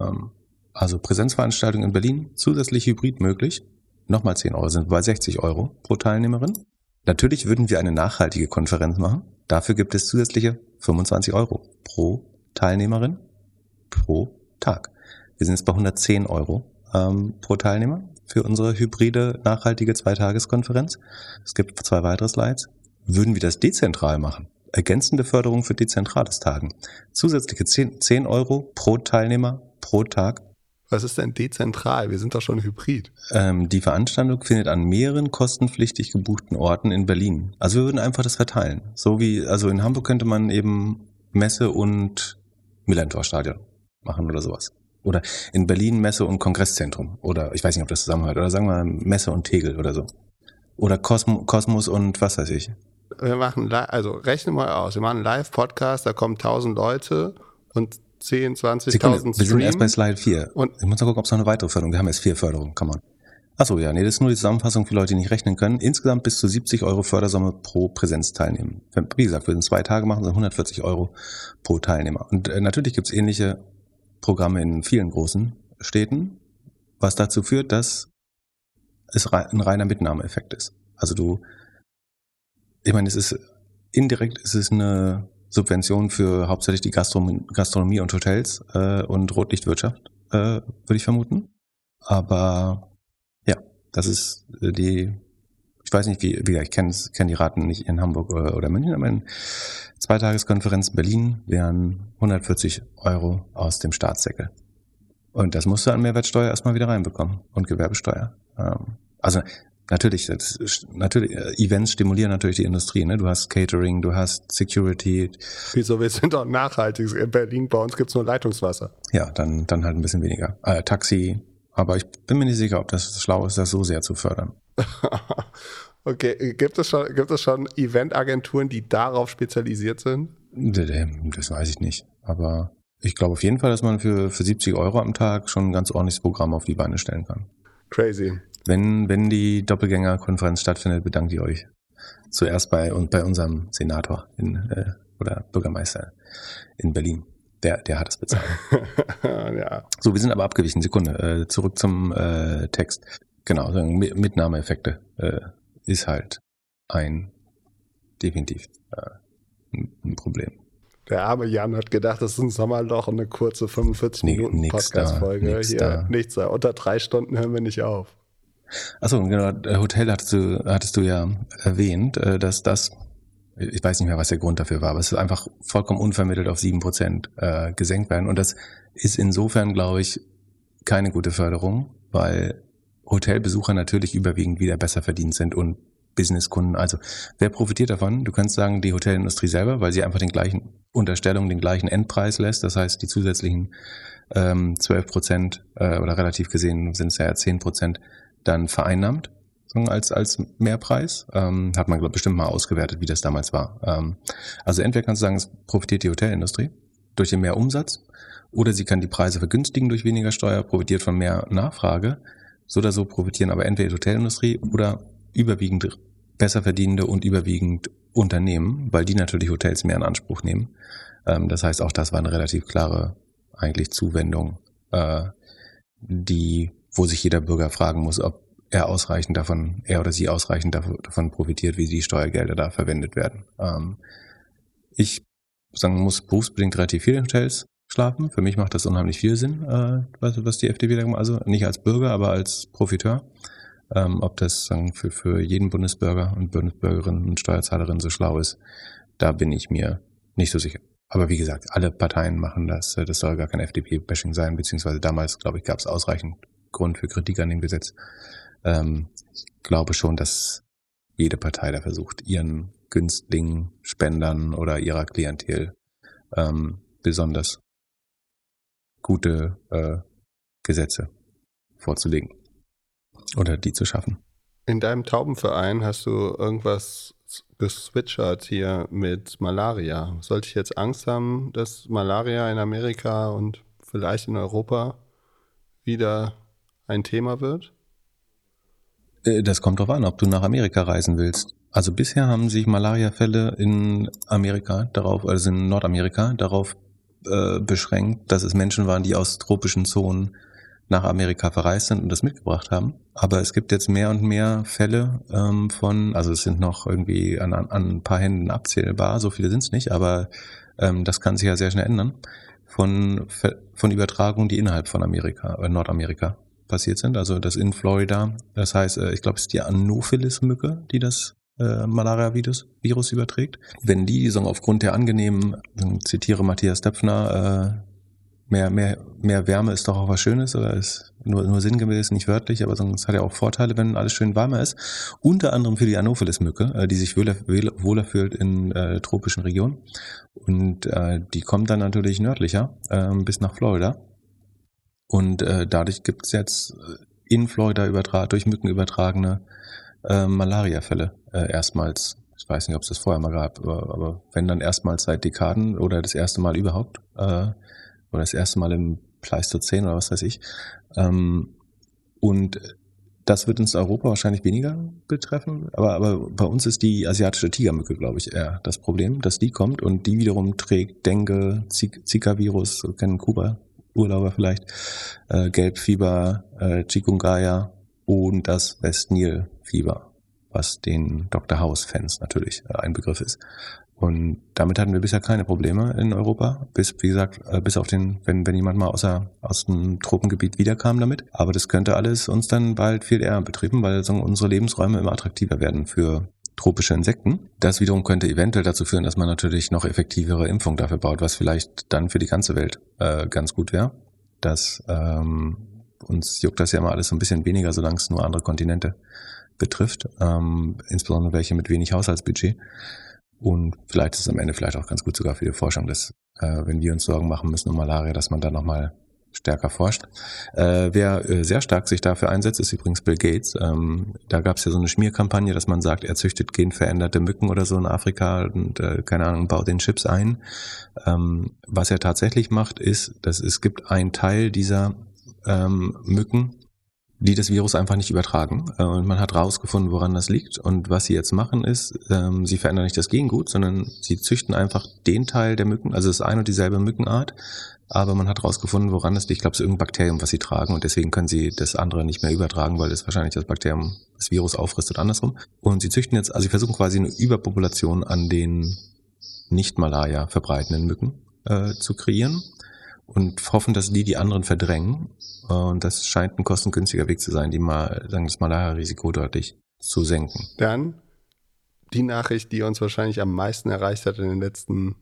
Ähm, also Präsenzveranstaltungen in Berlin, zusätzlich Hybrid möglich, nochmal 10 Euro, sind bei 60 Euro pro Teilnehmerin. Natürlich würden wir eine nachhaltige Konferenz machen. Dafür gibt es zusätzliche 25 Euro pro Teilnehmerin pro Tag. Wir sind jetzt bei 110 Euro ähm, pro Teilnehmer für unsere hybride nachhaltige Zweitageskonferenz. Es gibt zwei weitere Slides. Würden wir das dezentral machen? Ergänzende Förderung für dezentrales Tagen. Zusätzliche 10, 10 Euro pro Teilnehmer pro Tag was ist denn dezentral? Wir sind doch schon hybrid. Ähm, die Veranstaltung findet an mehreren kostenpflichtig gebuchten Orten in Berlin. Also wir würden einfach das verteilen. So wie, also in Hamburg könnte man eben Messe und Millantor-Stadion machen oder sowas. Oder in Berlin Messe und Kongresszentrum. Oder ich weiß nicht, ob das zusammenhört. Oder sagen wir Messe und Tegel oder so. Oder Kosmo, Kosmos und was weiß ich. Wir machen, also rechne mal aus. Wir machen einen Live-Podcast, da kommen tausend Leute und 10, 20.000 Wir sind erst bei Slide 4. Und ich muss noch gucken, ob es noch eine weitere Förderung Wir haben jetzt vier Förderungen, kann man. Achso, ja, nee, das ist nur die Zusammenfassung für Leute, die nicht rechnen können. Insgesamt bis zu 70 Euro Fördersumme pro Präsenzteilnehmen. Wie gesagt, wir sind zwei Tage machen, sind 140 Euro pro Teilnehmer. Und äh, natürlich gibt es ähnliche Programme in vielen großen Städten, was dazu führt, dass es ein reiner Mitnahmeeffekt ist. Also du, ich meine, es ist indirekt, es ist eine Subventionen für hauptsächlich die Gastronomie, Gastronomie und Hotels äh, und Rotlichtwirtschaft, äh, würde ich vermuten. Aber ja, das ist äh, die, ich weiß nicht, wie, wie ich kenne kenn die Raten nicht in Hamburg oder, oder München, aber in Zweitageskonferenz Berlin wären 140 Euro aus dem Staatssäckel. Und das musst du an Mehrwertsteuer erstmal wieder reinbekommen und Gewerbesteuer. Ähm, also Natürlich, das, natürlich, äh, Events stimulieren natürlich die Industrie. Ne? Du hast Catering, du hast Security. Wieso? Wir sind doch nachhaltig. In Berlin bei uns gibt's nur Leitungswasser. Ja, dann, dann halt ein bisschen weniger. Äh, Taxi. Aber ich bin mir nicht sicher, ob das schlau ist, das so sehr zu fördern. (laughs) okay, gibt es schon, gibt es schon Eventagenturen, die darauf spezialisiert sind? Das weiß ich nicht. Aber ich glaube auf jeden Fall, dass man für, für 70 Euro am Tag schon ein ganz ordentliches Programm auf die Beine stellen kann. Crazy. Wenn, wenn die Doppelgängerkonferenz stattfindet, bedankt ihr euch zuerst bei, und bei unserem Senator in, äh, oder Bürgermeister in Berlin. Der, der hat es bezahlt. (laughs) ja. So, wir sind aber abgewichen. Sekunde. Äh, zurück zum äh, Text. Genau, Mitnahmeeffekte äh, ist halt ein definitiv äh, ein Problem. Der arme Jan hat gedacht, das ist ein Sommerloch und eine kurze 45 Minuten Podcast-Folge. Hier da. nichts da. Unter drei Stunden hören wir nicht auf. Achso, genau, Hotel hattest du, hattest du ja erwähnt, äh, dass das, ich weiß nicht mehr, was der Grund dafür war, aber es ist einfach vollkommen unvermittelt auf sieben Prozent äh, gesenkt werden. Und das ist insofern, glaube ich, keine gute Förderung, weil Hotelbesucher natürlich überwiegend wieder besser verdient sind und Businesskunden. Also wer profitiert davon? Du kannst sagen, die Hotelindustrie selber, weil sie einfach den gleichen Unterstellung, den gleichen Endpreis lässt. Das heißt, die zusätzlichen ähm, 12 Prozent äh, oder relativ gesehen sind es ja 10 Prozent dann vereinnahmt als, als Mehrpreis. Ähm, hat man glaub, bestimmt mal ausgewertet, wie das damals war. Ähm, also entweder kannst du sagen, es profitiert die Hotelindustrie durch den mehr Umsatz oder sie kann die Preise vergünstigen durch weniger Steuer, profitiert von mehr Nachfrage. So oder so profitieren aber entweder die Hotelindustrie oder überwiegend besser verdienende und überwiegend Unternehmen, weil die natürlich Hotels mehr in Anspruch nehmen. Ähm, das heißt, auch das war eine relativ klare eigentlich Zuwendung, äh, die, wo sich jeder Bürger fragen muss, ob er ausreichend davon, er oder sie ausreichend davon profitiert, wie die Steuergelder da verwendet werden. Ähm, ich sagen muss berufsbedingt relativ viele Hotels schlafen. Für mich macht das unheimlich viel Sinn, äh, was, was die FDP da gemacht Also nicht als Bürger, aber als Profiteur. Ähm, ob das sagen, für, für jeden Bundesbürger und Bundesbürgerin und Steuerzahlerin so schlau ist, da bin ich mir nicht so sicher. Aber wie gesagt, alle Parteien machen das. Das soll gar kein FDP-Bashing sein, beziehungsweise damals, glaube ich, gab es ausreichend Grund für Kritik an dem Gesetz. Ähm, ich glaube schon, dass jede Partei da versucht, ihren Günstlingen, Spendern oder ihrer Klientel ähm, besonders gute äh, Gesetze vorzulegen oder die zu schaffen. In deinem Taubenverein hast du irgendwas geswitchert hier mit Malaria. Sollte ich jetzt Angst haben, dass Malaria in Amerika und vielleicht in Europa wieder ein Thema wird? Äh, das kommt darauf an, ob du nach Amerika reisen willst. Also bisher haben sich Malariafälle in Amerika darauf, also in Nordamerika darauf äh, beschränkt, dass es Menschen waren, die aus tropischen Zonen nach Amerika verreist sind und das mitgebracht haben. Aber es gibt jetzt mehr und mehr Fälle ähm, von, also es sind noch irgendwie an, an ein paar Händen abzählbar, so viele sind es nicht, aber ähm, das kann sich ja sehr schnell ändern, von, von Übertragungen, die innerhalb von Amerika, äh, Nordamerika passiert sind. Also das in Florida, das heißt, äh, ich glaube, es ist die Anopheles-Mücke, die das äh, Malaria-Virus Virus überträgt. Wenn die, sagen, aufgrund der angenehmen, zitiere Matthias Döpfner, äh, mehr, mehr, mehr Wärme ist doch auch was Schönes oder ist nur, nur sinngemäß, nicht wörtlich, aber sonst hat ja auch Vorteile, wenn alles schön warmer ist. Unter anderem für die Anopheles-Mücke, die sich wohler, wohler fühlt in äh, tropischen Regionen. Und äh, die kommt dann natürlich nördlicher äh, bis nach Florida. Und äh, dadurch gibt es jetzt in Florida übertra durch Mücken übertragene äh, Malariafälle äh, erstmals. Ich weiß nicht, ob es das vorher mal gab, aber, aber wenn dann erstmals seit Dekaden oder das erste Mal überhaupt. Äh, oder das erste Mal im Pleistozän oder was weiß ich. Ähm, und das wird uns Europa wahrscheinlich weniger betreffen, aber, aber bei uns ist die asiatische Tigermücke, glaube ich, eher das Problem, dass die kommt und die wiederum trägt Dengue, Zika-Virus, kennen Kuba, Urlauber vielleicht, äh, Gelbfieber, äh, Chikungunya und das Westnil-Fieber, was den Dr. House-Fans natürlich äh, ein Begriff ist. Und damit hatten wir bisher keine Probleme in Europa, bis, wie gesagt, äh, bis auf den, wenn, wenn jemand mal außer, aus dem Tropengebiet wiederkam damit. Aber das könnte alles uns dann bald viel eher betrieben, weil unsere Lebensräume immer attraktiver werden für tropische Insekten. Das wiederum könnte eventuell dazu führen, dass man natürlich noch effektivere Impfung dafür baut, was vielleicht dann für die ganze Welt äh, ganz gut wäre. Das ähm, uns juckt das ja immer alles so ein bisschen weniger, solange es nur andere Kontinente betrifft, ähm, insbesondere welche mit wenig Haushaltsbudget. Und vielleicht ist es am Ende vielleicht auch ganz gut sogar für die Forschung, dass äh, wenn wir uns Sorgen machen müssen um Malaria, dass man da nochmal stärker forscht. Äh, wer äh, sehr stark sich dafür einsetzt, ist übrigens Bill Gates. Ähm, da gab es ja so eine Schmierkampagne, dass man sagt, er züchtet genveränderte Mücken oder so in Afrika und äh, keine Ahnung, baut den Chips ein. Ähm, was er tatsächlich macht, ist, dass es gibt einen Teil dieser ähm, Mücken, die das Virus einfach nicht übertragen. Äh, und man hat rausgefunden, woran das liegt. Und was sie jetzt machen ist, ähm, sie verändern nicht das Gengut, sondern sie züchten einfach den Teil der Mücken, also es ist ein und dieselbe Mückenart, aber man hat rausgefunden, woran es liegt. Ich glaube, es ist irgendein Bakterium, was sie tragen und deswegen können sie das andere nicht mehr übertragen, weil es wahrscheinlich das Bakterium das Virus auffrisst oder andersrum. Und sie züchten jetzt, also sie versuchen quasi eine Überpopulation an den nicht Malaria verbreitenden Mücken äh, zu kreieren und hoffen, dass die die anderen verdrängen. Und das scheint ein kostengünstiger Weg zu sein, die mal, sagen das Malaria-Risiko deutlich zu senken. Dann die Nachricht, die uns wahrscheinlich am meisten erreicht hat in den letzten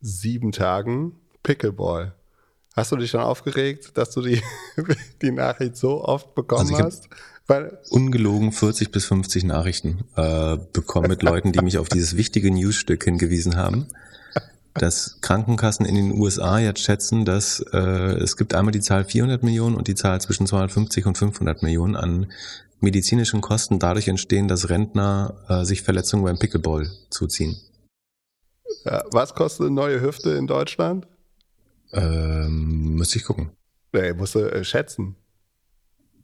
sieben Tagen, Pickleball. Hast du dich schon aufgeregt, dass du die, (laughs) die Nachricht so oft bekommen also hast? Weil ungelogen 40 bis 50 Nachrichten äh, bekommen mit Leuten, die mich auf dieses wichtige Newsstück hingewiesen haben dass Krankenkassen in den USA jetzt schätzen, dass äh, es gibt einmal die Zahl 400 Millionen und die Zahl zwischen 250 und 500 Millionen an medizinischen Kosten dadurch entstehen, dass Rentner äh, sich Verletzungen beim Pickleball zuziehen. Ja, was kostet eine neue Hüfte in Deutschland? Ähm, müsste ich gucken. Nee, musst du äh, schätzen.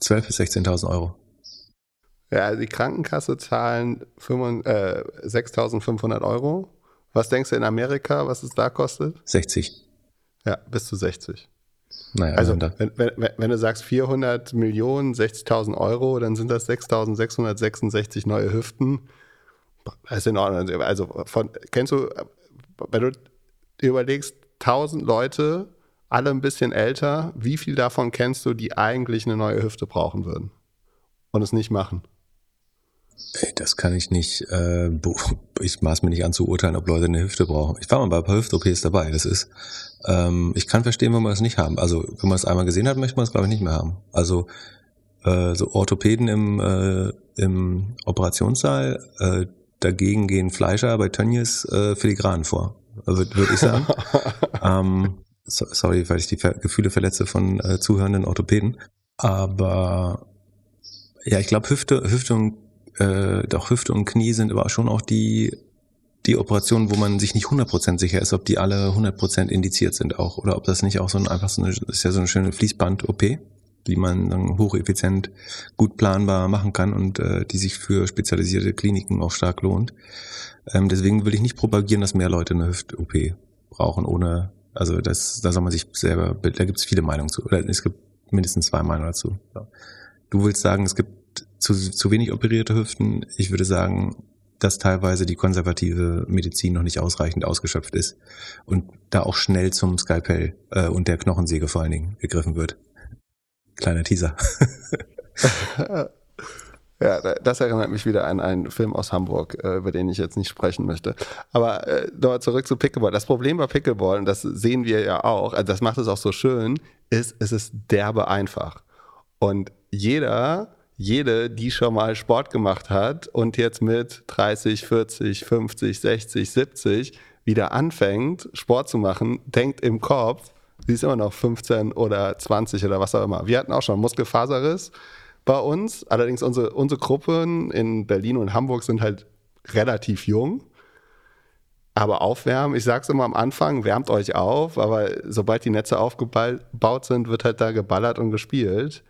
12.000 bis 16.000 Euro. Ja, die Krankenkasse zahlen äh, 6.500 Euro was denkst du in Amerika, was es da kostet? 60. Ja, bis zu 60. Naja, also wenn, wenn, wenn, du sagst 400 Millionen, 60.000 Euro, dann sind das 6.666 neue Hüften. Das ist in Ordnung. Also von, kennst du, wenn du überlegst, 1000 Leute, alle ein bisschen älter, wie viel davon kennst du, die eigentlich eine neue Hüfte brauchen würden und es nicht machen? Ey, das kann ich nicht, äh, (laughs) ich maß mir nicht an zu urteilen, ob Leute eine Hüfte brauchen. Ich war mal bei ein paar Hüft-OPs dabei. Das ist, ähm, ich kann verstehen, wenn man es nicht haben. Also, wenn man es einmal gesehen hat, möchte man es, glaube ich, nicht mehr haben. Also, äh, so Orthopäden im, äh, im Operationssaal, äh, dagegen gehen Fleischer bei Tönnies äh, filigran vor, würde würd ich sagen. (laughs) ähm, so, sorry, weil ich die Gefühle verletze von äh, zuhörenden Orthopäden. Aber ja, ich glaube, Hüfte, Hüfte und äh, doch Hüfte und Knie sind aber schon auch die, die Operationen, wo man sich nicht 100% sicher ist, ob die alle 100% indiziert sind auch oder ob das nicht auch so ein einfach so eine, ist ja so eine schöne Fließband-OP, die man dann hocheffizient, gut planbar machen kann und äh, die sich für spezialisierte Kliniken auch stark lohnt. Ähm, deswegen will ich nicht propagieren, dass mehr Leute eine Hüft-OP brauchen, ohne, also das, da soll man sich selber, da gibt es viele Meinungen zu, oder es gibt mindestens zwei Meinungen dazu. Du willst sagen, es gibt zu, zu wenig operierte Hüften. Ich würde sagen, dass teilweise die konservative Medizin noch nicht ausreichend ausgeschöpft ist und da auch schnell zum Skalpell äh, und der Knochensäge vor allen Dingen gegriffen wird. Kleiner Teaser. (laughs) Ja, das erinnert mich wieder an einen Film aus Hamburg, äh, über den ich jetzt nicht sprechen möchte. Aber äh, dort zurück zu Pickleball. Das Problem bei Pickleball, und das sehen wir ja auch, also das macht es auch so schön, ist, es ist derbe einfach. Und jeder jede, die schon mal Sport gemacht hat und jetzt mit 30, 40, 50, 60, 70 wieder anfängt, Sport zu machen, denkt im Kopf, sie ist immer noch 15 oder 20 oder was auch immer. Wir hatten auch schon Muskelfaserriss bei uns. Allerdings unsere, unsere Gruppen in Berlin und Hamburg sind halt relativ jung. Aber aufwärmen, ich sag's immer am Anfang, wärmt euch auf, aber sobald die Netze aufgebaut sind, wird halt da geballert und gespielt.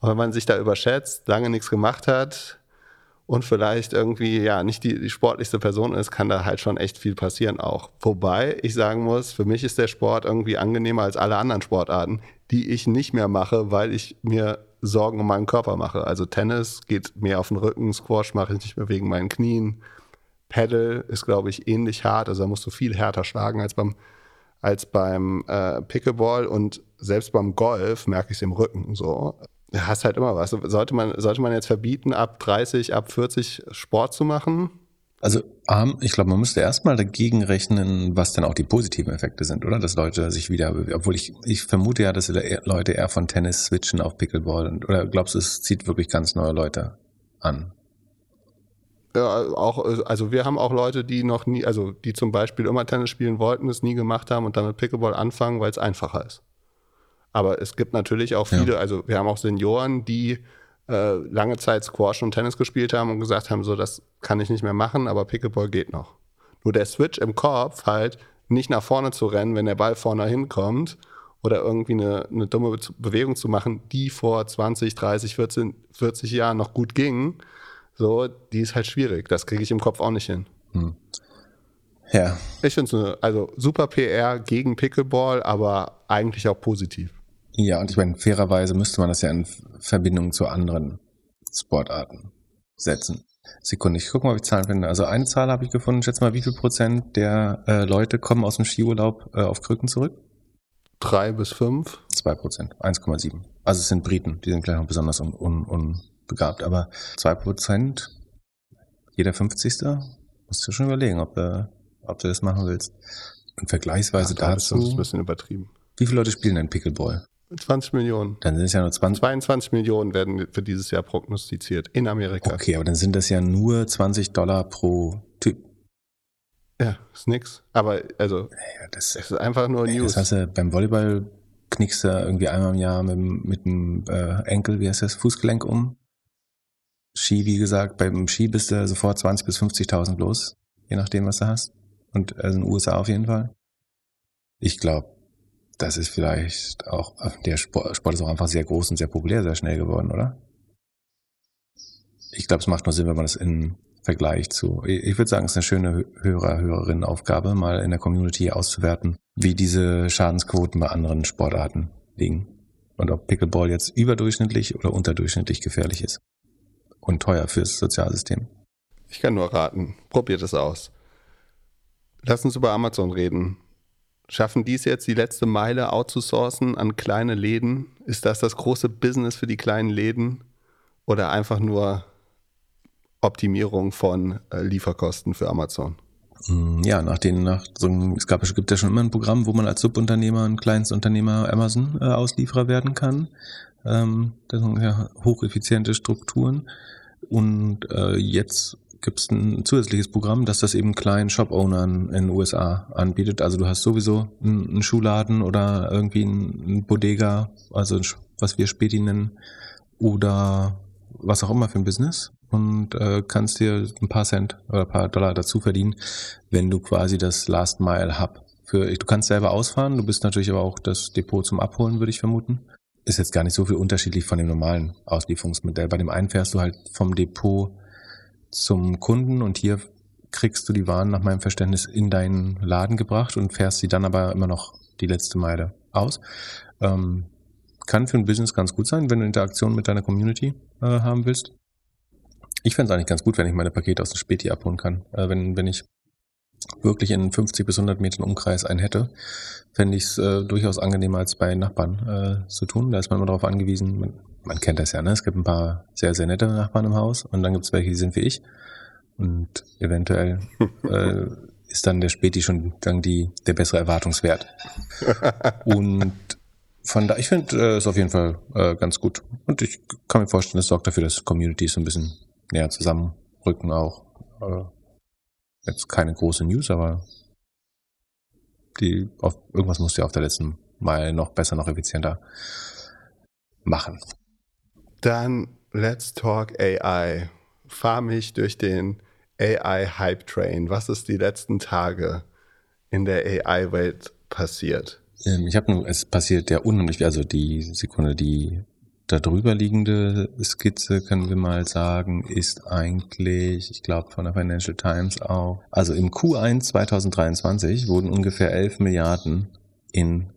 Und wenn man sich da überschätzt, lange nichts gemacht hat und vielleicht irgendwie ja nicht die, die sportlichste Person ist, kann da halt schon echt viel passieren auch. Wobei ich sagen muss, für mich ist der Sport irgendwie angenehmer als alle anderen Sportarten, die ich nicht mehr mache, weil ich mir Sorgen um meinen Körper mache. Also Tennis geht mehr auf den Rücken, Squash mache ich nicht mehr wegen meinen Knien. Paddle ist, glaube ich, ähnlich hart, also da musst du viel härter schlagen als beim, als beim äh, Pickleball und selbst beim Golf merke ich es im Rücken so hast halt immer was. Sollte man, sollte man jetzt verbieten, ab 30, ab 40 Sport zu machen? Also, ich glaube, man müsste erstmal dagegen rechnen, was dann auch die positiven Effekte sind, oder? Dass Leute sich wieder, obwohl ich, ich vermute ja, dass Leute eher von Tennis switchen auf Pickleball. Oder glaubst du, es zieht wirklich ganz neue Leute an? Ja, auch, also wir haben auch Leute, die noch nie, also die zum Beispiel immer Tennis spielen wollten, es nie gemacht haben und dann mit Pickleball anfangen, weil es einfacher ist. Aber es gibt natürlich auch viele, ja. also wir haben auch Senioren, die äh, lange Zeit Squash und Tennis gespielt haben und gesagt haben, so das kann ich nicht mehr machen, aber Pickleball geht noch. Nur der Switch im Kopf halt nicht nach vorne zu rennen, wenn der Ball vorne hinkommt oder irgendwie eine, eine dumme Bewegung zu machen, die vor 20, 30, 14, 40 Jahren noch gut ging, so, die ist halt schwierig. Das kriege ich im Kopf auch nicht hin. Hm. Ja. Ich finde es also super PR gegen Pickleball, aber eigentlich auch positiv. Ja, und ich meine, fairerweise müsste man das ja in Verbindung zu anderen Sportarten setzen. Sekunde, ich gucke mal, ob ich Zahlen finde. Also eine Zahl habe ich gefunden. Schätze mal, wie viel Prozent der äh, Leute kommen aus dem Skiurlaub äh, auf Krücken zurück? Drei bis fünf. Zwei Prozent, 1,7. Also es sind Briten, die sind gleich noch besonders un, un, unbegabt. Aber zwei Prozent, jeder 50. Musst du schon überlegen, ob, äh, ob du das machen willst. Und vergleichsweise Ach, das ist dazu, ein bisschen übertrieben. wie viele Leute spielen denn Pickleball? 20 Millionen. Dann sind es ja nur 20. 22 Millionen werden für dieses Jahr prognostiziert in Amerika. Okay, aber dann sind das ja nur 20 Dollar pro Typ. Ja, ist nix. Aber also, Ja, das, ist einfach nur Ey, News. Das hast du beim Volleyball knickst du irgendwie einmal im Jahr mit, dem- mit dem äh, Enkel, wie heißt das, Fußgelenk um. Ski, wie gesagt, beim Ski bist du sofort 20 bis 50.000 los, je nachdem, was du hast. Und also in den USA auf jeden Fall. Ich glaube, das ist vielleicht auch, der Sport, ist auch einfach sehr groß und sehr populär, sehr schnell geworden, oder? Ich glaube, es macht nur Sinn, wenn man das in Vergleich zu, ich ich würde sagen, es ist eine schöne Hörer, Hörerinnen-Aufgabe, mal in der Community auszuwerten, wie diese Schadensquoten bei anderen Sportarten liegen. Und ob Pickleball jetzt überdurchschnittlich oder unterdurchschnittlich gefährlich ist. Und teuer fürs Sozialsystem. Ich kann nur raten. Probiert es aus. Lass uns über Amazon reden. Schaffen die es jetzt, die letzte Meile outzusourcen an kleine Läden? Ist das das große Business für die kleinen Läden? Oder einfach nur Optimierung von äh, Lieferkosten für Amazon? Mm, Ja, nach den, nach so einem, es gab, es gibt ja schon immer ein Programm, wo man als Subunternehmer, ein Kleinstunternehmer Amazon äh, werden kann. Ähm, das sind ja hocheffiziente Strukturen. Und äh, jetzt gibt es ein zusätzliches Programm, das das eben kleinen Shop-Ownern in den USA anbietet. Also du hast sowieso einen, Schuhladen oder irgendwie einen Bodega, also was wir Späti nennen, oder was auch immer für ein Business und äh, kannst dir ein paar Cent oder ein paar Dollar dazu verdienen, wenn du quasi das Last Mile Hub für, du kannst selber ausfahren, du bist natürlich aber auch das Depot zum Abholen, würde ich vermuten. Ist jetzt gar nicht so viel unterschiedlich von dem normalen Auslieferungsmodell. Bei dem einen fährst du halt vom Depot zum Kunden und hier kriegst du die Waren nach meinem Verständnis in deinen Laden gebracht und fährst sie dann aber immer noch die letzte Meile aus. Ähm, kann für ein Business ganz gut sein, wenn du Interaktion mit deiner Community äh, haben willst. Ich fände es eigentlich ganz gut, wenn ich meine Pakete aus dem Späti abholen kann. Äh, wenn, wenn ich wirklich in 50 bis 100 Metern Umkreis einen hätte, fände ich es äh, durchaus angenehmer als bei Nachbarn äh, zu tun. Da ist man immer darauf angewiesen, man, man kennt das ja, ne? es gibt ein paar sehr, sehr nette Nachbarn im Haus und dann gibt es welche, die sind wie ich. Und eventuell (laughs) äh, ist dann der Späti schon dann die, der bessere Erwartungswert. Und von da, ich finde es ist auf jeden Fall äh, ganz gut. Und ich kann mir vorstellen, es sorgt dafür, dass Communities so ein bisschen näher zusammenrücken auch. Äh, jetzt keine große News, aber die auf, irgendwas musst du ja auf der letzten Mal noch besser, noch effizienter machen. Dann let's talk AI. Fahr mich durch den AI-Hype-Train. Was ist die letzten Tage in der AI-Welt passiert? Ähm, Ich habe nur, es passiert ja unheimlich, also die Sekunde, die da drüber liegende Skizze, können wir mal sagen, ist eigentlich, ich glaube von der Financial Times auch, also im Q1 2023 wurden ungefähr 11 Milliarden in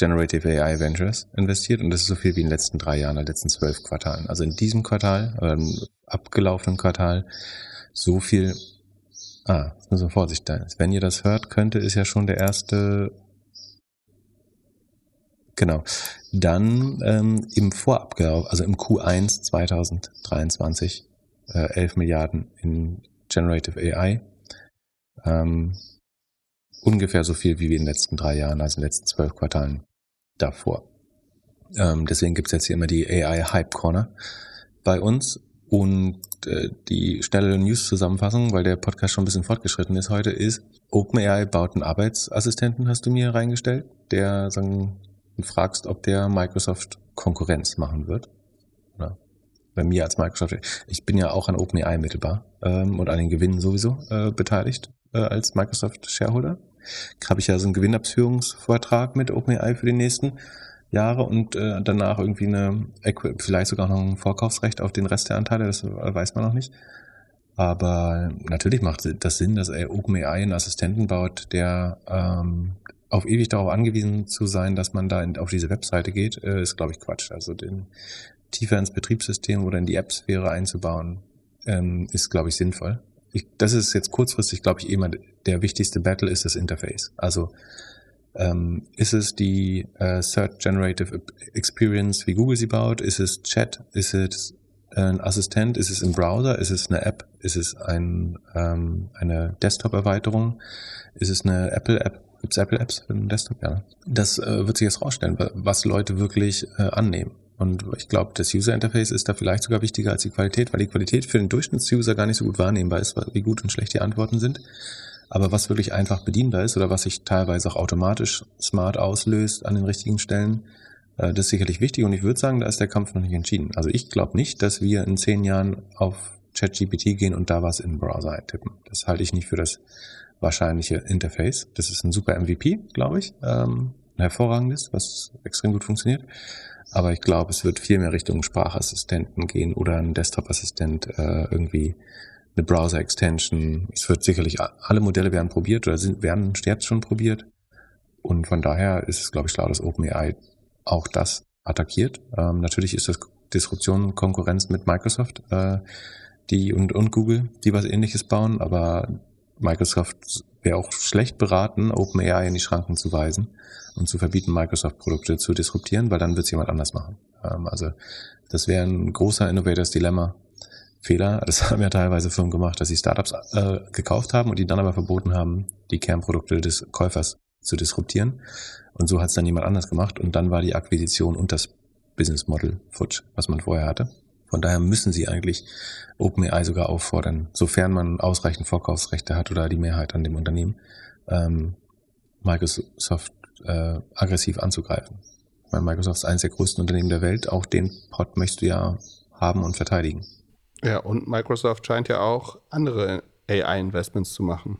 Generative AI Ventures investiert und das ist so viel wie in den letzten drei Jahren, in den letzten zwölf Quartalen. Also in diesem Quartal, oder im abgelaufenen Quartal, so viel, ah, jetzt müssen wir vorsichtig sein. Wenn ihr das hört, könnte es ja schon der erste Genau. Dann ähm, im Vorablauf, also im Q1 2023, äh, 11 Milliarden in Generative AI. Ähm, ungefähr so viel wie wir in den letzten drei Jahren, also in den letzten zwölf Quartalen davor. Ähm, deswegen gibt's jetzt hier immer die AI Hype Corner bei uns. Und äh, die schnelle News-Zusammenfassung, weil der Podcast schon ein bisschen fortgeschritten ist heute, ist, OpenAI baut einen Arbeitsassistenten, hast du mir reingestellt, der sagen, fragst, ob der Microsoft Konkurrenz machen wird. Oder bei mir als Microsoft. Ich bin ja auch an OpenAI mittelbar ähm, und an den Gewinnen sowieso äh, beteiligt äh, als Microsoft Shareholder. Habe ich ja so einen Gewinnabführungsvortrag mit OpenAI für die nächsten Jahre und äh, danach irgendwie eine, vielleicht sogar noch ein Vorkaufsrecht auf den Rest der Anteile, das weiß man noch nicht. Aber natürlich macht das Sinn, dass OpenAI einen Assistenten baut, der ähm, auf ewig darauf angewiesen zu sein, dass man da in, auf diese Webseite geht, äh, ist, glaube ich, Quatsch. Also den tiefer ins Betriebssystem oder in die App-Sphäre einzubauen, ähm, ist, glaube ich, sinnvoll. Ich, das ist jetzt kurzfristig, glaube ich, immer der wichtigste Battle ist das Interface. Also ähm, ist es die äh, Search Generative Experience, wie Google sie baut? Ist es Chat? Ist es ein Assistent? Ist es ein Browser? Ist es eine App? Ist es ein, ähm, eine Desktop-Erweiterung? Ist es eine Apple-App? Gibt es Apple-Apps für den Desktop? Ja. Das äh, wird sich jetzt rausstellen, was Leute wirklich äh, annehmen. Und ich glaube, das User Interface ist da vielleicht sogar wichtiger als die Qualität, weil die Qualität für den Durchschnittsuser gar nicht so gut wahrnehmbar ist, wie gut und schlecht die Antworten sind. Aber was wirklich einfach bedienbar ist oder was sich teilweise auch automatisch smart auslöst an den richtigen Stellen, äh, das ist sicherlich wichtig. Und ich würde sagen, da ist der Kampf noch nicht entschieden. Also ich glaube nicht, dass wir in zehn Jahren auf ChatGPT gehen und da was in den Browser eintippen. Das halte ich nicht für das wahrscheinliche Interface. Das ist ein super MVP, glaube ich. Ähm, ein hervorragendes, was extrem gut funktioniert. Aber ich glaube, es wird viel mehr Richtung Sprachassistenten gehen oder ein Desktop-Assistent, äh, irgendwie eine Browser-Extension. Es wird sicherlich, alle Modelle werden probiert oder sind, werden jetzt schon probiert. Und von daher ist es, glaube ich, klar, dass OpenAI auch das attackiert. Ähm, natürlich ist das Disruption, Konkurrenz mit Microsoft, äh, die und, und Google, die was ähnliches bauen, aber Microsoft wäre auch schlecht beraten, OpenAI in die Schranken zu weisen und zu verbieten, Microsoft-Produkte zu disruptieren, weil dann wird es jemand anders machen. Ähm, also das wäre ein großer Innovators Dilemma. Fehler. Das (laughs) haben ja teilweise Firmen gemacht, dass sie Startups äh, gekauft haben und die dann aber verboten haben, die Kernprodukte des Käufers zu disruptieren. Und so hat es dann jemand anders gemacht und dann war die Akquisition und das Business Model futsch, was man vorher hatte. Von daher müssen sie eigentlich OpenAI sogar auffordern, sofern man ausreichend Vorkaufsrechte hat oder die Mehrheit an dem Unternehmen, ähm, Microsoft äh, aggressiv anzugreifen. Ich meine, Microsoft ist eines der größten Unternehmen der Welt, auch den Pot möchtest du ja haben und verteidigen. Ja, und Microsoft scheint ja auch andere AI-Investments zu machen.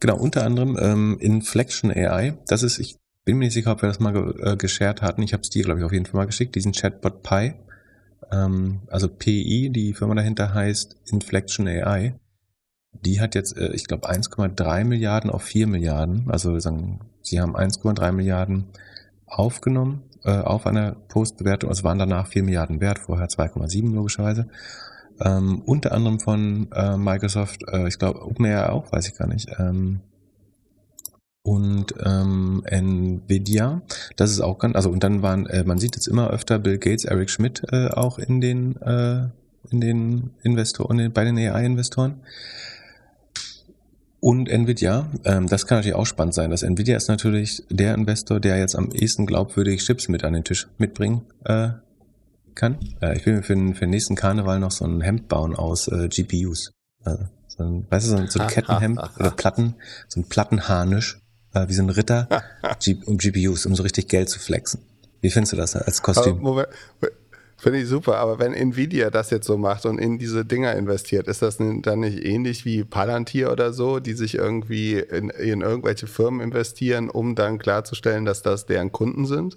Genau, unter anderem ähm, Inflection AI. Das ist, ich bin mir nicht sicher, ob wir das mal ge äh, geshared hatten. Ich habe es dir, glaube ich, auf jeden Fall mal geschickt, diesen Chatbot Pi. Ähm, also PI, die Firma dahinter heißt Inflection AI. Die hat jetzt, äh, ich glaube, 1,3 Milliarden auf 4 Milliarden. Also sagen, sie haben 1,3 Milliarden aufgenommen äh, auf einer Postbewertung. Es waren danach 4 Milliarden wert, vorher 2,7 logischerweise. Ähm, unter anderem von äh, Microsoft, äh, ich glaube OpenAI auch, weiß ich gar nicht. Ähm, und ähm, Nvidia, das ist auch ganz, also und dann waren, äh, man sieht jetzt immer öfter Bill Gates, Eric Schmidt äh, auch in den äh, in den Investoren, bei den AI-Investoren. Und Nvidia, ähm, das kann natürlich auch spannend sein. Das Nvidia ist natürlich der Investor, der jetzt am ehesten glaubwürdig Chips mit an den Tisch mitbringen äh, kann. Äh, ich will mir für, den, für den nächsten Karneval noch so ein Hemd bauen aus äh, GPUs. Also, so ein, weißt du, so ein, so ein (laughs) Kettenhemd oder Platten, so ein Plattenharnisch, wie so ein Ritter, (laughs) um GPUs, um so richtig Geld zu flexen. Wie findest du das als Kostüm? Moment, Finde ich super, aber wenn Nvidia das jetzt so macht und in diese Dinger investiert, ist das dann nicht ähnlich wie Palantir oder so, die sich irgendwie in, in irgendwelche Firmen investieren, um dann klarzustellen, dass das deren Kunden sind?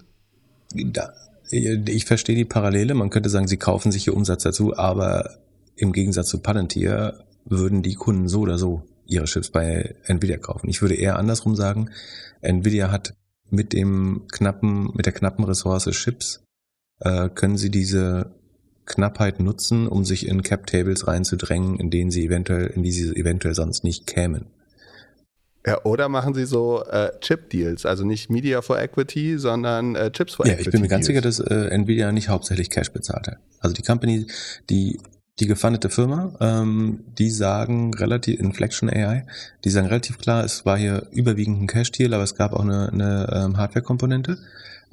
Da, ich verstehe die Parallele. Man könnte sagen, sie kaufen sich ihr Umsatz dazu, aber im Gegensatz zu Palantir würden die Kunden so oder so ihre Chips bei Nvidia kaufen. Ich würde eher andersrum sagen, Nvidia hat mit dem knappen, mit der knappen Ressource Chips äh, können sie diese Knappheit nutzen, um sich in Cap-Tables reinzudrängen, in denen sie eventuell, in die sie eventuell sonst nicht kämen. Ja, oder machen sie so äh, Chip-Deals, also nicht Media for Equity, sondern äh, Chips for ja, Equity. Ja, ich bin mir ganz sicher, dass äh, Nvidia nicht hauptsächlich Cash bezahlt hat. Also die Company, die die gefundete Firma, ähm, die sagen relativ, Inflection AI, die sagen relativ klar, es war hier überwiegend ein Cash-Deal, aber es gab auch eine, eine ähm, Hardware-Komponente.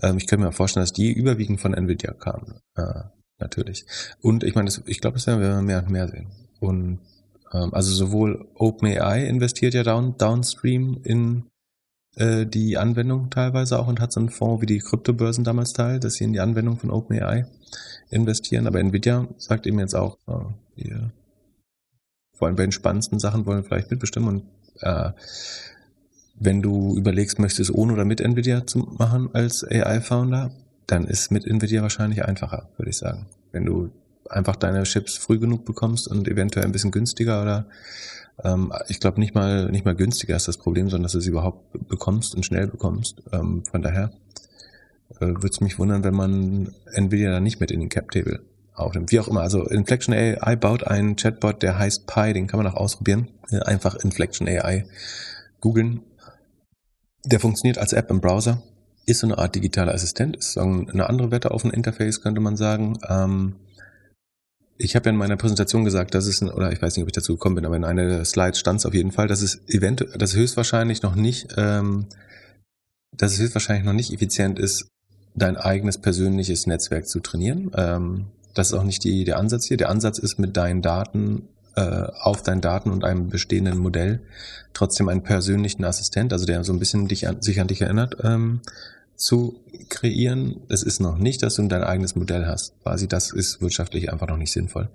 Ähm, ich könnte mir vorstellen, dass die überwiegend von Nvidia kamen. Äh, natürlich. Und ich meine, ich glaube, das werden wir mehr und mehr sehen. Und ähm, also sowohl OpenAI investiert ja down, downstream in äh, die Anwendung teilweise auch und hat so einen Fonds wie die Kryptobörsen damals teil, dass sie in die Anwendung von OpenAI investieren. Aber Nvidia sagt eben jetzt auch, äh, wir vor allem bei den spannendsten Sachen wollen vielleicht mitbestimmen und äh, wenn du überlegst, möchtest ohne oder mit Nvidia zu machen als AI-Founder, dann ist mit Nvidia wahrscheinlich einfacher, würde ich sagen. Wenn du einfach deine Chips früh genug bekommst und eventuell ein bisschen günstiger oder ähm, ich glaube nicht mal nicht mal günstiger ist das Problem, sondern dass du sie überhaupt bekommst und schnell bekommst. Ähm, von daher äh, würde es mich wundern, wenn man Nvidia dann nicht mit in den Cap Table aufnimmt. Wie auch immer. Also Inflection AI baut einen Chatbot, der heißt Pi, den kann man auch ausprobieren. Einfach Inflection AI googeln. Der funktioniert als App im Browser. Ist so eine Art digitaler Assistent, ist eine andere Wette auf dem Interface, könnte man sagen. Ähm, ich habe ja in meiner Präsentation gesagt, dass es, oder ich weiß nicht, ob ich dazu gekommen bin, aber in einer der Slides stand es auf jeden Fall, dass es eventuell, dass höchstwahrscheinlich noch nicht, ähm, dass es höchstwahrscheinlich noch nicht effizient ist, dein eigenes persönliches Netzwerk zu trainieren. Ähm, das ist auch nicht die, der Ansatz hier. Der Ansatz ist mit deinen Daten äh, auf deinen Daten und einem bestehenden Modell trotzdem einen persönlichen Assistent, also der so ein bisschen dich an, sich an dich erinnert, ähm, zu kreieren. Es ist noch nicht, dass du dein eigenes Modell hast. Quasi das ist wirtschaftlich einfach noch nicht sinnvoll.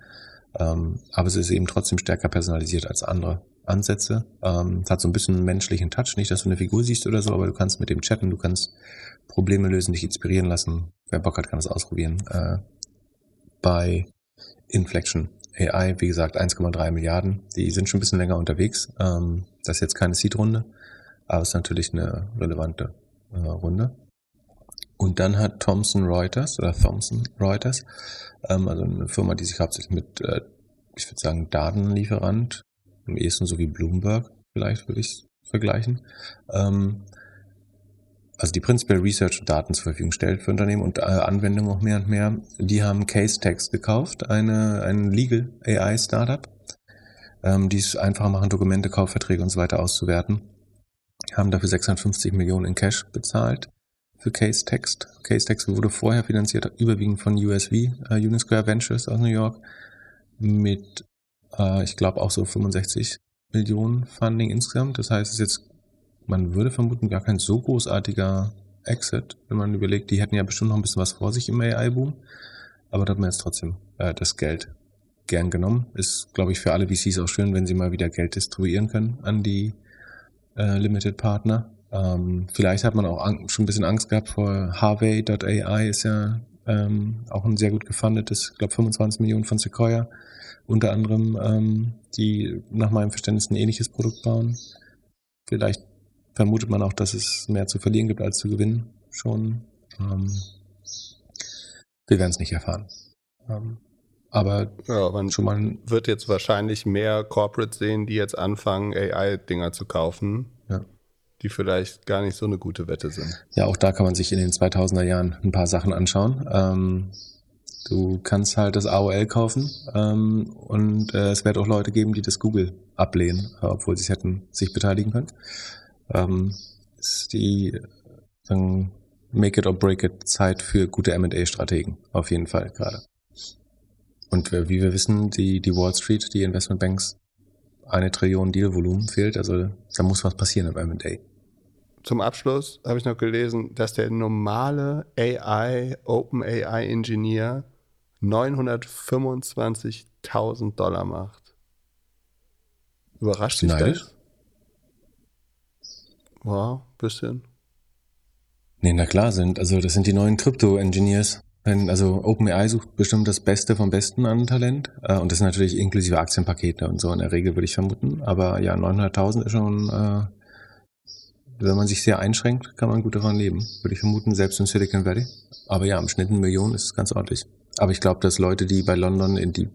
Ähm, aber es ist eben trotzdem stärker personalisiert als andere Ansätze. Ähm, es hat so ein bisschen menschlichen Touch, nicht, dass du eine Figur siehst oder so, aber du kannst mit dem chatten, du kannst Probleme lösen, dich inspirieren lassen. Wer Bock hat, kann das ausprobieren. Äh, bei Inflection AI, wie gesagt, 1,3 Milliarden. Die sind schon ein bisschen länger unterwegs. Ähm, das ist jetzt keine Seed-Runde, aber es ist natürlich eine relevante äh, Runde. Und dann hat Thomson Reuters oder Thomson Reuters, ähm, also eine Firma, die sich hauptsächlich mit, äh, ich würde sagen, Datenlieferant, am ehesten so wie Bloomberg, vielleicht würde ich vergleichen, ähm, also die prinzipiell Research und Daten zur Verfügung stellt für Unternehmen und äh, Anwendungen auch mehr und mehr, die haben Case Text gekauft, eine, ein Legal AI Startup, ähm, die es einfacher machen, Dokumente, Kaufverträge und so weiter auszuwerten. Haben dafür 650 Millionen in Cash bezahlt für Case Text. Case Text wurde vorher finanziert, überwiegend von USV, äh, Union Square Ventures aus New York, mit, äh, ich glaube, auch so 65 Millionen Funding insgesamt. Das heißt, es ist jetzt man würde vermuten, gar kein so großartiger Exit, wenn man überlegt, die hätten ja bestimmt noch ein bisschen was vor sich im AI-Boom. Aber da hat man jetzt trotzdem äh, das Geld gern genommen. Ist, glaube ich, für alle VCs auch schön, wenn sie mal wieder Geld distribuieren können an die äh, Limited Partner. Ähm, vielleicht hat man auch schon ein bisschen Angst gehabt vor Harvey.ai, ist ja ähm, auch ein sehr gut gefundetes, ich glaube 25 Millionen von Sequoia, unter anderem, ähm, die nach meinem Verständnis ein ähnliches Produkt bauen. Vielleicht vermutet man auch, dass es mehr zu verlieren gibt als zu gewinnen schon. Ähm, wir werden es nicht erfahren. Ähm, aber ja, man schon mal wird jetzt wahrscheinlich mehr Corporates sehen, die jetzt anfangen, AI-Dinger zu kaufen, ja. die vielleicht gar nicht so eine gute Wette sind. Ja, auch da kann man sich in den 2000er Jahren ein paar Sachen anschauen. Ähm, du kannst halt das AOL kaufen ähm, und äh, es wird auch Leute geben, die das Google ablehnen, obwohl sie es hätten sich beteiligen können ähm, ist die sagen, Make it or break it Zeit für gute M&A-Strategen. Auf jeden Fall gerade. Und wie wir wissen, die, die Wall Street, die Investmentbanks, eine Trillion Dealvolumen fehlt. Also da muss was passieren im M&A. Zum Abschluss habe ich noch gelesen, dass der normale AI, Open AI Engineer 925.000 Dollar macht. Überrascht dich das? Wow, bisschen. Nee, na klar sind. Also das sind die neuen Crypto-Engineers. Also OpenAI sucht bestimmt das Beste vom Besten an Talent. Äh, und das natürlich inklusive Aktienpakete und so in der Regel, würde ich vermuten. Aber ja, 900.000 ist schon, äh, wenn man sich sehr einschränkt, kann man gut davon leben. Würde ich vermuten, selbst in Silicon Valley. Aber ja, im Schnitt eine Million ist ganz ordentlich. Aber ich glaube, dass Leute, die bei London in, die,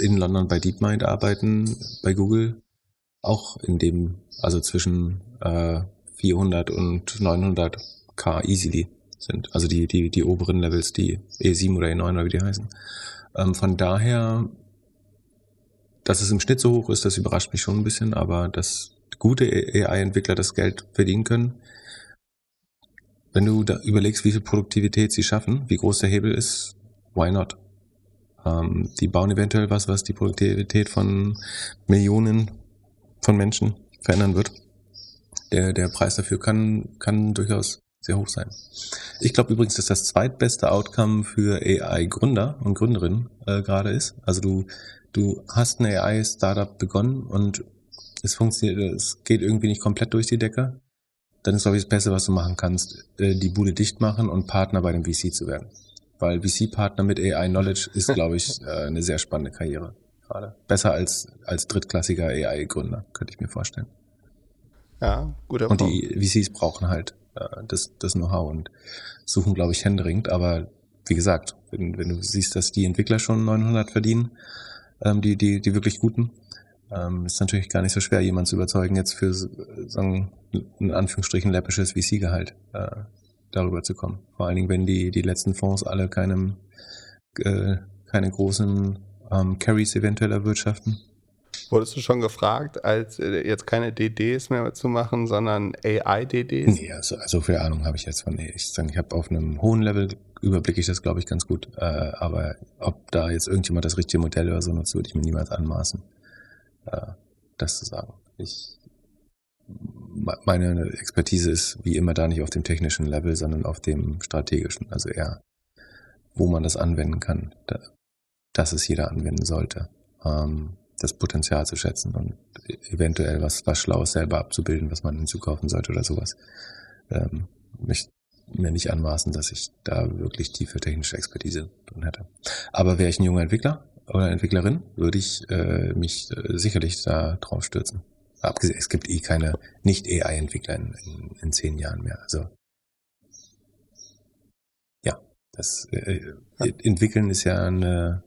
in London bei DeepMind arbeiten, bei Google, auch in dem, also zwischen äh, 400 und 900 K easily sind. Also die, die, die oberen Levels, die E7 oder E9 oder wie die heißen. Ähm, von daher, dass es im Schnitt so hoch ist, das überrascht mich schon ein bisschen, aber dass gute AI-Entwickler das Geld verdienen können, wenn du da überlegst, wie viel Produktivität sie schaffen, wie groß der Hebel ist, why not? Ähm, die bauen eventuell was, was die Produktivität von Millionen von Menschen verändern wird. Der, der Preis dafür kann, kann durchaus sehr hoch sein. Ich glaube übrigens, dass das zweitbeste Outcome für AI-Gründer und Gründerinnen äh, gerade ist. Also du, du hast ein AI-Startup begonnen und es funktioniert, es geht irgendwie nicht komplett durch die Decke. Dann ist, glaube ich, das Beste, was du machen kannst, äh, die Bude dicht machen und Partner bei dem VC zu werden. Weil VC-Partner mit AI-Knowledge ist, glaube ich, (laughs) äh, eine sehr spannende Karriere gerade. Besser als, als drittklassiger AI-Gründer, könnte ich mir vorstellen. Ja, guter Punkt. Und die VCs brauchen halt äh, das, das Know-how und suchen, glaube ich, händeringend, aber wie gesagt, wenn, wenn du siehst, dass die Entwickler schon 900 verdienen, ähm, die, die, die wirklich guten, ähm, ist natürlich gar nicht so schwer, jemanden zu überzeugen, jetzt für, sagen, in Anführungsstrichen läppisches VC-Gehalt äh, darüber zu kommen. Vor allen Dingen, wenn die, die letzten Fonds alle keinem, äh, keine großen ähm, Carries eventuell erwirtschaften. Wurdest du schon gefragt, als äh, jetzt keine DDs mehr zu machen, sondern AI-DDs? Nee, also, so viel Ahnung habe ich jetzt von. Nee, ich ich habe auf einem hohen Level überblicke ich das, glaube ich, ganz gut. Äh, aber ob da jetzt irgendjemand das richtige Modell oder so nutzt, würde ich mir niemals anmaßen, äh, das zu sagen. Ich, meine Expertise ist wie immer da nicht auf dem technischen Level, sondern auf dem strategischen. Also eher, wo man das anwenden kann, da, dass es jeder anwenden sollte. Ähm, das Potenzial zu schätzen und eventuell was, was Schlaues selber abzubilden, was man hinzukaufen sollte oder sowas. Ähm, mich, mir nicht anmaßen, dass ich da wirklich tiefe technische Expertise drin hätte. Aber wäre ich ein junger Entwickler oder Entwicklerin, würde ich äh, mich äh, sicherlich da drauf stürzen. Abgesehen, es gibt eh keine Nicht-AI-Entwickler in, in, in, zehn Jahren mehr. Also ja, das äh, Entwickeln ist ja eine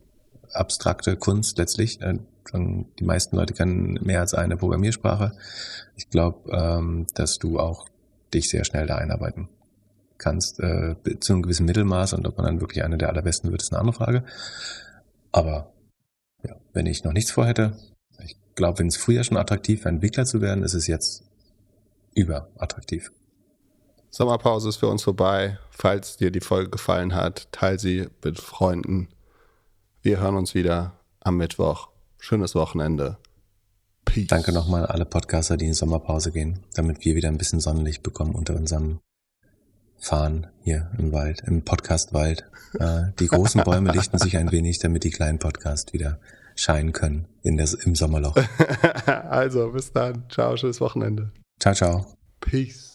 abstrakte Kunst letztlich. Die meisten Leute kennen mehr als eine Programmiersprache. Ich glaube, ähm, dass du auch dich sehr schnell da einarbeiten kannst, äh, zu einem gewissen Mittelmaß und ob man dann wirklich einer der allerbesten wird, ist eine andere Frage. Aber ja, wenn ich noch nichts vorhätte, ich glaube, wenn es früher schon attraktiv war, Entwickler zu werden, ist es jetzt überattraktiv. Sommerpause ist für uns vorbei. Falls dir die Folge gefallen hat, teile sie mit Freunden. Wir hören uns wieder am Mittwoch. Schönes Wochenende. Peace. Danke nochmal an alle Podcaster, die in Sommerpause gehen, damit wir wieder ein bisschen Sonnenlicht bekommen unter unserem Fahren hier im Wald, im Podcastwald. Äh, die großen (laughs) Bäume lichten sich ein wenig, damit die kleinen Podcasts wieder scheinen können in das, im Sommerloch. (laughs) also, bis dann. Ciao, schönes Wochenende. Ciao, ciao. Peace.